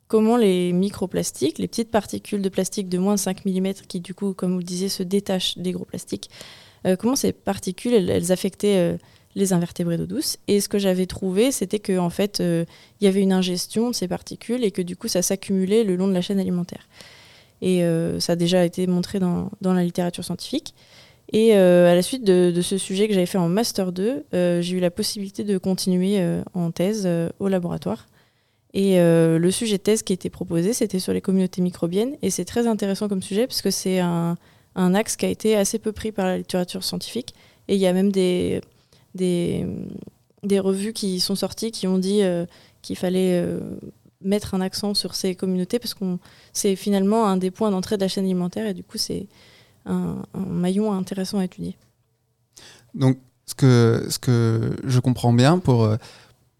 comment les microplastiques, les petites particules de plastique de moins de 5 mm qui du coup, comme vous le disiez, se détachent des gros plastiques, comment ces particules, elles, affectaient les invertébrés d'eau douce. Et ce que j'avais trouvé, c'était qu'en en fait, il y avait une ingestion de ces particules et que du coup, ça s'accumulait le long de la chaîne alimentaire. Et euh, ça a déjà été montré dans, dans la littérature scientifique. Et euh, à la suite de, ce sujet que j'avais fait en Master 2, euh, j'ai eu la possibilité de continuer euh, en thèse au laboratoire. Et le sujet de thèse qui était proposé, c'était sur les communautés microbiennes. Et c'est très intéressant comme sujet parce que c'est un, axe qui a été assez peu pris par la littérature scientifique. Et il y a même des, des, revues qui sont sorties qui ont dit qu'il fallait mettre un accent sur ces communautés parce que c'est finalement un des points d'entrée de la chaîne alimentaire et du coup c'est un, maillon intéressant à étudier. Donc, ce que, ce que je comprends bien pour,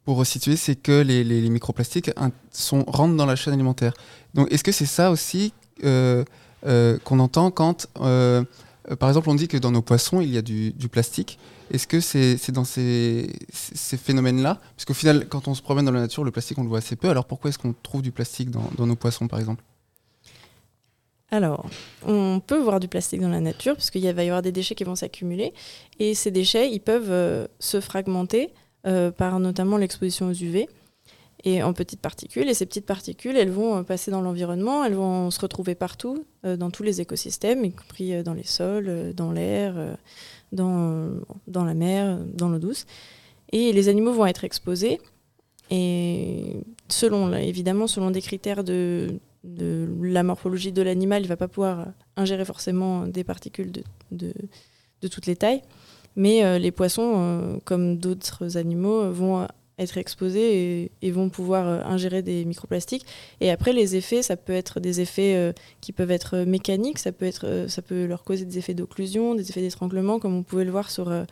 pour resituer, c'est que les, les- microplastiques sont, rentrent dans la chaîne alimentaire. Donc, est-ce que c'est ça aussi euh, euh, qu'on entend quand, euh, par exemple, on dit que dans nos poissons, il y a du plastique Est-ce que c'est dans ces, phénomènes-là? Parce qu'au final, quand on se promène dans la nature, le plastique, on le voit assez peu. Alors, pourquoi est-ce qu'on trouve du plastique dans, nos poissons, par exemple? Alors, on peut voir du plastique dans la nature parce qu'il va y avoir des déchets qui vont s'accumuler et ces déchets, ils peuvent euh, se fragmenter euh, par notamment l'exposition aux UV et en petites particules. Et ces petites particules, elles vont euh, passer dans l'environnement, elles vont se retrouver partout, dans tous les écosystèmes, y compris dans les sols, dans l'air, dans, la mer, dans l'eau douce. Et les animaux vont être exposés. Et selon, évidemment, selon des critères de, la morphologie de l'animal, il ne va pas pouvoir ingérer forcément des particules de, toutes les tailles. Mais euh, les poissons, euh, comme d'autres animaux, vont être exposés et, vont pouvoir euh, ingérer des microplastiques. Et après, les effets, ça peut être des effets euh, qui peuvent être mécaniques, ça peut, être, euh, ça peut leur causer des effets d'occlusion, des effets d'étranglement, comme on pouvait le voir sur euh,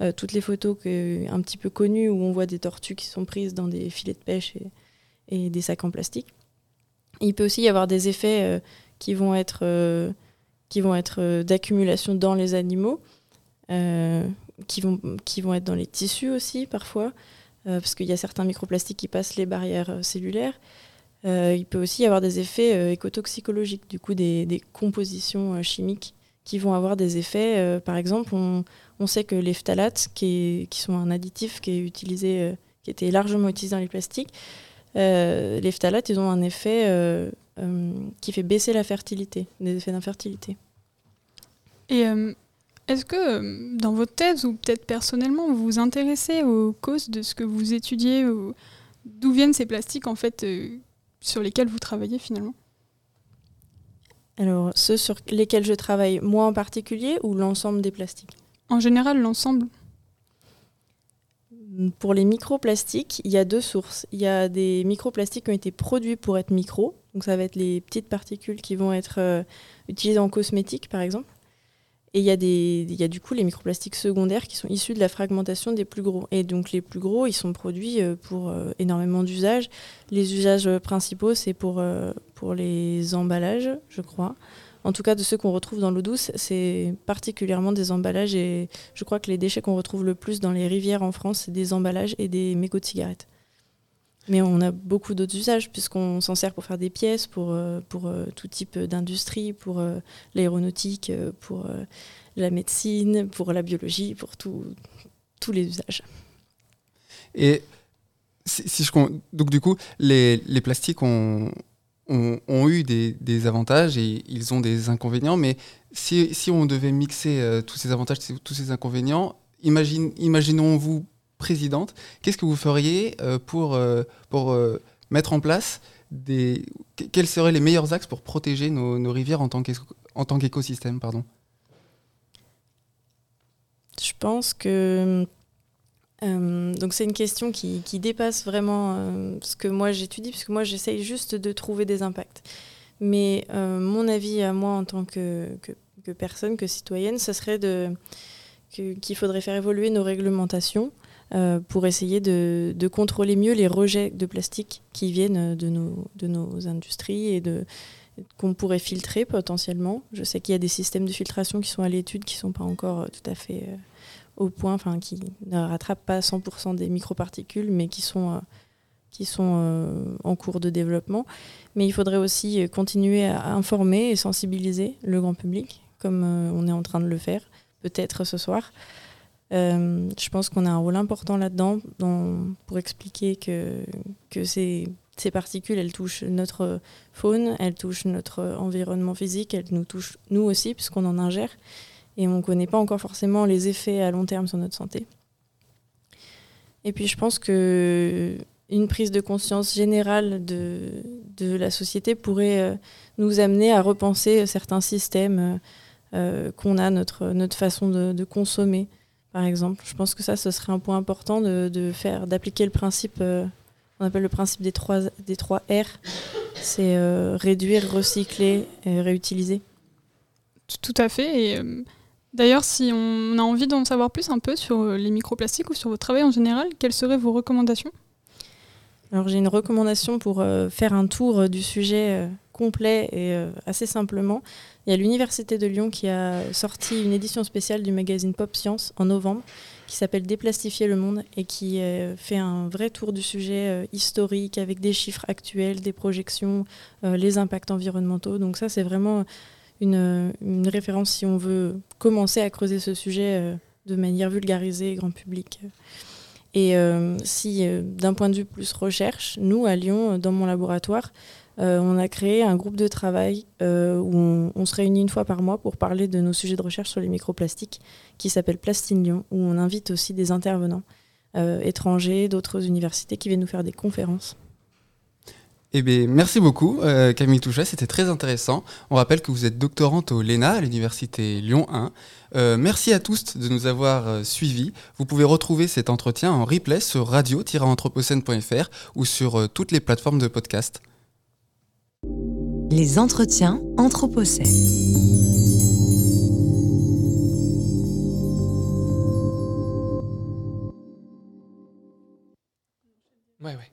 euh, toutes les photos que, un petit peu connues où on voit des tortues qui sont prises dans des filets de pêche et, des sacs en plastique. Il peut aussi y avoir des effets euh, qui vont être, euh, qui vont être euh, d'accumulation dans les animaux, euh, qui, vont, qui vont être dans les tissus aussi parfois, euh, parce qu'il y a certains microplastiques qui passent les barrières euh, cellulaires. Euh, il peut aussi y avoir des effets euh, écotoxicologiques, du coup des, compositions euh, chimiques qui vont avoir des effets. euh, par exemple, on, sait que les phtalates, qui, sont un additif qui est utilisé, euh, qui était largement utilisé dans les plastiques, euh, les phtalates, ils ont un effet euh, euh, qui fait baisser la fertilité, des effets d'infertilité. Et euh, est-ce que euh, dans votre thèse ou peut-être personnellement, vous vous intéressez aux causes de ce que vous étudiez ou D'où viennent ces plastiques en fait euh, sur lesquels vous travaillez finalement? Alors, ceux sur lesquels je travaille, moi en particulier, ou l'ensemble des plastiques? En général, l'ensemble Pour les microplastiques, il y a deux sources. Il y a des microplastiques qui ont été produits pour être micros, donc ça va être les petites particules qui vont être euh, utilisées en cosmétique par exemple. Et il y, a y a du coup les microplastiques secondaires qui sont issus de la fragmentation des plus gros. Et donc les plus gros, ils sont produits euh, pour euh, énormément d'usages. Les usages euh, principaux, c'est pour, pour les emballages, je crois. En tout cas, de ceux qu'on retrouve dans l'eau douce, c'est particulièrement des emballages. Et je crois que les déchets qu'on retrouve le plus dans les rivières en France, c'est des emballages et des mégots de cigarettes. Mais on a beaucoup d'autres usages, puisqu'on s'en sert pour faire des pièces, pour, euh, pour euh, tout type d'industrie, pour euh, l'aéronautique, pour la médecine, pour la biologie, pour tout- tous les usages. Et si, je donc du coup, les, les plastiques ont, ont, eu des, des avantages et ils ont des inconvénients, mais si, si on devait mixer tous ces avantages, tous ces inconvénients, imagine, imaginons-vous présidente, qu'est-ce que vous feriez euh, pour, euh, pour euh, mettre en place des... que- Quels seraient les meilleurs axes pour protéger nos, nos rivières en tant qu'écosystème Je pense que donc c'est une question qui, qui dépasse vraiment ce que moi j'étudie, puisque moi j'essaye juste de trouver des impacts. Mais mon avis à moi en tant que, que, personne, que citoyenne, ce serait qu'il faudrait faire évoluer nos réglementations euh, pour essayer de, contrôler mieux les rejets de plastique qui viennent de nos, de nos industries et qu'on pourrait filtrer potentiellement. Je sais qu'il y a des systèmes de filtration qui sont à l'étude, qui ne sont pas encore euh, tout à fait euh, au point, enfin qui ne rattrapent pas 100% des microparticules, mais qui sont, euh, qui sont euh, en cours de développement. Mais il faudrait aussi euh, continuer à informer et sensibiliser le grand public, comme euh, on est en train de le faire, peut-être ce soir. Euh, je pense qu'on a un rôle important là-dedans dans- pour expliquer que, ces, particules, elles touchent notre faune, elles touchent notre environnement physique, elles nous touchent nous aussi, puisqu'on en ingère et on ne connaît pas encore forcément les effets à long terme sur notre santé. Et puis je pense que une prise de conscience générale de, la société pourrait euh, nous amener à repenser certains systèmes euh, qu'on a, notre, façon de consommer, par exemple. Je pense que ça, ce serait un point important de, de faire, d'appliquer le principe, euh, on appelle le principe des trois, des trois R. C'est euh, réduire, recycler et réutiliser. Tout à fait. Et euh, d'ailleurs, si on a envie d'en savoir plus un peu sur les microplastiques ou sur votre travail en général, quelles seraient vos recommandations? Alors j'ai une recommandation pour faire un tour du sujet complet et euh, assez simplement. Il y a l'Université de Lyon qui a sorti une édition spéciale du magazine Pop Science en novembre qui s'appelle Déplastifier le monde et qui euh, fait un vrai tour du sujet euh, historique avec des chiffres actuels, des projections, les impacts environnementaux. Donc ça c'est vraiment une, référence si on veut commencer à creuser ce sujet de manière vulgarisée, grand public. Et si, d'un point de vue plus recherche, nous, à Lyon, dans mon laboratoire, euh, on a créé un groupe de travail euh, où on, se réunit une fois par mois pour parler de nos sujets de recherche sur les microplastiques, qui s'appelle Plastine Lyon, où on invite aussi des intervenants euh, étrangers, d'autres universités qui viennent nous faire des conférences. Eh bien, merci beaucoup, Camille Touchet, c'était très intéressant. On rappelle que vous êtes doctorante au LENA, à l'Université Lyon 1. Euh, merci à tous de nous avoir suivis. Vous pouvez retrouver cet entretien en replay sur radio-anthropocène.fr ou sur toutes les plateformes de podcast. Les entretiens Anthropocène. Ouais, ouais.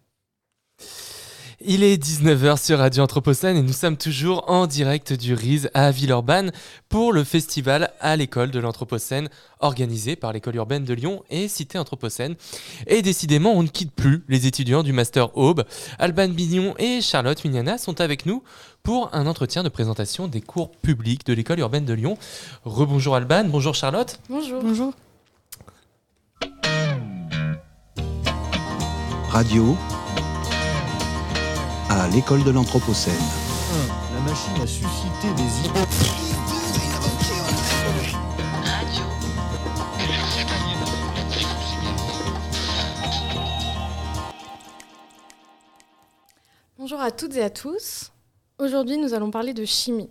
Il est 19h sur Radio Anthropocène et nous sommes toujours en direct du RISE à Villeurbanne pour le festival à l'école de l'Anthropocène organisé par l'école urbaine de Lyon et Cité Anthropocène. Et décidément, on ne quitte plus les étudiants du Master Aube. Alban Bignon et Charlotte Mignana sont avec nous pour un entretien de présentation des cours publics de l'école urbaine de Lyon. Rebonjour Alban, bonjour Charlotte. Bonjour. Bonjour. Radio à l'école de l'Anthropocène. La machine a suscité des idées. Bonjour à toutes et à tous. Aujourd'hui, nous allons parler de chimie.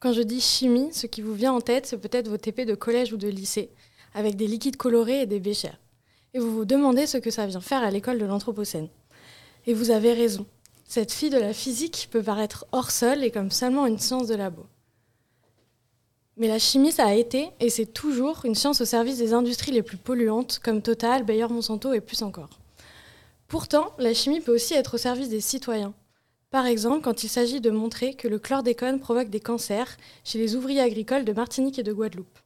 Quand je dis chimie, ce qui vous vient en tête, c'est peut-être vos TP de collège ou de lycée, avec des liquides colorés et des béchères. Et vous vous demandez ce que ça vient faire à l'école de l'Anthropocène. Et vous avez raison. Cette fille de la physique peut paraître hors sol et comme seulement une science de labo. Mais la chimie, ça a été, et c'est toujours, une science au service des industries les plus polluantes, comme Total, Bayer Monsanto et plus encore. Pourtant, la chimie peut aussi être au service des citoyens. Par exemple, quand il s'agit de montrer que le chlordécone provoque des cancers chez les ouvriers agricoles de Martinique et de Guadeloupe.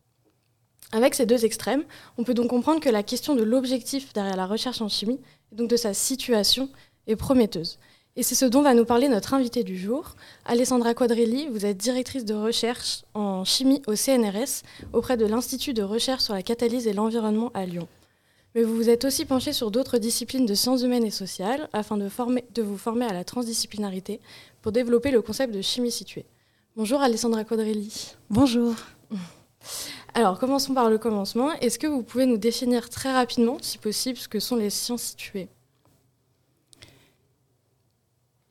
Avec ces deux extrêmes, on peut donc comprendre que la question de l'objectif derrière la recherche en chimie, et donc de sa situation, est prometteuse. Et c'est ce dont va nous parler notre invitée du jour. Alessandra Quadrelli, vous êtes directrice de recherche en chimie au CNRS auprès de l'Institut de recherche sur la catalyse et l'environnement à Lyon. Mais vous vous êtes aussi penchée sur d'autres disciplines de sciences humaines et sociales afin de, former, de vous former à la transdisciplinarité pour développer le concept de chimie située. Bonjour Alessandra Quadrelli. Bonjour. Alors commençons par le commencement. Est-ce que vous pouvez nous définir très rapidement, si possible, ce que sont les sciences situées?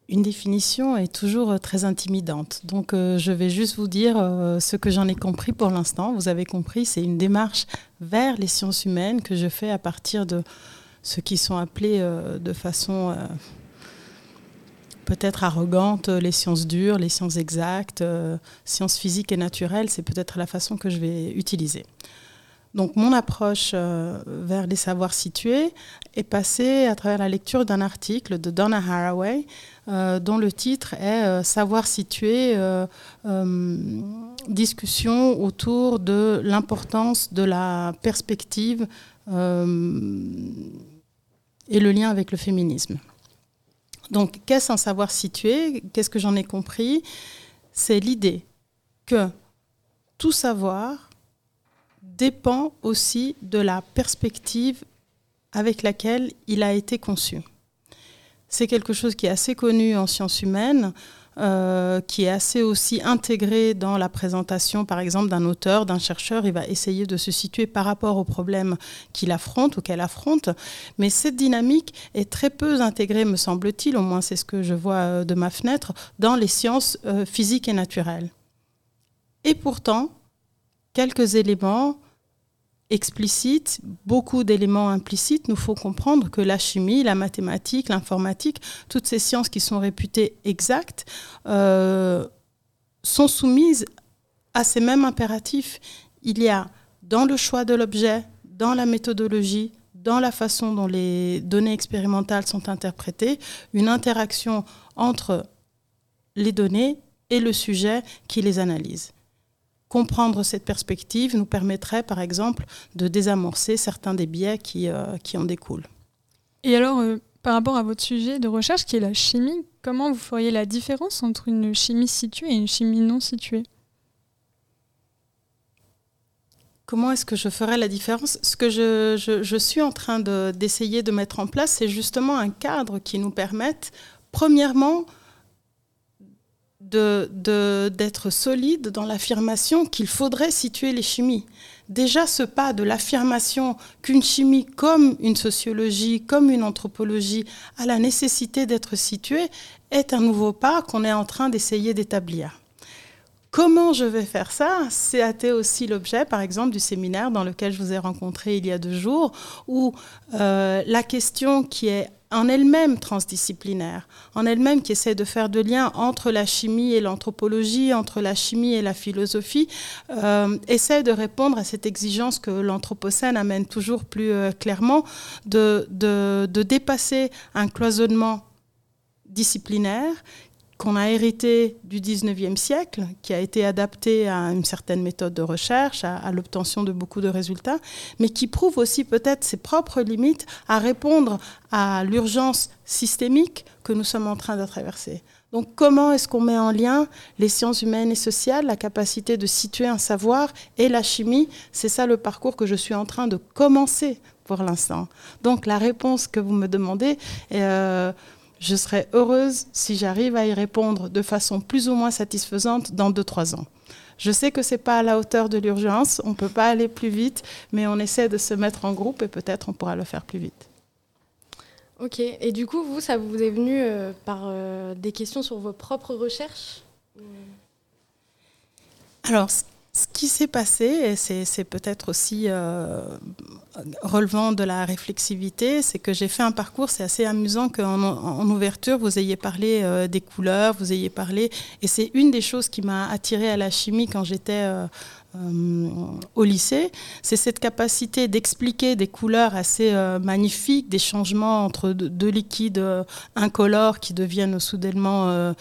Une définition est toujours euh, très intimidante. Donc euh, je vais juste vous dire euh, ce que j'en ai compris pour l'instant. Vous avez compris, c'est une démarche vers les sciences humaines que je fais à partir de ce qui sont appelés de façon peut-être arrogante les sciences dures, les sciences exactes, sciences physiques et naturelles. C'est peut-être la façon que je vais utiliser. Donc mon approche vers les savoirs situés est passée à travers la lecture d'un article de Donna Haraway dont le titre est euh, Savoir situé, euh, euh, discussion autour de l'importance de la perspective euh, et le lien avec le féminisme. Donc qu'est-ce un savoir situé Qu'est-ce que j'en ai compris? C'est l'idée que tout savoir dépend aussi de la perspective avec laquelle il a été conçu. C'est quelque chose qui est assez connu en sciences humaines, euh, qui est assez aussi intégré dans la présentation, par exemple, d'un auteur, d'un chercheur. Il va essayer de se situer par rapport au problème qu'il affronte ou qu'elle affronte. Mais cette dynamique est très peu intégrée, me semble-t-il, au moins c'est ce que je vois euh, de ma fenêtre, dans les sciences euh, physiques et naturelles. Et pourtant, quelques éléments explicites, beaucoup d'éléments implicites, nous faut comprendre que la chimie, la mathématique, l'informatique, toutes ces sciences qui sont réputées exactes, euh, sont soumises à ces mêmes impératifs. Il y a dans le choix de l'objet, dans la méthodologie, dans la façon dont les données expérimentales sont interprétées, une interaction entre les données et le sujet qui les analyse. Comprendre cette perspective nous permettrait, par exemple, de désamorcer certains des biais qui, euh, qui en découlent. Et alors, euh, par rapport à votre sujet de recherche qui est la chimie, comment vous feriez la différence entre une chimie située et une chimie non située? Comment est-ce que je ferais la différence? Ce que je, je- je suis en train de- d'essayer de, mettre en place, c'est justement un cadre qui nous permette, premièrement, de- de- d'être solide dans l'affirmation qu'il faudrait situer les chimies. déjà ce pas de l'affirmation qu'une chimie comme une sociologie, comme une anthropologie a la nécessité d'être située est un nouveau pas qu'on est en train d'essayer d'établir. Comment je vais faire ça? C'était aussi l'objet, par exemple, du séminaire dans lequel je vous ai rencontré il y a deux jours, où euh, la question qui est en elle-même transdisciplinaire, en elle-même qui essaie de faire de lien entre la chimie et l'anthropologie, entre la chimie et la philosophie, euh, essaie de répondre à cette exigence que l'anthropocène amène toujours plus euh, clairement de dépasser un cloisonnement disciplinaire qu'on a hérité du 19e siècle, qui a été adapté à une certaine méthode de recherche, à, l'obtention de beaucoup de résultats, mais qui prouve aussi peut-être ses propres limites à répondre à l'urgence systémique que nous sommes en train de traverser. Donc comment est-ce qu'on met en lien les sciences humaines et sociales, la capacité de situer un savoir et la chimie? C'est ça le parcours que je suis en train de commencer pour l'instant. Donc la réponse que vous me demandez... Euh, je serai heureuse si j'arrive à y répondre de façon plus ou moins satisfaisante dans 2-3 ans. Je sais que ce n'est pas à la hauteur de l'urgence, on ne peut pas aller plus vite, mais on essaie de se mettre en groupe et peut-être on pourra le faire plus vite. Ok, et du coup, vous, ça vous est venu euh, par euh, des questions sur vos propres recherches Alors, ce qui s'est passé, et c'est peut-être aussi euh, relevant de la réflexivité, c'est que j'ai fait un parcours, c'est assez amusant qu'en en ouverture, vous ayez parlé euh, des couleurs, vous ayez parlé, et c'est une des choses qui m'a attirée à la chimie quand j'étais euh, euh, au lycée, c'est cette capacité d'expliquer des couleurs assez euh, magnifiques, des changements entre deux, liquides euh, incolores qui deviennent soudainement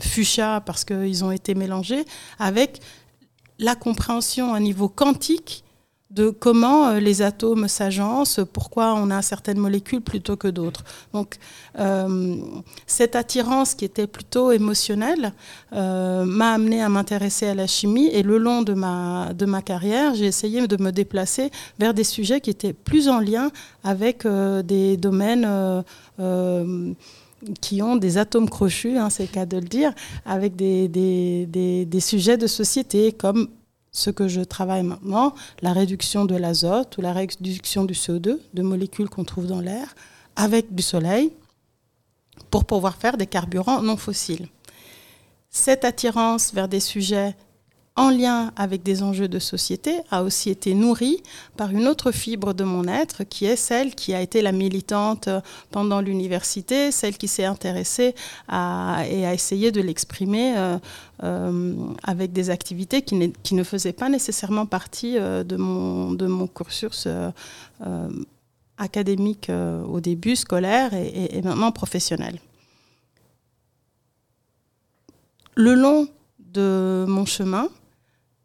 fuchsia parce qu'ils ont été mélangés, avec la compréhension à niveau quantique de comment euh, les atomes s'agencent, pourquoi on a certaines molécules plutôt que d'autres. Donc euh, cette attirance qui était plutôt émotionnelle euh, m'a amené à m'intéresser à la chimie et le long de ma, carrière, j'ai essayé de me déplacer vers des sujets qui étaient plus en lien avec des domaines qui ont des atomes crochus, hein, c'est le cas de le dire, avec des sujets de société comme ce que je travaille maintenant, la réduction de l'azote ou la réduction du CO2, de molécules qu'on trouve dans l'air, avec du soleil, pour pouvoir faire des carburants non fossiles. Cette attirance vers des sujets en lien avec des enjeux de société, a aussi été nourrie par une autre fibre de mon être, qui est celle qui a été la militante pendant l'université, celle qui s'est intéressée à, et a essayé de l'exprimer euh, euh, avec des activités qui, ne faisaient pas nécessairement partie euh, de, mon, de cursus académique au début, scolaire et maintenant professionnel. Le long de mon chemin,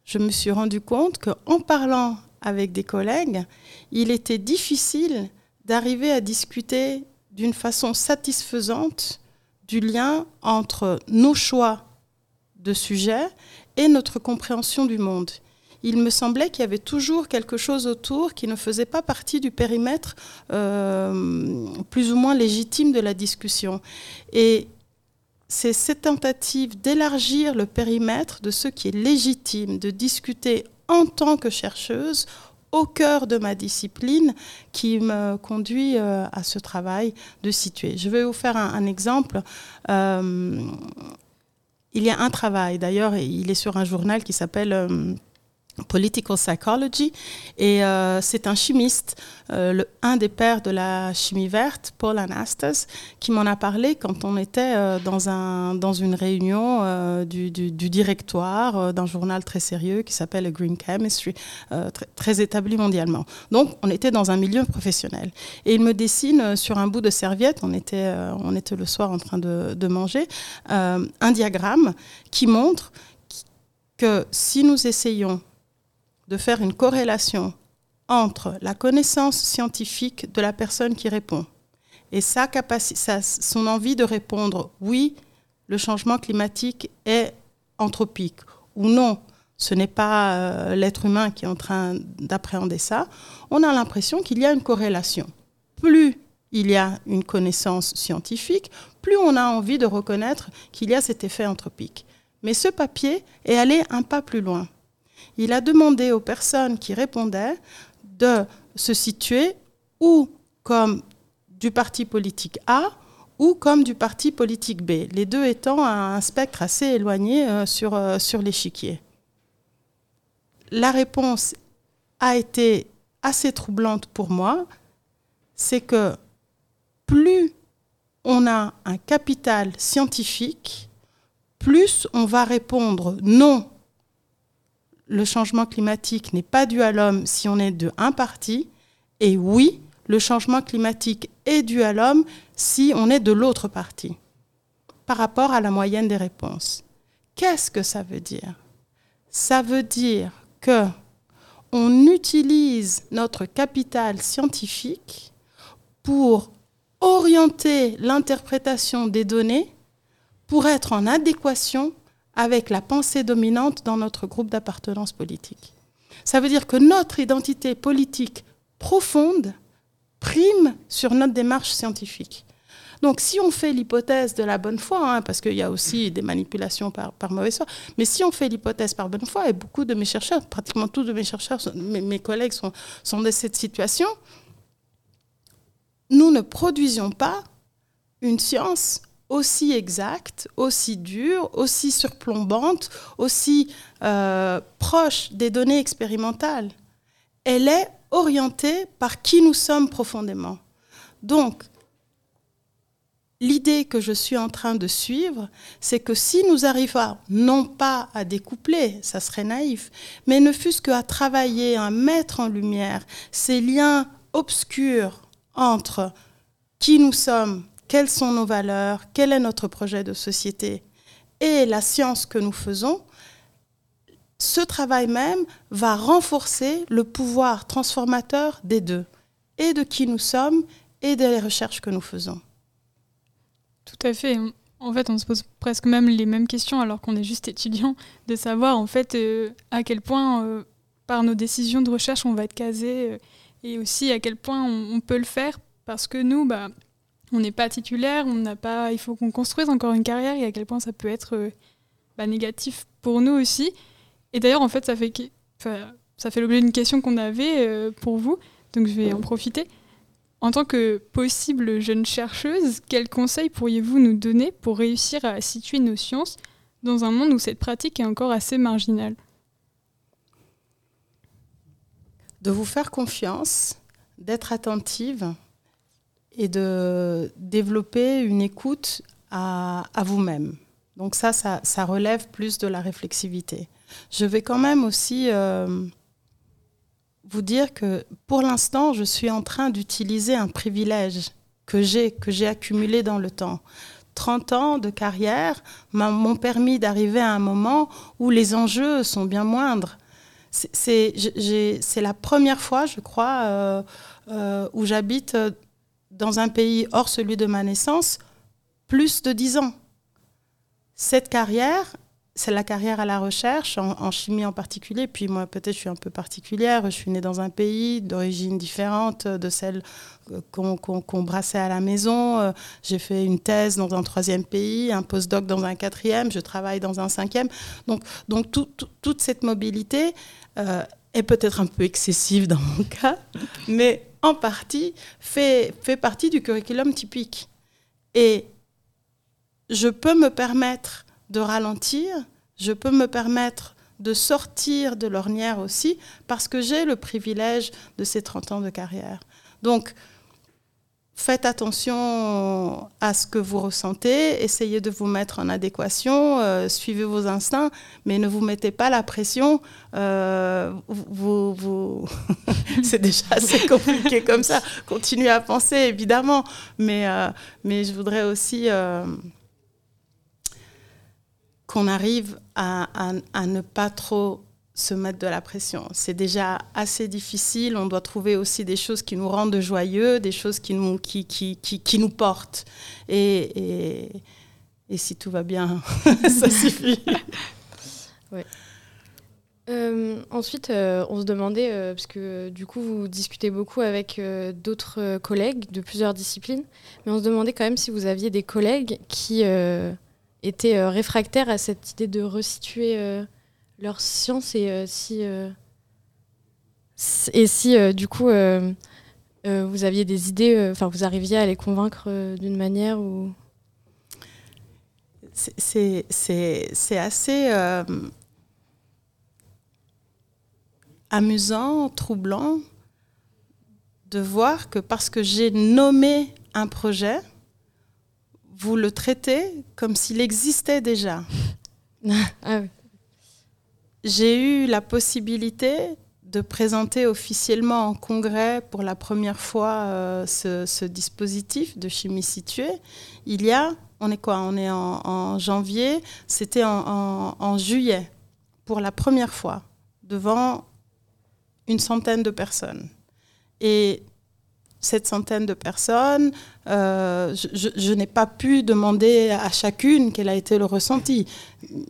je me suis rendu compte qu'en parlant avec des collègues, il était difficile d'arriver à discuter d'une façon satisfaisante du lien entre nos choix de sujets et notre compréhension du monde. Il me semblait qu'il y avait toujours quelque chose autour qui ne faisait pas partie du périmètre euh, plus ou moins légitime de la discussion. Et c'est cette tentative d'élargir le périmètre de ce qui est légitime, de discuter en tant que chercheuse au cœur de ma discipline qui me conduit euh, à ce travail de situer. Je vais vous faire un, exemple. Euh, il y a un travail, d'ailleurs, il est sur un journal qui s'appelle... Euh, Political Psychology, et euh, c'est un chimiste, euh, le, un des pères de la chimie verte, Paul Anastas, qui m'en a parlé quand on était euh, dans, un, dans une réunion du, du, directoire d'un journal très sérieux qui s'appelle Green Chemistry, très, très, établi mondialement. Donc on était dans un milieu professionnel. Et il me dessine sur un bout de serviette, on était, on était le soir en train de, de manger, un diagramme qui montre que si nous essayons de faire une corrélation entre la connaissance scientifique de la personne qui répond et sa capacité, son envie de répondre oui, le changement climatique est anthropique ou non, ce n'est pas euh, l'être humain qui est en train d'appréhender ça, on a l'impression qu'il y a une corrélation. Plus il y a une connaissance scientifique, plus on a envie de reconnaître qu'il y a cet effet anthropique. Mais ce papier est allé un pas plus loin. Il a demandé aux personnes qui répondaient de se situer ou comme du parti politique A ou comme du parti politique B, les deux étant à un spectre assez éloigné euh, sur, euh, sur l'échiquier. La réponse a été assez troublante pour moi, c'est que plus on a un capital scientifique, plus on va répondre non, le changement climatique n'est pas dû à l'homme si on est de un parti, et oui, le changement climatique est dû à l'homme si on est de l'autre parti, par rapport à la moyenne des réponses. Qu'est-ce que ça veut dire? Ça veut dire que on utilise notre capital scientifique pour orienter l'interprétation des données pour être en adéquation avec la pensée dominante dans notre groupe d'appartenance politique. Ça veut dire que notre identité politique profonde prime sur notre démarche scientifique. Donc si on fait l'hypothèse de la bonne foi, hein, parce qu'il y a aussi des manipulations par, par mauvaise foi, mais si on fait l'hypothèse par bonne foi, et beaucoup de mes chercheurs, pratiquement tous de mes chercheurs, mes, collègues sont, sont de cette situation, nous ne produisions pas une science aussi exacte, aussi dure, aussi surplombante, aussi euh, proche des données expérimentales. Elle est orientée par qui nous sommes profondément. Donc, l'idée que je suis en train de suivre, c'est que si nous arrivons non pas à découpler, ça serait naïf, mais ne fût-ce qu'à travailler, à mettre en lumière ces liens obscurs entre qui nous sommes, quelles sont nos valeurs, quel est notre projet de société et la science que nous faisons, ce travail même va renforcer le pouvoir transformateur des deux, et de qui nous sommes et des recherches que nous faisons. Tout à fait. En fait, on se pose presque même les mêmes questions alors qu'on est juste étudiant, de savoir en fait euh, à quel point euh, par nos décisions de recherche on va être casé euh, et aussi à quel point on, on, peut le faire parce que nous, bah, on n'est pas titulaire, on n'a pas, il faut qu'on construise encore une carrière et à quel point ça peut être bah, négatif pour nous aussi. Et d'ailleurs, en fait, ça fait, l'objet d'une question qu'on avait pour vous, donc je vais en profiter. En tant que possible jeune chercheuse, quels conseils pourriez-vous nous donner pour réussir à situer nos sciences dans un monde où cette pratique est encore assez marginale? De vous faire confiance, d'être attentive et de développer une écoute à, vous-même. Donc ça, ça, ça, relève plus de la réflexivité. Je vais quand même aussi... Euh, vous dire que pour l'instant, je suis en train d'utiliser un privilège que j'ai, que j'ai accumulé dans le temps. 30 ans de carrière m'ont permis d'arriver à un moment où les enjeux sont bien moindres. C'est la première fois, je crois, euh, euh, où j'habite dans un pays hors celui de ma naissance plus de 10 ans. Cette carrière, c'est la carrière à la recherche, en, chimie en particulier. Puis moi, peut-être, je suis un peu particulière. Je suis née dans un pays d'origine différente de celle qu'on brassait à la maison. J'ai fait une thèse dans un troisième pays, un postdoc dans un quatrième, je travaille dans un cinquième. Donc, donc tout, tout, toute cette mobilité euh, est peut-être un peu excessive dans mon cas, mais partie fait, fait partie du curriculum typique. Et je peux me permettre de ralentir, je peux me permettre de sortir de l'ornière aussi parce que j'ai le privilège de ces 30 ans de carrière. Donc, faites attention à ce que vous ressentez, essayez de vous mettre en adéquation, euh, suivez vos instincts, mais ne vous mettez pas la pression. Euh, vous, vous... C'est déjà assez compliqué comme ça. Continuez à penser, évidemment, mais, euh, mais je voudrais aussi qu'on arrive à, ne pas trop se mettre de la pression. C'est déjà assez difficile. On doit trouver aussi des choses qui nous rendent joyeux, des choses qui nous, qui, qui, qui, nous portent. Et, et, si tout va bien, ça suffit. Euh, ensuite, euh, on se demandait, euh, parce que du coup, vous discutez beaucoup avec d'autres collègues de plusieurs disciplines, mais on se demandait quand même si vous aviez des collègues qui était euh, réfractaire à cette idée de resituer leur science et euh, si euh, et si euh, du coup euh, euh, vous aviez des idées, euh, enfin vous arriviez à les convaincre euh, d'une manière ou? C'est- assez euh, amusant, troublant de voir que parce que j'ai nommé un projet, vous le traitez comme s'il existait déjà. Ah oui. J'ai eu la possibilité de présenter officiellement en congrès pour la première fois euh, ce, dispositif de chimie située. Il y a, on est quoi? On est en, janvier, c'était en juillet, pour la première fois, devant une centaine de personnes. Et cette centaine de personnes, euh, je, je- je n'ai pas pu demander à chacune quel a été le ressenti.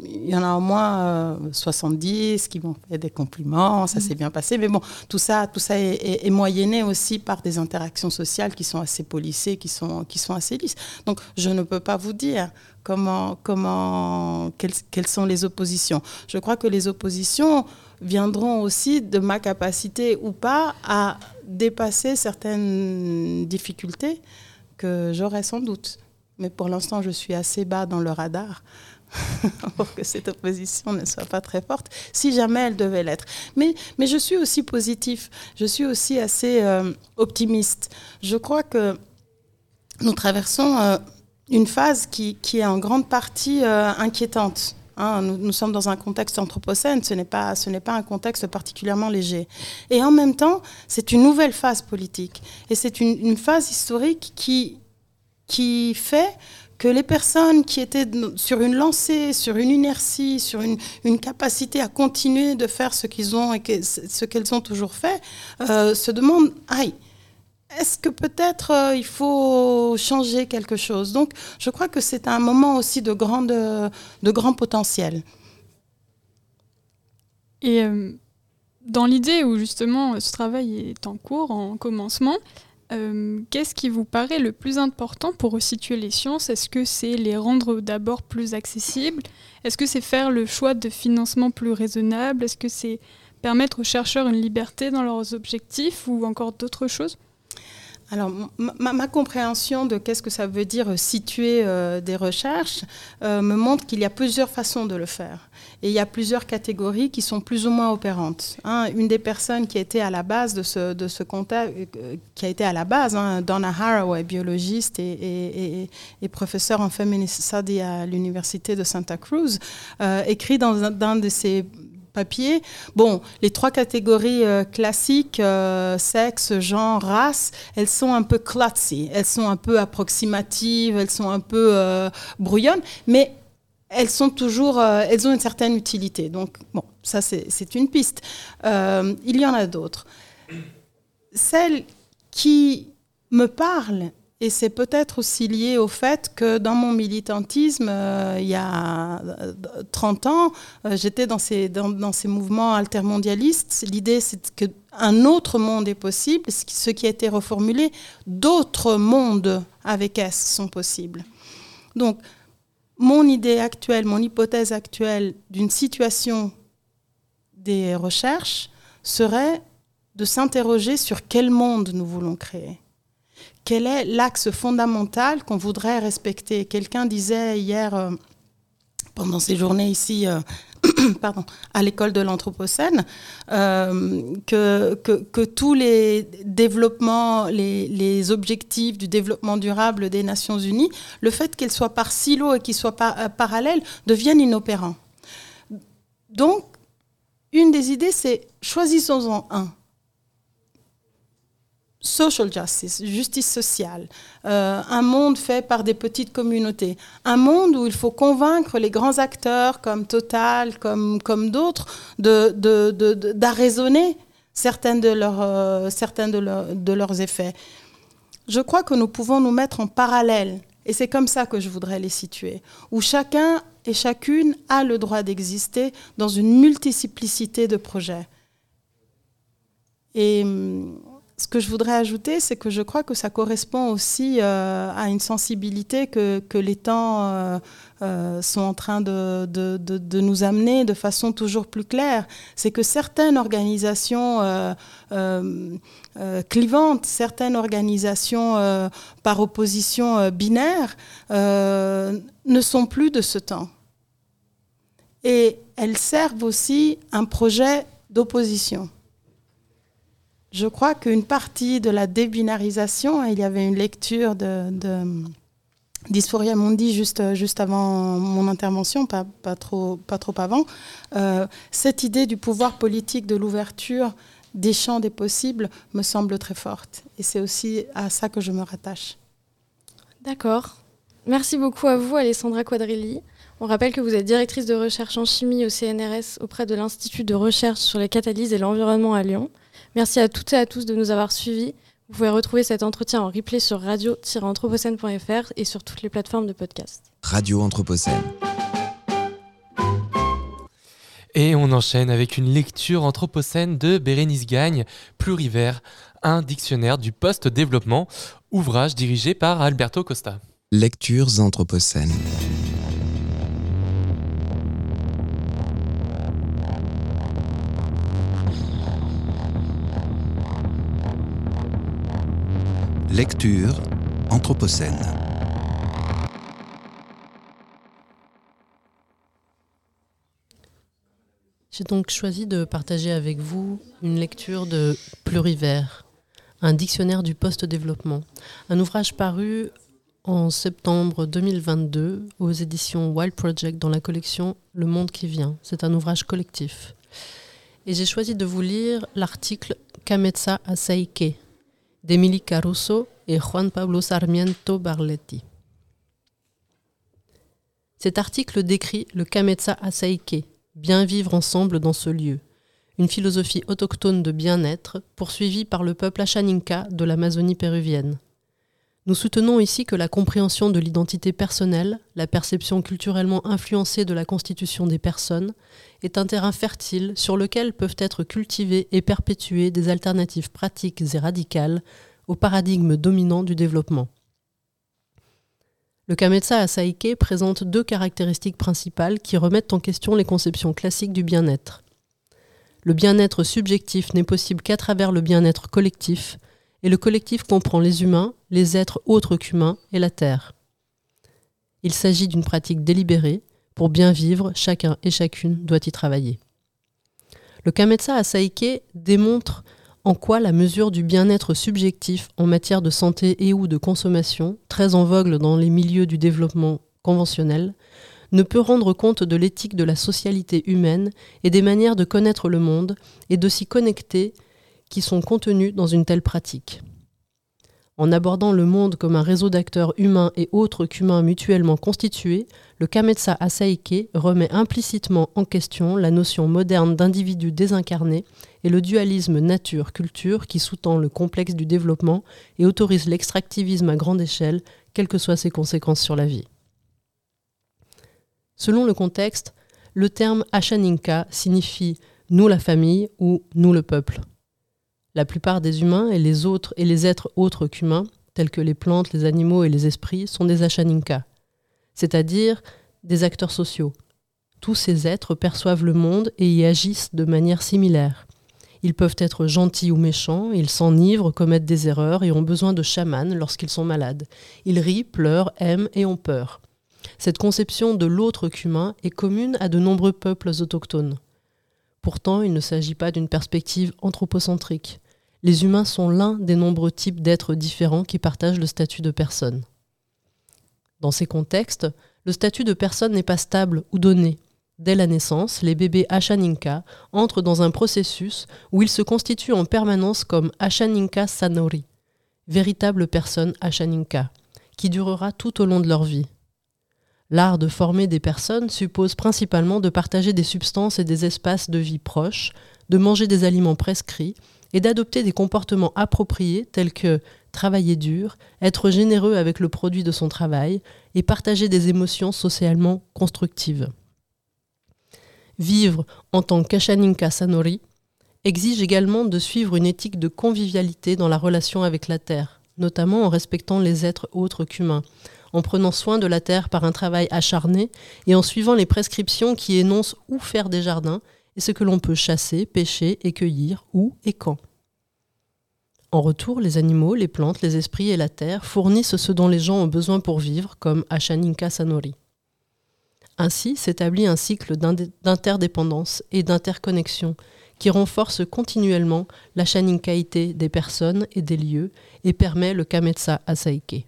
Il y en a au moins euh, 70 qui m'ont fait des compliments, ça s'est bien passé, mais bon, tout ça, tout ça est, est- est moyenné aussi par des interactions sociales qui sont assez polissées, qui sont, qui sont assez lisses. Donc, je ne peux pas vous dire comment, comment, quelles, quelles sont les oppositions. Je crois que les oppositions viendront aussi de ma capacité ou pas à dépasser certaines difficultés que j'aurai sans doute. Mais pour l'instant, je suis assez bas dans le radar pour que cette opposition ne soit pas très forte, si jamais elle devait l'être. Mais, mais je suis aussi positif, je suis aussi assez euh, optimiste. Je crois que nous traversons euh, une phase qui, qui est en grande partie euh, inquiétante. Hein, nous, sommes dans un contexte anthropocène, ce n'est pas, un contexte particulièrement léger. Et en même temps, c'est une nouvelle phase politique. Et c'est une, phase historique qui, fait que les personnes qui étaient sur une lancée, sur une inertie, sur une, capacité à continuer de faire ce qu'elles ont toujours fait, euh, se demandent, aïe, est-ce que peut-être euh, il faut changer quelque chose? Donc, je crois que c'est un moment aussi de, de grand potentiel. Et euh, dans l'idée où justement ce travail est en cours, en commencement, euh, qu'est-ce qui vous paraît le plus important pour resituer les sciences? Est-ce que c'est les rendre d'abord plus accessibles? Est-ce que c'est faire le choix de financement plus raisonnable? Est-ce que c'est permettre aux chercheurs une liberté dans leurs objectifs ou encore d'autres choses? Alors, ma, compréhension de qu'est-ce que ça veut dire euh, situer euh, des recherches euh, me montre qu'il y a plusieurs façons de le faire. Et il y a plusieurs catégories qui sont plus ou moins opérantes. hein. une des personnes qui a été à la base de ce, de ce euh, qui a été à la base, hein, Donna Haraway, biologiste et, et- et- et professeur en feminist à l'université de Santa Cruz, écrit dans un de ses Bon, les trois catégories euh, classiques, euh, sexe, genre, race, elles sont un peu klutzy, elles sont un peu approximatives, elles sont un peu euh, brouillonnes, mais elles sont toujours, elles ont une certaine utilité. Donc, bon, ça c'est une piste. Il y en a d'autres. Celle qui me parle, et c'est peut-être aussi lié au fait que dans mon militantisme, euh, il y a euh, 30 ans, euh, j'étais dans ces, dans, dans ces mouvements altermondialistes. L'idée, c'est qu'un autre monde est possible, ce qui a été reformulé, d'autres mondes avec S sont possibles. Donc, mon idée actuelle, mon hypothèse actuelle d'une situation des recherches serait de s'interroger sur quel monde nous voulons créer. Quel est l'axe fondamental qu'on voudrait respecter? Quelqu'un disait hier, euh, pendant ces journées ici, euh, pardon, à l'école de l'Anthropocène, euh, que, que, tous les développements, les, objectifs du développement durable des Nations Unies, le fait qu'ils soient par silo et qu'ils soient par- parallèles, deviennent inopérants. Donc, une des idées, c'est choisissons-en un social justice, justice sociale, euh, un monde fait par des petites communautés, un monde où il faut convaincre les grands acteurs comme Total, comme, comme d'autres, de, de, de- de- d'arraisonner certaines de, leurs, euh, certains de, leurs- de leurs effets. Je crois que nous pouvons nous mettre en parallèle, et c'est comme ça que je voudrais les situer, où chacun et chacune a le droit d'exister dans une multiplicité de projets. Et hum, ce que je voudrais ajouter, c'est que je crois que ça correspond aussi euh, à une sensibilité que, les temps euh, euh, sont en train de, de, nous amener de façon toujours plus claire. C'est que certaines organisations clivantes, certaines organisations par opposition binaire ne sont plus de ce temps. Et elles servent aussi un projet d'opposition. Je crois qu'une partie de la débinarisation, il y avait une lecture de, de Dysphoria juste, avant mon intervention, pas, pas, trop, pas trop avant, euh, cette idée du pouvoir politique, de l'ouverture des champs des possibles me semble très forte. Et c'est aussi à ça que je me rattache. D'accord. Merci beaucoup à vous, Alessandra Quadrilli. On rappelle que vous êtes directrice de recherche en chimie au CNRS auprès de l'Institut de recherche sur les catalyses et l'environnement à Lyon. Merci à toutes et à tous de nous avoir suivis. Vous pouvez retrouver cet entretien en replay sur radio-anthropocène.fr et sur toutes les plateformes de podcast. Radio Anthropocène. Et on enchaîne avec une lecture anthropocène de Bérénice Gagne, Plurivers, un dictionnaire du post-développement, ouvrage dirigé par Alberto Costa. Lectures anthropocènes. Lecture Anthropocène. J'ai donc choisi de partager avec vous une lecture de Plurivers, un dictionnaire du post-développement, un ouvrage paru en septembre 2022 aux éditions Wild Project dans la collection Le Monde qui vient. C'est un ouvrage collectif. Et j'ai choisi de vous lire l'article Kametsa Asaike d'Emily Caruso et Juan Pablo Sarmiento Barletti. Cet article décrit le Kametsa Asaike, bien vivre ensemble dans ce lieu, une philosophie autochtone de bien-être poursuivie par le peuple Achaninka de l'Amazonie péruvienne. Nous soutenons ici que la compréhension de l'identité personnelle, la perception culturellement influencée de la constitution des personnes, est un terrain fertile sur lequel peuvent être cultivées et perpétuées des alternatives pratiques et radicales au paradigme dominant du développement. Le Kametsa Asaike présente deux caractéristiques principales qui remettent en question les conceptions classiques du bien-être. Le bien-être subjectif n'est possible qu'à travers le bien-être collectif, et le collectif comprend les humains, les êtres autres qu'humains et la Terre. Il s'agit d'une pratique délibérée, pour bien vivre, chacun et chacune doit y travailler. Le Kametsa Asaike démontre en quoi la mesure du bien-être subjectif en matière de santé et ou de consommation, très en vogue dans les milieux du développement conventionnel, ne peut rendre compte de l'éthique de la socialité humaine et des manières de connaître le monde et de s'y connecter qui sont contenues dans une telle pratique. En abordant le monde comme un réseau d'acteurs humains et autres qu'humains mutuellement constitués, le Kametsa Asaike remet implicitement en question la notion moderne d'individu désincarné et le dualisme nature-culture qui sous-tend le complexe du développement et autorise l'extractivisme à grande échelle, quelles que soient ses conséquences sur la vie. Selon le contexte, le terme Ashaninka signifie nous la famille ou nous le peuple. La plupart des humains et les autres et les êtres autres qu'humains, tels que les plantes, les animaux et les esprits, sont des Ashaninka, c'est-à-dire des acteurs sociaux. Tous ces êtres perçoivent le monde et y agissent de manière similaire. Ils peuvent être gentils ou méchants, ils s'enivrent, commettent des erreurs et ont besoin de chamans lorsqu'ils sont malades. Ils rient, pleurent, aiment et ont peur. Cette conception de l'autre qu'humain est commune à de nombreux peuples autochtones. Pourtant, il ne s'agit pas d'une perspective anthropocentrique les humains sont l'un des nombreux types d'êtres différents qui partagent le statut de personne. Dans ces contextes, le statut de personne n'est pas stable ou donné. Dès la naissance, les bébés Ashaninka entrent dans un processus où ils se constituent en permanence comme Ashaninka Sanori, véritable personne Ashaninka, qui durera tout au long de leur vie. L'art de former des personnes suppose principalement de partager des substances et des espaces de vie proches, de manger des aliments prescrits et d'adopter des comportements appropriés tels que travailler dur, être généreux avec le produit de son travail et partager des émotions socialement constructives. Vivre en tant qu'Ashaninka Sanori exige également de suivre une éthique de convivialité dans la relation avec la Terre, notamment en respectant les êtres autres qu'humains, en prenant soin de la Terre par un travail acharné et en suivant les prescriptions qui énoncent où faire des jardins et ce que l'on peut chasser, pêcher et cueillir, où et quand. En retour, les animaux, les plantes, les esprits et la terre fournissent ce dont les gens ont besoin pour vivre, comme Ashaninka Sanori. Ainsi s'établit un cycle d'interdépendance et d'interconnexion qui renforce continuellement la shaninkaïté des personnes et des lieux et permet le kametsa asaike.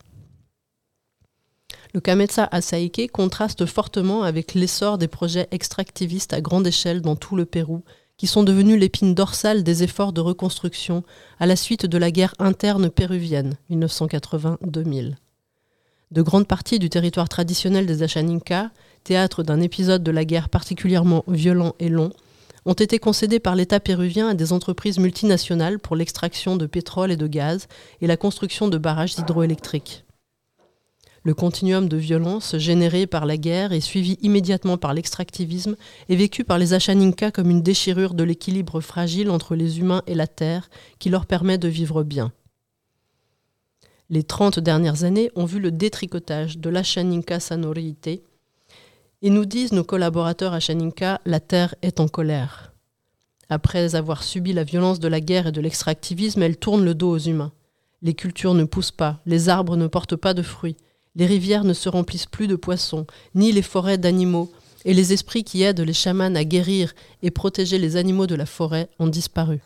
Le kametsa asaike contraste fortement avec l'essor des projets extractivistes à grande échelle dans tout le Pérou, qui sont devenus l'épine dorsale des efforts de reconstruction à la suite de la guerre interne péruvienne 1980-2000. De grandes parties du territoire traditionnel des Achaninka, théâtre d'un épisode de la guerre particulièrement violent et long, ont été concédés par l'État péruvien à des entreprises multinationales pour l'extraction de pétrole et de gaz et la construction de barrages hydroélectriques. Le continuum de violence généré par la guerre et suivi immédiatement par l'extractivisme est vécu par les Achaninka comme une déchirure de l'équilibre fragile entre les humains et la terre qui leur permet de vivre bien. Les 30 dernières années ont vu le détricotage de l'Achaninka Sanoriité, et nous disent nos collaborateurs à Shaninka, la Terre est en colère. Après avoir subi la violence de la guerre et de l'extractivisme, elle tourne le dos aux humains. Les cultures ne poussent pas, les arbres ne portent pas de fruits, les rivières ne se remplissent plus de poissons, ni les forêts d'animaux, et les esprits qui aident les chamans à guérir et protéger les animaux de la forêt ont disparu.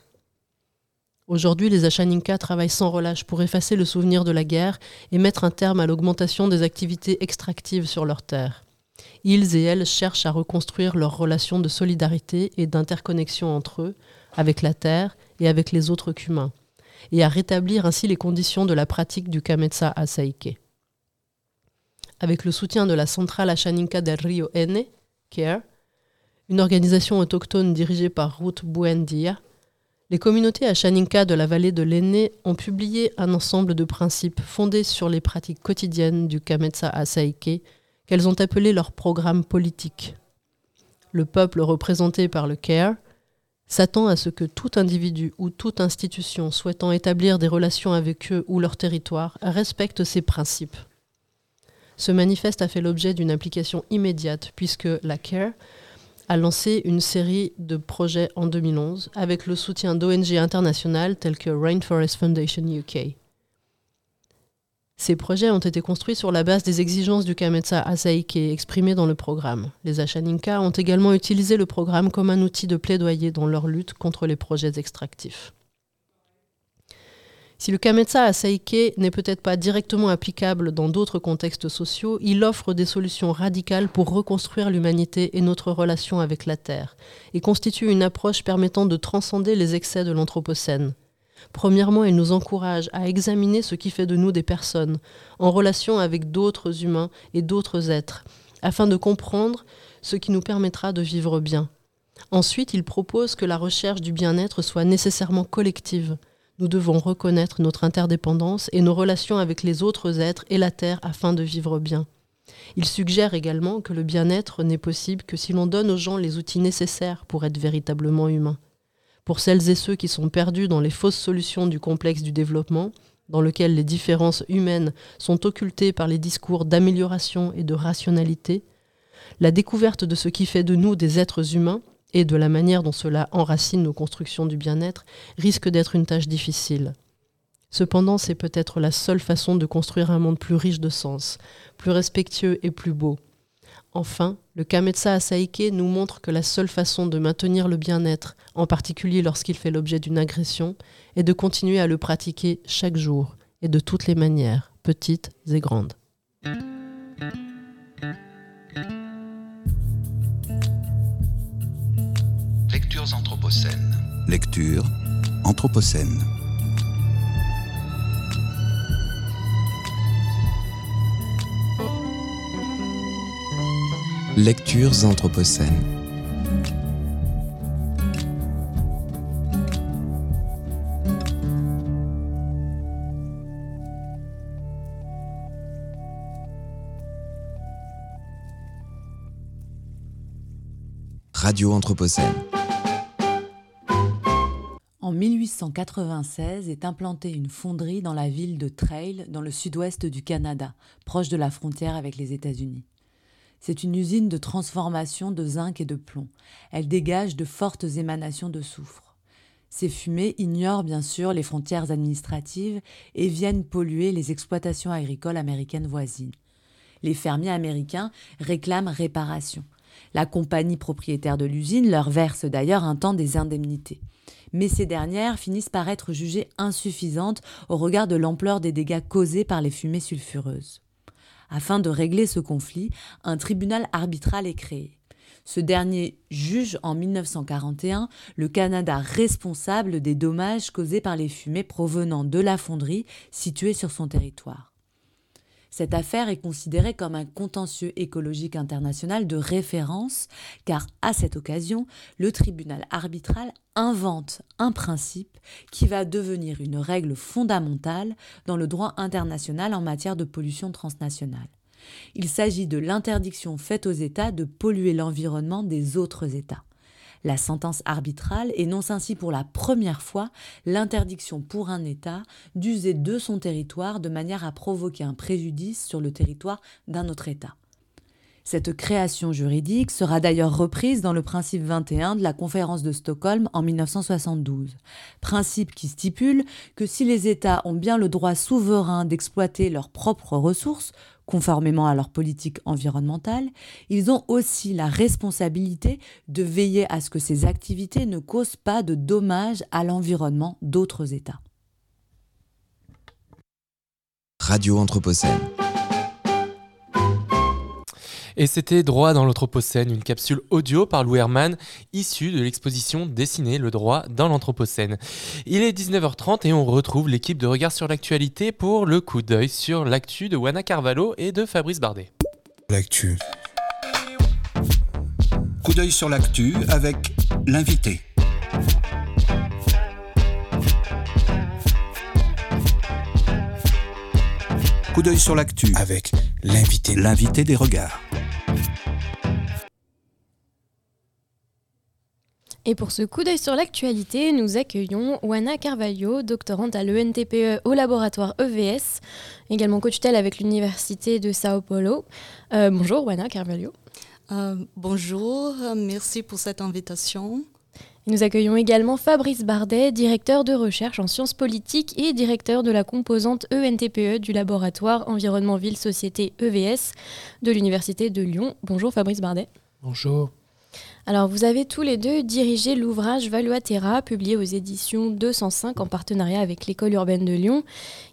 Aujourd'hui, les Achaninka travaillent sans relâche pour effacer le souvenir de la guerre et mettre un terme à l'augmentation des activités extractives sur leurs terres. Ils et elles cherchent à reconstruire leurs relations de solidarité et d'interconnexion entre eux, avec la Terre et avec les autres qu'humains, et à rétablir ainsi les conditions de la pratique du Kametsa Asaike. Avec le soutien de la centrale Achaninka del Rio N, CARE, une organisation autochtone dirigée par Ruth Buendia, les communautés Achaninka de la vallée de l'Aîné ont publié un ensemble de principes fondés sur les pratiques quotidiennes du Kametsa Asaike qu'elles ont appelé leur programme politique. Le peuple représenté par le CARE s'attend à ce que tout individu ou toute institution souhaitant établir des relations avec eux ou leur territoire respecte ces principes. Ce manifeste a fait l'objet d'une application immédiate puisque la CARE a lancé une série de projets en 2011 avec le soutien d'ONG internationales telles que Rainforest Foundation UK. Ces projets ont été construits sur la base des exigences du Kametsa Asaike exprimées dans le programme. Les Achaninka ont également utilisé le programme comme un outil de plaidoyer dans leur lutte contre les projets extractifs. Si le Kametsa Asaike n'est peut-être pas directement applicable dans d'autres contextes sociaux, il offre des solutions radicales pour reconstruire l'humanité et notre relation avec la Terre, et constitue une approche permettant de transcender les excès de l'Anthropocène. Premièrement, elle nous encourage à examiner ce qui fait de nous des personnes, en relation avec d'autres humains et d'autres êtres, afin de comprendre ce qui nous permettra de vivre bien. Ensuite, il propose que la recherche du bien-être soit nécessairement collective. Nous devons reconnaître notre interdépendance et nos relations avec les autres êtres et la Terre afin de vivre bien. Il suggère également que le bien-être n'est possible que si l'on donne aux gens les outils nécessaires pour être véritablement humains pour celles et ceux qui sont perdus dans les fausses solutions du complexe du développement, dans lequel les différences humaines sont occultées par les discours d'amélioration et de rationalité, la découverte de ce qui fait de nous des êtres humains et de la manière dont cela enracine nos constructions du bien-être risque d'être une tâche difficile. Cependant, c'est peut-être la seule façon de construire un monde plus riche de sens, plus respectueux et plus beau, Enfin, le Kametsa Asaike nous montre que la seule façon de maintenir le bien-être, en particulier lorsqu'il fait l'objet d'une agression, est de continuer à le pratiquer chaque jour et de toutes les manières, petites et grandes. Lectures anthropocènes. Lecture anthropocène. Lectures anthropocènes. Radio Anthropocène. En 1896 est implantée une fonderie dans la ville de Trail, dans le sud-ouest du Canada, proche de la frontière avec les États-Unis. C'est une usine de transformation de zinc et de plomb. Elle dégage de fortes émanations de soufre. Ces fumées ignorent bien sûr les frontières administratives et viennent polluer les exploitations agricoles américaines voisines. Les fermiers américains réclament réparation. La compagnie propriétaire de l'usine leur verse d'ailleurs un temps des indemnités mais ces dernières finissent par être jugées insuffisantes au regard de l'ampleur des dégâts causés par les fumées sulfureuses. Afin de régler ce conflit, un tribunal arbitral est créé. Ce dernier juge en 1941 le Canada responsable des dommages causés par les fumées provenant de la fonderie située sur son territoire. Cette affaire est considérée comme un contentieux écologique international de référence, car à cette occasion, le tribunal arbitral invente un principe qui va devenir une règle fondamentale dans le droit international en matière de pollution transnationale. Il s'agit de l'interdiction faite aux États de polluer l'environnement des autres États. La sentence arbitrale énonce ainsi pour la première fois l'interdiction pour un État d'user de son territoire de manière à provoquer un préjudice sur le territoire d'un autre État. Cette création juridique sera d'ailleurs reprise dans le principe 21 de la conférence de Stockholm en 1972. Principe qui stipule que si les États ont bien le droit souverain d'exploiter leurs propres ressources, conformément à leur politique environnementale, ils ont aussi la responsabilité de veiller à ce que ces activités ne causent pas de dommages à l'environnement d'autres États. Radio Anthropocène. Et c'était Droit dans l'Anthropocène, une capsule audio par Lou Herman, issue de l'exposition Dessiner le droit dans l'Anthropocène. Il est 19h30 et on retrouve l'équipe de Regard sur l'actualité pour le coup d'œil sur l'actu de Wana Carvalho et de Fabrice Bardet. L'actu. Coup d'œil sur l'actu avec l'invité. Coup d'œil sur l'actu avec l'invité, l'invité des regards. Et pour ce coup d'œil sur l'actualité, nous accueillons Wana Carvalho, doctorante à l'ENTPE au laboratoire EVS, également coach avec l'Université de Sao Paulo. Euh, bonjour Wana Carvalho. Euh, bonjour, merci pour cette invitation. Nous accueillons également Fabrice Bardet, directeur de recherche en sciences politiques et directeur de la composante ENTPE du laboratoire Environnement Ville Société EVS de l'Université de Lyon. Bonjour Fabrice Bardet. Bonjour. Alors, vous avez tous les deux dirigé l'ouvrage Valuatera, publié aux éditions 205 en partenariat avec l'École urbaine de Lyon,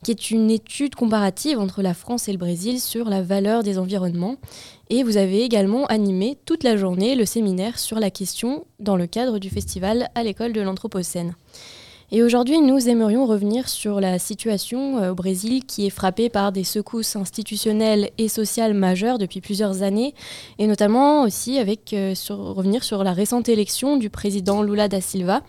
qui est une étude comparative entre la France et le Brésil sur la valeur des environnements. Et vous avez également animé toute la journée le séminaire sur la question dans le cadre du festival à l'École de l'Anthropocène. Et aujourd'hui, nous aimerions revenir sur la situation euh, au Brésil qui est frappée par des secousses institutionnelles et sociales majeures depuis plusieurs années, et notamment aussi avec euh, revenir sur la récente élection du président Lula da Silva,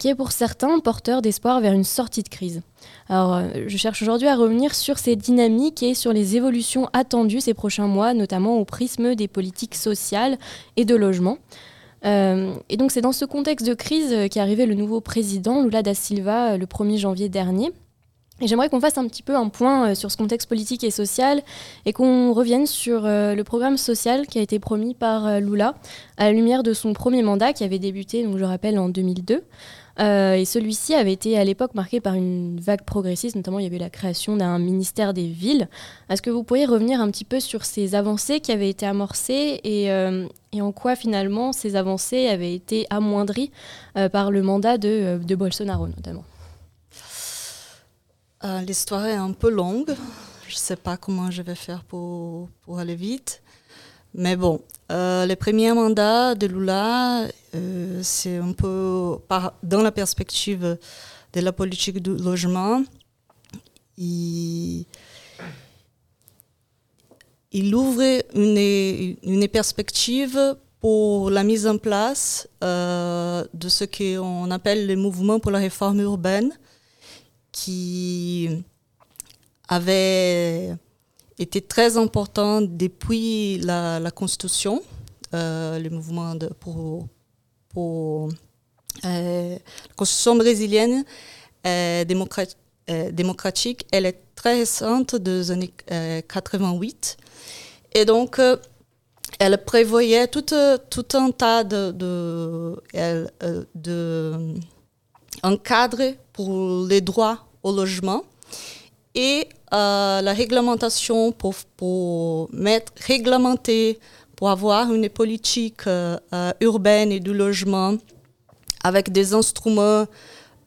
qui est pour certains porteur d'espoir vers une sortie de crise. Alors, euh, je cherche aujourd'hui à revenir sur ces dynamiques et sur les évolutions attendues ces prochains mois, notamment au prisme des politiques sociales et de logement. Euh, et donc c'est dans ce contexte de crise euh, qu'est arrivé le nouveau président Lula da Silva euh, le 1er janvier dernier. Et j'aimerais qu'on fasse un petit peu un point sur ce contexte politique et social et qu'on revienne sur le programme social qui a été promis par Lula à la lumière de son premier mandat qui avait débuté, donc je rappelle, en 2002. Euh, et celui-ci avait été à l'époque marqué par une vague progressiste, notamment il y avait la création d'un ministère des villes. Est-ce que vous pourriez revenir un petit peu sur ces avancées qui avaient été amorcées et, en quoi finalement ces avancées avaient été amoindries euh, par le mandat de, de Bolsonaro notamment? L'histoire est un peu longue. Je ne sais pas comment je vais faire pour, pour aller vite. Mais bon, euh, le premier mandat de Lula, euh, c'est un peu dans la perspective de la politique du logement. Il, il ouvre une, une, perspective pour la mise en place euh, de ce qu'on appelle le mouvement pour la réforme urbaine, qui avait était très important depuis la, Constitution, euh, le mouvement pour, pour la constitution brésilienne démocratique, elle est très récente, des années 88. Et donc, elle prévoyait tout, tout un tas de, de, un cadre pour les droits au logement et la réglementation pour, pour mettre, réglementer, pour avoir une politique urbaine et du logement avec des instruments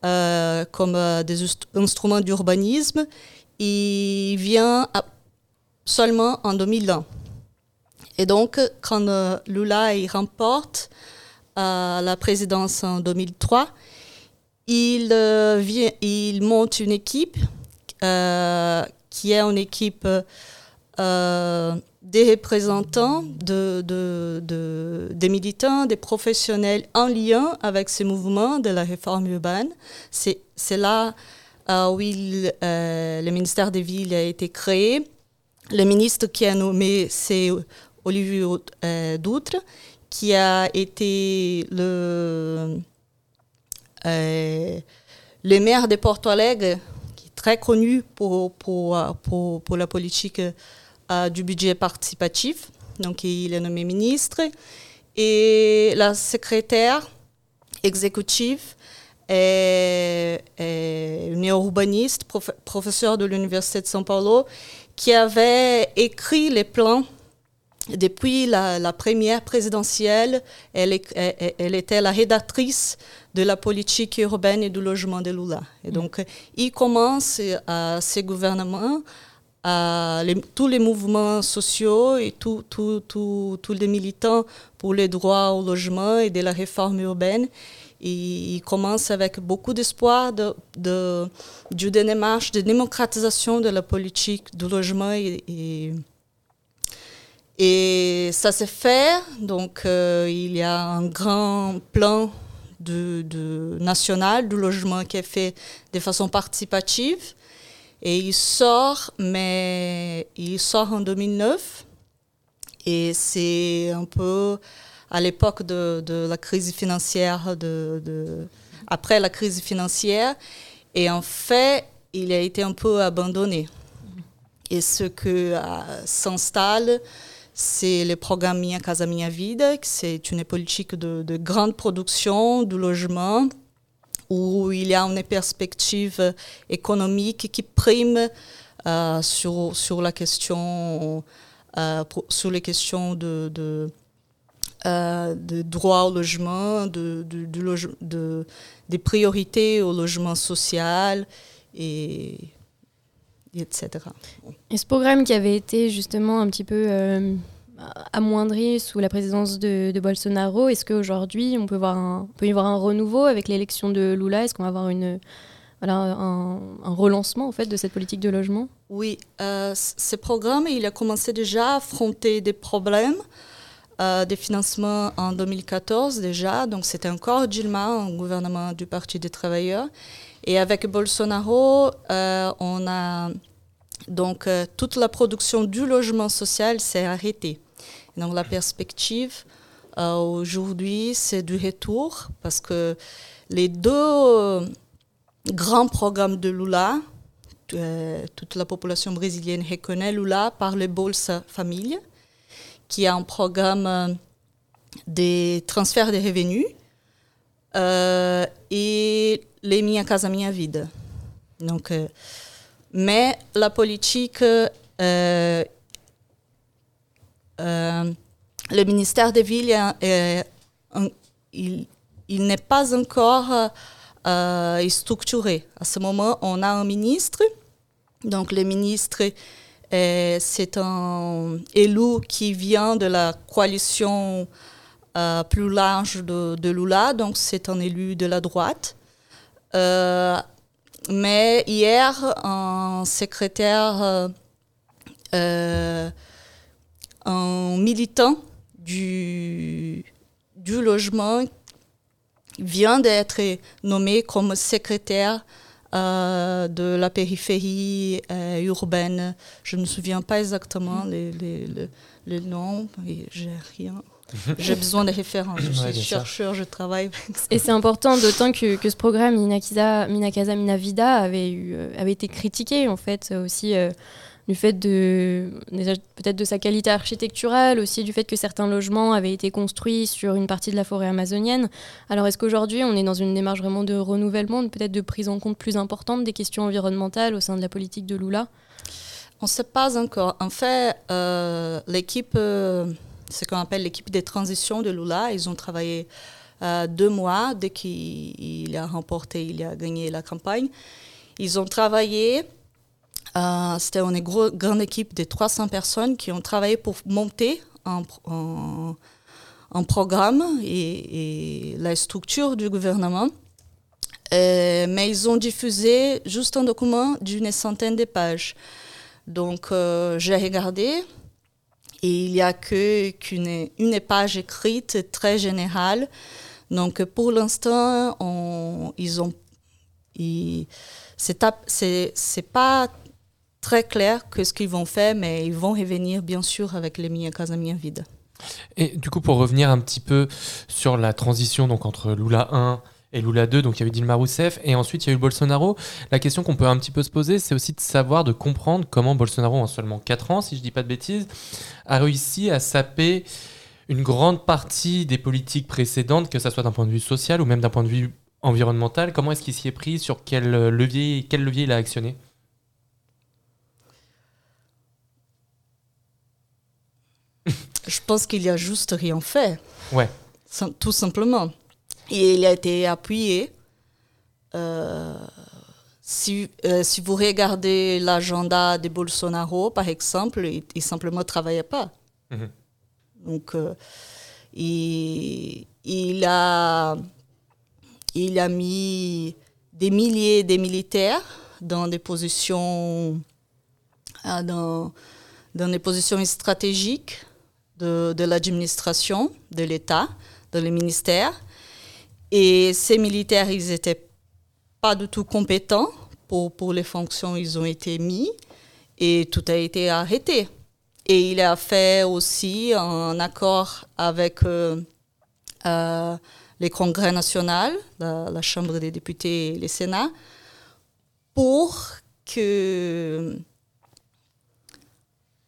comme des instruments d'urbanisme, il vient seulement en 2001. Et donc, quand Lula il remporte la présidence en 2003, il, vient, il monte une équipe qui est une équipe des représentants, de, de, des militants, des professionnels en lien avec ce mouvement de la réforme urbaine. C'est là où le ministère des Villes a été créé. Le ministre qui a nommé, c'est Olivier Doutre, qui a été le, le maire de Porto Alegre, qui est très connu pour, pour, pour, la politique du budget participatif. Donc, il est nommé ministre. Et la secrétaire exécutive est, une urbaniste, prof, professeure de l'Université de São Paulo, qui avait écrit les plans depuis la, première présidentielle. Elle, était la rédactrice de la politique urbaine et du logement de Lula. Et donc, il commence à ces gouvernements tous les mouvements sociaux et tous les militants pour les droits au logement et de la réforme urbaine. Il commence avec beaucoup d'espoir de, d'une démarche de démocratisation de la politique du logement et, ça s'est fait. Donc, euh, il y a un grand plan national du logement qui est fait de façon participative. Et il sort, mais il sort en 2009. Et c'est un peu à l'époque de, la crise financière, après la crise financière. Et en fait, il a été un peu abandonné. Et ce que euh, s'installe, c'est le programme Minha Casa Minha Vida, c'est une politique de, de grande production du logement où il y a une perspective économique qui prime euh, sur, sur la question, euh, sur les questions de, euh, de droit au logement, de, de, de, loge, de, des priorités au logement social et, et etc. Et ce programme qui avait été justement un petit peu euh, amoindri sous la présidence de, Bolsonaro. Est-ce qu'aujourd'hui, on peut, voir un, peut y voir un renouveau avec l'élection de Lula? Est-ce qu'on va avoir une, voilà, un, un, relancement en fait, de cette politique de logement? Oui, euh, ce programme, il a commencé déjà à affronter des problèmes. Euh, des financements en 2014 déjà, donc c'était encore Dilma, un gouvernement du Parti des travailleurs. Et avec Bolsonaro, euh, on a donc euh, toute la production du logement social s'est arrêtée. Donc la perspective aujourd'hui, c'est du retour parce que les deux grands programmes de Lula, toute la population brésilienne reconnaît Lula par le Bolsa Família, qui est un programme des transferts de revenus, euh, et les Minha Casa Minha Vida. Donc, euh, mais la politique euh, euh, le ministère des Villes, il, il n'est pas encore euh, structuré. À ce moment, on a un ministre. Donc, le ministre, c'est un élu qui vient de la coalition euh, plus large de, Lula. Donc, c'est un élu de la droite. Euh, mais hier, un secrétaire euh, un militant du logement vient d'être nommé comme secrétaire euh, de la périphérie euh, urbaine. Je ne me souviens pas exactement les, les, les, les noms, j'ai rien. j'ai besoin de références. Je Ouais, suis sûr. chercheur, je travaille. Et c'est important, d'autant que, que ce programme Minakisa, Minakasa Minavida avait, eu, euh, avait été critiqué, en fait, aussi euh, du fait de. peut-être de sa qualité architecturale, aussi du fait que certains logements avaient été construits sur une partie de la forêt amazonienne. Alors, est-ce qu'aujourd'hui, on est dans une démarche vraiment de renouvellement, peut-être de prise en compte plus importante des questions environnementales au sein de la politique de Lula? On ne sait pas encore. En fait, euh, l'équipe, euh, ce qu'on appelle l'équipe de transition de Lula, ils ont travaillé euh, deux mois dès qu'il il a remporté, il a gagné la campagne. Ils ont travaillé, c'était une gros- grande équipe de 300 personnes qui ont travaillé pour monter un, un- programme et, la structure du gouvernement. Euh, mais ils ont diffusé juste un document d'une centaine de pages. Donc, euh, j'ai regardé et il n'y a qu'une une page écrite très générale. Donc, pour l'instant, on- ils ont, pas très clair que ce qu'ils vont faire, mais ils vont revenir bien sûr avec les Minha Casa Minha Vida. Et du coup, pour revenir un petit peu sur la transition donc, entre Lula 1 et Lula 2, donc il y a eu Dilma Rousseff et ensuite il y a eu Bolsonaro. La question qu'on peut un petit peu se poser, c'est aussi de savoir, de comprendre comment Bolsonaro, en seulement 4 ans, si je dis pas de bêtises, a réussi à saper une grande partie des politiques précédentes, que ce soit d'un point de vue social ou même d'un point de vue environnemental. Comment est-ce qu'il s'y est pris? Sur quel levier, quel levier il a actionné? Je pense qu'il a juste rien fait. Ouais. Tout simplement. Et il a été appuyé. Euh, si, euh, si vous regardez l'agenda de Bolsonaro, par exemple, il, il simplement travaillait pas. Mhm. Donc, euh, il, il, a, il a mis des milliers de militaires dans des positions, dans, dans des positions stratégiques de, de l'administration, de l'État, de les ministères. Et ces militaires, ils n'étaient pas du tout compétents pour, pour les fonctions ils ont été mis et tout a été arrêté. Et il a fait aussi un accord avec euh, euh, les congrès nationaux, la, la Chambre des députés et le Sénat, pour que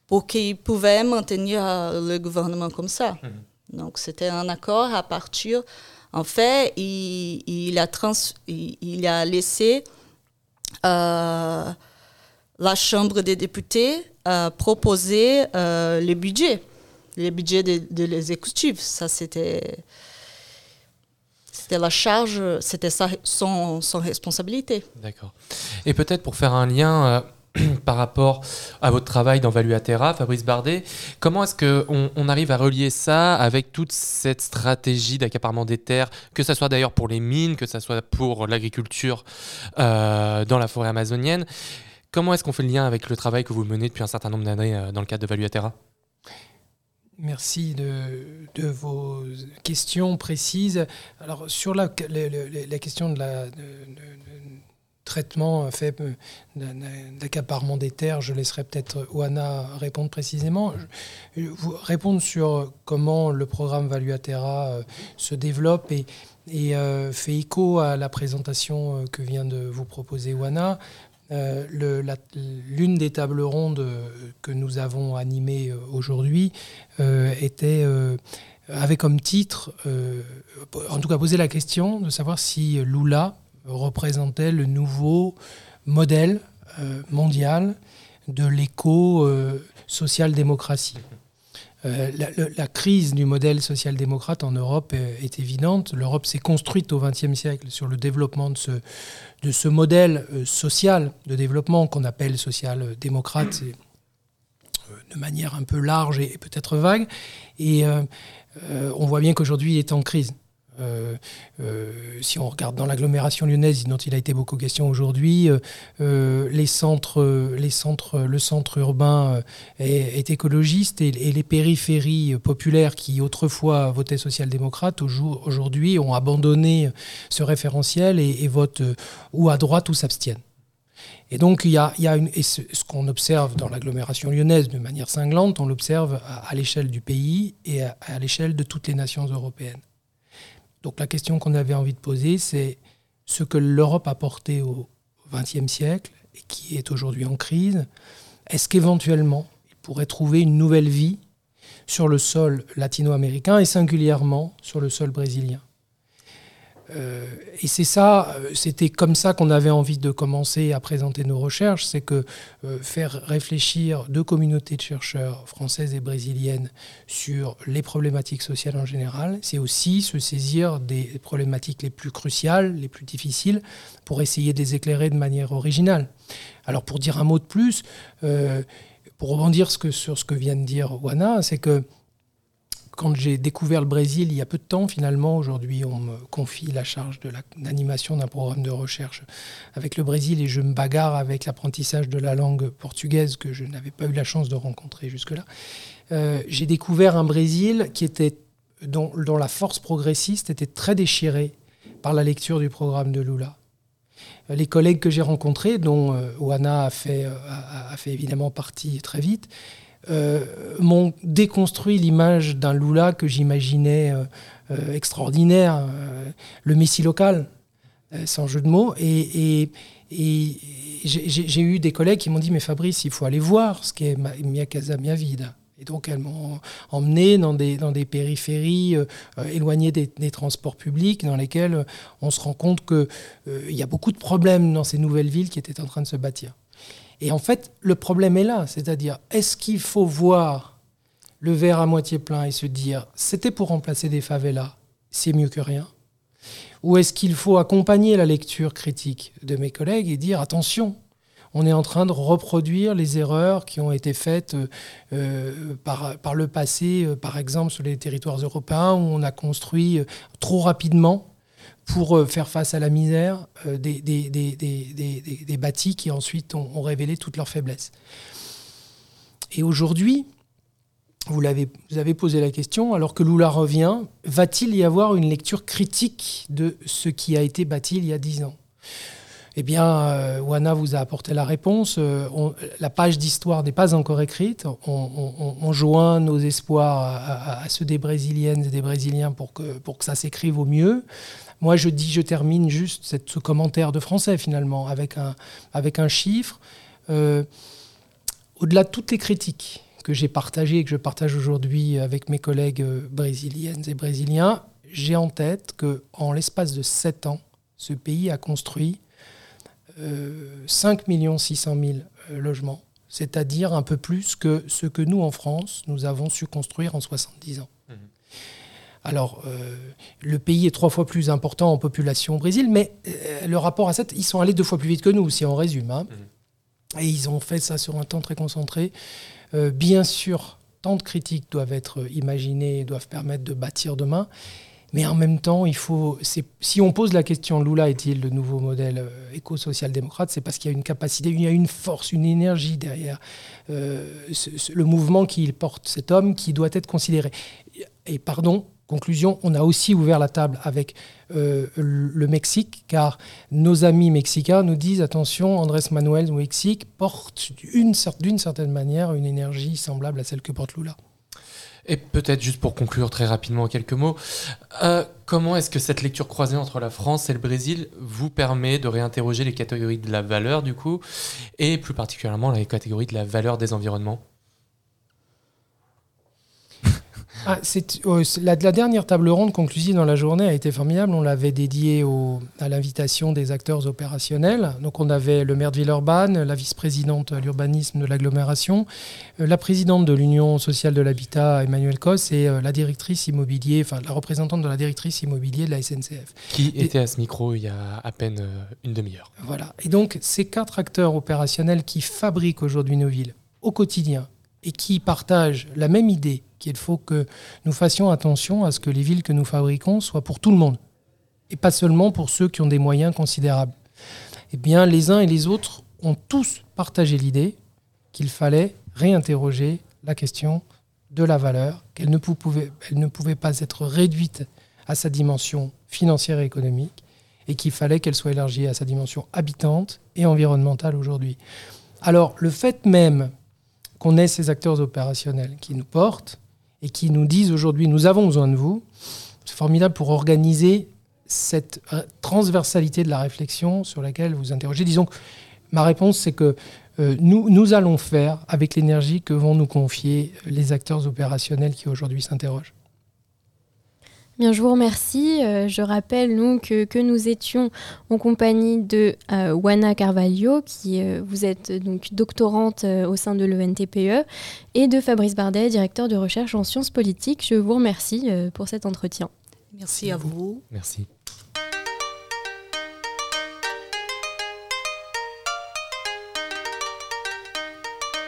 pour qu'ils pouvaient maintenir euh, le gouvernement comme ça. Donc c'était un accord à partir. En fait, il, il a, trans, il, il a laissé euh, la Chambre des députés euh, proposer euh, les budgets, les budgets de, de l'exécutif. Ça, c'était c'était la charge, c'était sa, son, son responsabilité. D'accord. Et peut-être pour faire un lien par rapport à votre travail dans Valuatera, Fabrice Bardet, comment est-ce qu'on on arrive à relier ça avec toute cette stratégie d'accaparement des terres, que ce soit d'ailleurs pour les mines, que ce soit pour l'agriculture euh, dans la forêt amazonienne? Comment est-ce qu'on fait le lien avec le travail que vous menez depuis un certain nombre d'années euh, dans le cadre de Valuatera Merci de, vos questions précises. Alors, sur la, question de la traitement euh, d'un- d'accaparement des terres, je laisserai peut-être Oana répondre précisément. Vous répondre sur comment le programme Valuatera euh, se développe et, euh, fait écho à la présentation euh, que vient de vous proposer Oana. Euh, L'une des tables rondes euh, que nous avons animées euh, aujourd'hui euh, était, euh, avait comme titre, euh, en tout cas posé la question de savoir si Lula représentait le nouveau modèle euh, mondial de l'éco-social-démocratie. Euh, la, crise du modèle social-démocrate en Europe est, évidente. L'Europe s'est construite au XXe siècle sur le développement de ce, modèle euh, social de développement qu'on appelle social-démocrate. De manière un peu large et, peut-être vague. Et on voit bien qu'aujourd'hui, il est en crise. Euh, euh, si on regarde dans l'agglomération lyonnaise, dont il a été beaucoup question aujourd'hui, euh, les centres, le centre urbain est, écologiste et, les périphéries populaires qui autrefois votaient social-démocrate au jour- aujourd'hui ont abandonné ce référentiel et, votent ou à droite ou s'abstiennent. Et donc, il y a, ce, qu'on observe dans l'agglomération lyonnaise de manière cinglante, on l'observe à, l'échelle du pays et à l'échelle de toutes les nations européennes. Donc, la question qu'on avait envie de poser, c'est ce que l'Europe a porté au XXe siècle et qui est aujourd'hui en crise. Est-ce qu'éventuellement, il pourrait trouver une nouvelle vie sur le sol latino-américain et singulièrement sur le sol brésilien? Euh, et c'est ça, euh, c'était comme ça qu'on avait envie de commencer à présenter nos recherches, c'est que euh, faire réfléchir deux communautés de chercheurs françaises et brésiliennes sur les problématiques sociales en général, c'est aussi se saisir des problématiques les plus cruciales, les plus difficiles, pour essayer de les éclairer de manière originale. Alors pour dire un mot de plus, pour rebondir sur ce que vient de dire Wana, c'est que quand j'ai découvert le Brésil il y a peu de temps, finalement, aujourd'hui, on me confie la charge de l'animation d'un programme de recherche avec le Brésil et je me bagarre avec l'apprentissage de la langue portugaise que je n'avais pas eu la chance de rencontrer jusque-là. Euh, j'ai découvert un Brésil qui était, dont, dont la force progressiste était très déchirée par la lecture du programme de Lula les collègues que j'ai rencontrés, dont euh, Oana a fait, euh, a, fait évidemment partie très vite, euh, m'ont déconstruit l'image d'un Lula que j'imaginais euh, euh, extraordinaire, euh, le Messie local, euh, sans jeu de mots. Et, j'ai eu des collègues qui m'ont dit Mais Fabrice, il faut aller voir ce qu'est Mia Casa Mia Vida. Et donc, elles m'ont emmené dans des, périphéries euh, euh, éloignées des, transports publics, dans lesquelles euh, on se rend compte qu'il y a beaucoup de problèmes dans ces nouvelles villes qui étaient en train de se bâtir. Et en fait, le problème est là, c'est-à-dire, est-ce qu'il faut voir le verre à moitié plein et se dire, c'était pour remplacer des favelas, c'est mieux que rien? Ou est-ce qu'il faut accompagner la lecture critique de mes collègues et dire, attention, on est en train de reproduire les erreurs qui ont été faites euh, euh, par, le passé, euh, par exemple sur les territoires européens, où on a construit trop rapidement pour euh, faire face à la misère euh, des, bâtis qui ensuite ont, révélé toutes leurs faiblesses. Et aujourd'hui, vous, l'avez, vous avez posé la question, alors que Lula revient, va-t-il y avoir une lecture critique de ce qui a été bâti il y a dix ans? Eh bien, euh, Wana vous a apporté la réponse. Euh, on- la page d'histoire n'est pas encore écrite. On, joint nos espoirs à, à- à ceux des Brésiliennes et des Brésiliens pour que, pour que ça s'écrive au mieux. Moi, je dis, je termine juste ce commentaire de français finalement avec un, avec un chiffre. Euh, au-delà de toutes les critiques que j'ai partagées et que je partage aujourd'hui avec mes collègues euh, brésiliennes et brésiliens, j'ai en tête que en l'espace de sept ans, ce pays a construit euh, 5 600 000 euh, logements, c'est-à-dire un peu plus que ce que nous, en France, nous avons su construire en 70 ans. Alors, euh, le pays est trois fois plus important en population au Brésil, mais euh, le rapport à ça, ils sont allés deux fois plus vite que nous, si on résume. hein. Et ils ont fait ça sur un temps très concentré. Euh, bien sûr, tant de critiques doivent être imaginées, doivent permettre de bâtir demain. Mais en même temps, il faut. Si on pose la question, Lula est-il le nouveau modèle éco-social-démocrate C'est parce qu'il y a une capacité, il y a une force, une énergie derrière euh, ce- ce- le mouvement qu'il porte, cet homme qui doit être considéré. Et pardon, conclusion, on a aussi ouvert la table avec euh, le Mexique, car nos amis mexicains nous disent attention, Andrés Manuel au Mexique porte d'une certaine manière une énergie semblable à celle que porte Lula. Et peut-être juste pour conclure très rapidement en quelques mots, euh, comment est-ce que cette lecture croisée entre la France et le Brésil vous permet de réinterroger les catégories de la valeur du coup, et plus particulièrement les catégories de la valeur des environnements? Ah, c'est, euh, c'est- la, la dernière table ronde conclusive dans la journée a été formidable. On l'avait dédiée au- à l'invitation des acteurs opérationnels. Donc on avait le maire de Villeurbanne, la vice-présidente à l'urbanisme de l'agglomération, euh, la présidente de l'Union sociale de l'habitat, Emmanuel Cos, et euh, la directrice immobilier, enfin la représentante de la directrice immobilier de la SNCF. Qui Et- était à ce micro il y a à peine euh, une demi-heure. Voilà. Et donc, ces quatre acteurs opérationnels qui fabriquent aujourd'hui nos villes au quotidien et qui partagent la même idée qu'il faut que nous fassions attention à ce que les villes que nous fabriquons soient pour tout le monde et pas seulement pour ceux qui ont des moyens considérables. Eh bien, les uns et les autres ont tous partagé l'idée qu'il fallait réinterroger la question de la valeur, qu'elle ne, pou- pouvait, ne pouvait pas être réduite à sa dimension financière et économique, et qu'il fallait qu'elle soit élargie à sa dimension habitante et environnementale aujourd'hui. Alors le fait même qu'on ait ces acteurs opérationnels qui nous portent et qui nous disent aujourd'hui nous avons besoin de vous, c'est formidable pour organiser cette euh, transversalité de la réflexion sur laquelle vous interrogez. Disons, ma réponse c'est que euh, nous, nous allons faire avec l'énergie que vont nous confier les acteurs opérationnels qui aujourd'hui s'interrogent. Bien, je vous remercie. Euh, je rappelle nous que, que, nous étions en compagnie de euh, Wana Carvalho, qui euh, vous êtes donc doctorante euh, au sein de l'ENTPE, et de Fabrice Bardet, directeur de recherche en sciences politiques. Je vous remercie euh, pour cet entretien. Merci à vous. Merci.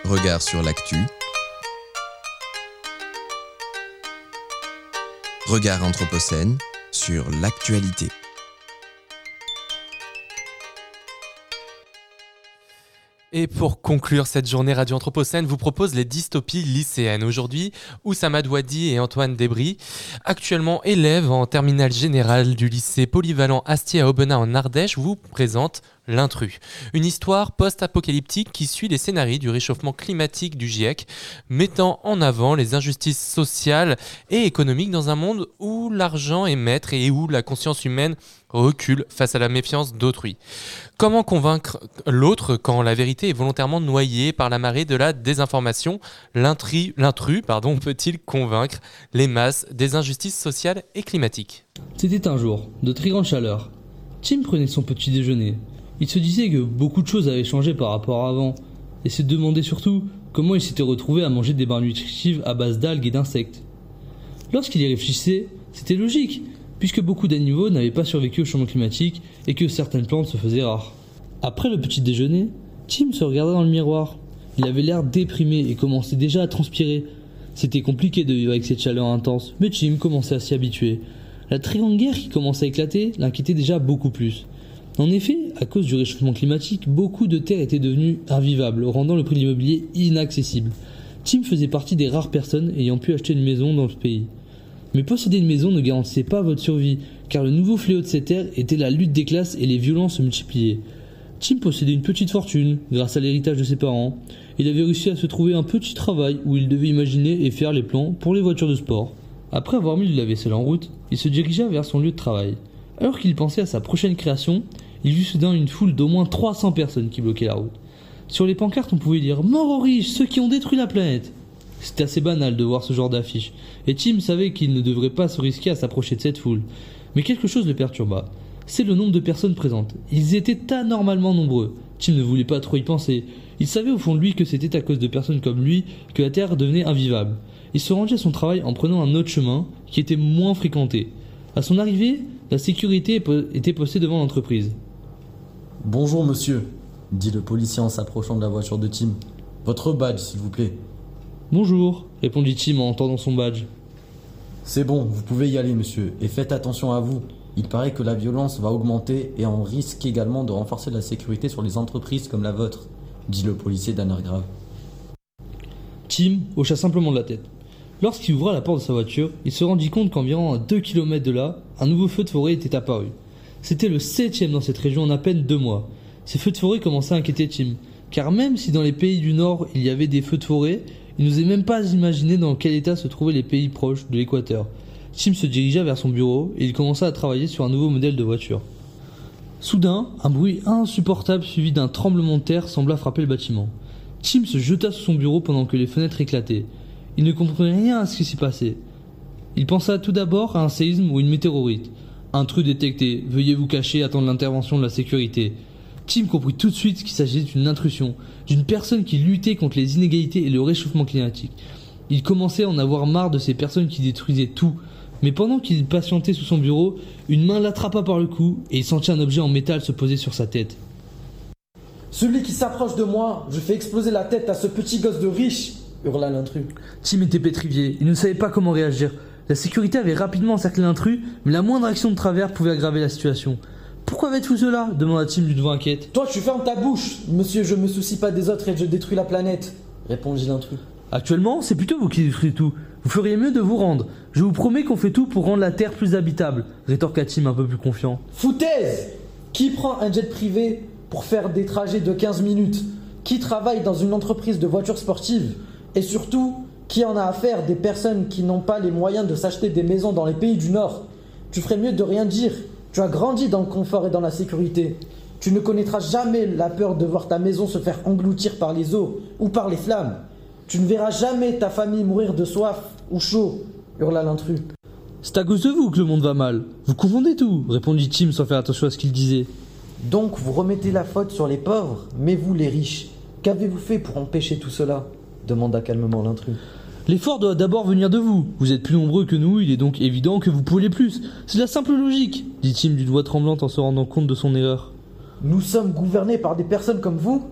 Regard sur l'actu. Regard Anthropocène sur l'actualité. Et pour conclure cette journée Radio Anthropocène, vous propose les dystopies lycéennes. Aujourd'hui, Oussama Douadi et Antoine Debris, actuellement élèves en terminale générale du lycée polyvalent Astier à Aubenas en Ardèche, vous présentent L'intrus, une histoire post-apocalyptique qui suit les scénarios du réchauffement climatique du GIEC, mettant en avant les injustices sociales et économiques dans un monde où l'argent est maître et où la conscience humaine recule face à la méfiance d'autrui. Comment convaincre l'autre quand la vérité est volontairement noyée par la marée de la désinformation? L'intrus peut-il convaincre les masses des injustices sociales et climatiques? C'était un jour de très grande chaleur. Tim prenait son petit déjeuner. Il se disait que beaucoup de choses avaient changé par rapport à avant, et se demandait surtout comment il s'était retrouvé à manger des barres nutritives à base d'algues et d'insectes. Lorsqu'il y réfléchissait, c'était logique, puisque beaucoup d'animaux n'avaient pas survécu au changement climatique et que certaines plantes se faisaient rares. Après le petit déjeuner, Tim se regarda dans le miroir. Il avait l'air déprimé et commençait déjà à transpirer. C'était compliqué de vivre avec cette chaleur intense, mais Tim commençait à s'y habituer. La guerre qui commençait à éclater l'inquiétait déjà beaucoup plus. En effet, à cause du réchauffement climatique, beaucoup de terres étaient devenues invivables, rendant le prix de l'immobilier inaccessible. Tim faisait partie des rares personnes ayant pu acheter une maison dans ce pays. Mais posséder une maison ne garantissait pas votre survie, car le nouveau fléau de ces terres était la lutte des classes et les violences se multipliaient. Tim possédait une petite fortune, grâce à l'héritage de ses parents. Il avait réussi à se trouver un petit travail où il devait imaginer et faire les plans pour les voitures de sport. Après avoir mis de la vaisselle en route, il se dirigea vers son lieu de travail. Alors qu'il pensait à sa prochaine création, il vit soudain une foule d'au moins 300 personnes qui bloquaient la route. Sur les pancartes, on pouvait dire Mort aux riches, ceux qui ont détruit la planète. C'était assez banal de voir ce genre d'affiche, et Tim savait qu'il ne devrait pas se risquer à s'approcher de cette foule. Mais quelque chose le perturba. C'est le nombre de personnes présentes. Ils étaient anormalement nombreux. Tim ne voulait pas trop y penser. Il savait au fond de lui que c'était à cause de personnes comme lui que la Terre devenait invivable. Il se rendit à son travail en prenant un autre chemin qui était moins fréquenté. À son arrivée, la sécurité était postée devant l'entreprise. Bonjour monsieur, dit le policier en s'approchant de la voiture de Tim. Votre badge, s'il vous plaît. Bonjour, répondit Tim en entendant son badge. C'est bon, vous pouvez y aller, monsieur, et faites attention à vous. Il paraît que la violence va augmenter et on risque également de renforcer la sécurité sur les entreprises comme la vôtre, dit le policier d'un air grave. Tim hocha simplement de la tête. Lorsqu'il ouvra la porte de sa voiture, il se rendit compte qu'environ à 2 km de là, un nouveau feu de forêt était apparu. C'était le septième dans cette région en à peine deux mois. Ces feux de forêt commençaient à inquiéter Tim, car même si dans les pays du Nord il y avait des feux de forêt, il n'osait même pas imaginer dans quel état se trouvaient les pays proches de l'équateur. Tim se dirigea vers son bureau et il commença à travailler sur un nouveau modèle de voiture. Soudain, un bruit insupportable suivi d'un tremblement de terre sembla frapper le bâtiment. Tim se jeta sous son bureau pendant que les fenêtres éclataient. Il ne comprenait rien à ce qui s'y passait. Il pensa tout d'abord à un séisme ou une météorite. Intrus détecté, veuillez vous cacher, attendre l'intervention de la sécurité. Tim comprit tout de suite qu'il s'agissait d'une intrusion, d'une personne qui luttait contre les inégalités et le réchauffement climatique. Il commençait à en avoir marre de ces personnes qui détruisaient tout. Mais pendant qu'il patientait sous son bureau, une main l'attrapa par le cou et il sentit un objet en métal se poser sur sa tête. Celui qui s'approche de moi, je fais exploser la tête à ce petit gosse de riche, hurla l'intrus. Tim était pétrifié, il ne savait pas comment réagir. La sécurité avait rapidement encerclé l'intrus, mais la moindre action de travers pouvait aggraver la situation. Pourquoi faites-vous cela? demanda Tim d'une voix inquiète. Toi, tu fermes ta bouche Monsieur, je me soucie pas des autres et je détruis la planète, répondit l'intrus. Actuellement, c'est plutôt vous qui détruisez tout. Vous feriez mieux de vous rendre. Je vous promets qu'on fait tout pour rendre la Terre plus habitable, rétorqua Tim un peu plus confiant. Foutaise Qui prend un jet privé pour faire des trajets de 15 minutes? Qui travaille dans une entreprise de voitures sportives? Et surtout, qui en a affaire des personnes qui n'ont pas les moyens de s'acheter des maisons dans les pays du Nord? Tu ferais mieux de rien dire. Tu as grandi dans le confort et dans la sécurité. Tu ne connaîtras jamais la peur de voir ta maison se faire engloutir par les eaux ou par les flammes. Tu ne verras jamais ta famille mourir de soif ou chaud, hurla l'intrus. C'est à cause de vous que le monde va mal. Vous confondez tout, répondit Tim sans faire attention à ce qu'il disait. Donc vous remettez la faute sur les pauvres, mais vous les riches. Qu'avez-vous fait pour empêcher tout cela? demanda calmement l'intrus. L'effort doit d'abord venir de vous. Vous êtes plus nombreux que nous, il est donc évident que vous pouvez plus. C'est la simple logique, dit Tim d'une voix tremblante en se rendant compte de son erreur. Nous sommes gouvernés par des personnes comme vous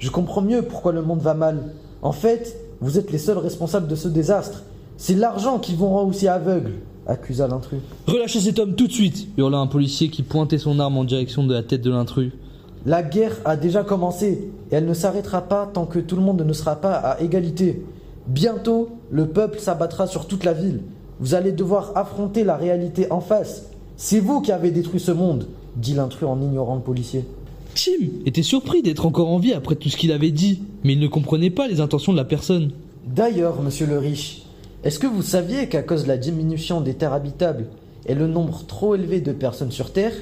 Je comprends mieux pourquoi le monde va mal. En fait, vous êtes les seuls responsables de ce désastre. C'est l'argent qui vous rend aussi aveugle, accusa l'intrus. Relâchez cet homme tout de suite, hurla un policier qui pointait son arme en direction de la tête de l'intrus. La guerre a déjà commencé et elle ne s'arrêtera pas tant que tout le monde ne sera pas à égalité. Bientôt, le peuple s'abattra sur toute la ville. Vous allez devoir affronter la réalité en face. C'est vous qui avez détruit ce monde, dit l'intrus en ignorant le policier. Tim était surpris d'être encore en vie après tout ce qu'il avait dit, mais il ne comprenait pas les intentions de la personne. D'ailleurs, monsieur le riche, est-ce que vous saviez qu'à cause de la diminution des terres habitables et le nombre trop élevé de personnes sur Terre,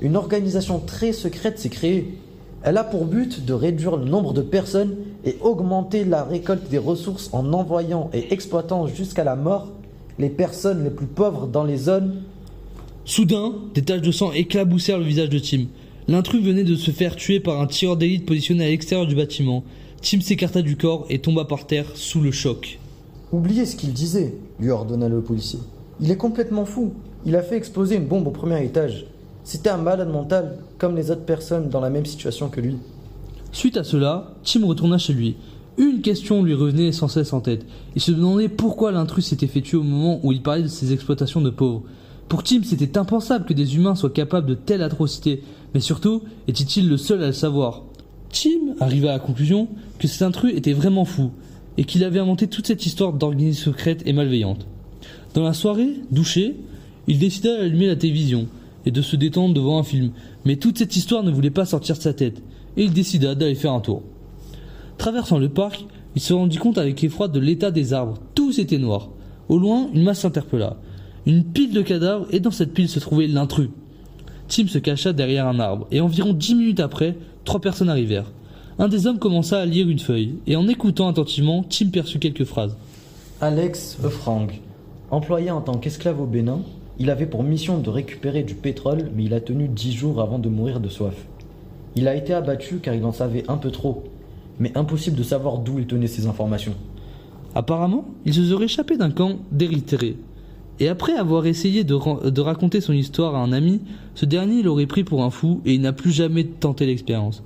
une organisation très secrète s'est créée Elle a pour but de réduire le nombre de personnes et augmenter la récolte des ressources en envoyant et exploitant jusqu'à la mort les personnes les plus pauvres dans les zones. Soudain, des taches de sang éclaboussèrent le visage de Tim. L'intrus venait de se faire tuer par un tireur d'élite positionné à l'extérieur du bâtiment. Tim s'écarta du corps et tomba par terre sous le choc. Oubliez ce qu'il disait, lui ordonna le policier. Il est complètement fou. Il a fait exploser une bombe au premier étage. C'était un malade mental, comme les autres personnes dans la même situation que lui. Suite à cela, Tim retourna chez lui. Une question lui revenait sans cesse en tête. Il se demandait pourquoi l'intrus s'était fait tuer au moment où il parlait de ses exploitations de pauvres. Pour Tim, c'était impensable que des humains soient capables de telles atrocités, mais surtout, était-il le seul à le savoir? Tim arriva à la conclusion que cet intrus était vraiment fou, et qu'il avait inventé toute cette histoire d'organisme secrète et malveillante. Dans la soirée, douché, il décida d'allumer la télévision et de se détendre devant un film, mais toute cette histoire ne voulait pas sortir de sa tête, et il décida d'aller faire un tour. Traversant le parc, il se rendit compte avec effroi de l'état des arbres. Tous étaient noirs. Au loin, une masse s'interpella. Une pile de cadavres, et dans cette pile se trouvait l'intrus. Tim se cacha derrière un arbre, et environ dix minutes après, trois personnes arrivèrent. Un des hommes commença à lire une feuille, et en écoutant attentivement, Tim perçut quelques phrases. Alex Eufrang, employé en tant qu'esclave au Bénin, il avait pour mission de récupérer du pétrole, mais il a tenu dix jours avant de mourir de soif. Il a été abattu car il en savait un peu trop, mais impossible de savoir d'où il tenait ces informations. Apparemment, il se serait échappé d'un camp d'Érythrée. Et après avoir essayé de, ra- de raconter son histoire à un ami, ce dernier l'aurait pris pour un fou et il n'a plus jamais tenté l'expérience.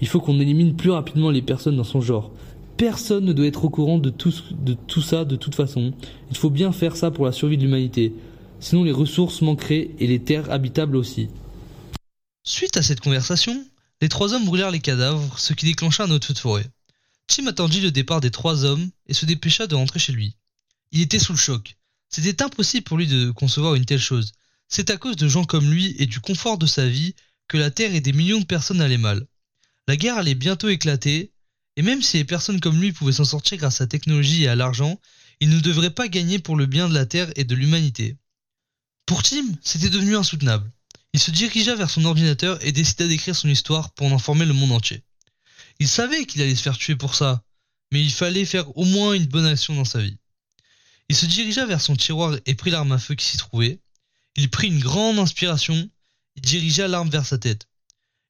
Il faut qu'on élimine plus rapidement les personnes dans son genre. Personne ne doit être au courant de tout ça de toute façon. Il faut bien faire ça pour la survie de l'humanité. Sinon les ressources manqueraient et les terres habitables aussi. Suite à cette conversation, les trois hommes brûlèrent les cadavres, ce qui déclencha un autre feu de forêt. Tim attendit le départ des trois hommes et se dépêcha de rentrer chez lui. Il était sous le choc. C'était impossible pour lui de concevoir une telle chose. C'est à cause de gens comme lui et du confort de sa vie que la Terre et des millions de personnes allaient mal. La guerre allait bientôt éclater, et même si les personnes comme lui pouvaient s'en sortir grâce à la technologie et à l'argent, ils ne devraient pas gagner pour le bien de la Terre et de l'humanité. Pour Tim, c'était devenu insoutenable. Il se dirigea vers son ordinateur et décida d'écrire son histoire pour en informer le monde entier. Il savait qu'il allait se faire tuer pour ça, mais il fallait faire au moins une bonne action dans sa vie. Il se dirigea vers son tiroir et prit l'arme à feu qui s'y trouvait. Il prit une grande inspiration et dirigea l'arme vers sa tête.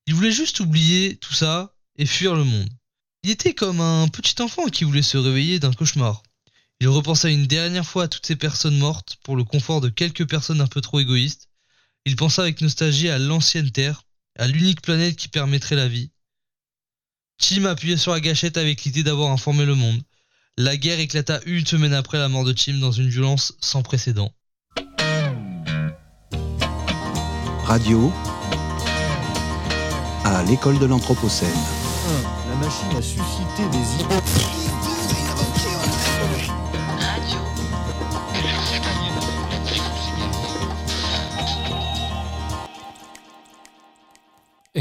Il voulait juste oublier tout ça et fuir le monde. Il était comme un petit enfant qui voulait se réveiller d'un cauchemar. Il repensa une dernière fois à toutes ces personnes mortes pour le confort de quelques personnes un peu trop égoïstes. Il pensa avec nostalgie à l'ancienne Terre, à l'unique planète qui permettrait la vie. Tim appuyait sur la gâchette avec l'idée d'avoir informé le monde. La guerre éclata une semaine après la mort de Tim dans une violence sans précédent. Radio à l'école de l'Anthropocène. La machine a suscité des idées.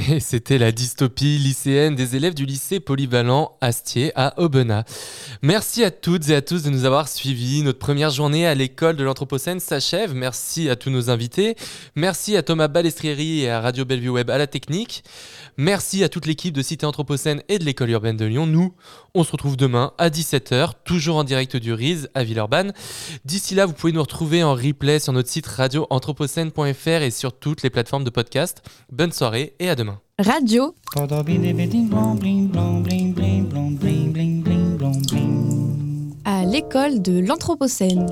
Et c'était la dystopie lycéenne des élèves du lycée polyvalent Astier à Aubenas. Merci à toutes et à tous de nous avoir suivis. Notre première journée à l'école de l'Anthropocène s'achève. Merci à tous nos invités. Merci à Thomas Balestrieri et à Radio Bellevue Web à la technique. Merci à toute l'équipe de Cité Anthropocène et de l'école urbaine de Lyon. Nous, on se retrouve demain à 17h, toujours en direct du RIS à Villeurbanne. D'ici là, vous pouvez nous retrouver en replay sur notre site radioanthropocène.fr et sur toutes les plateformes de podcast. Bonne soirée et à demain. Radio. À l'école de l'Anthropocène.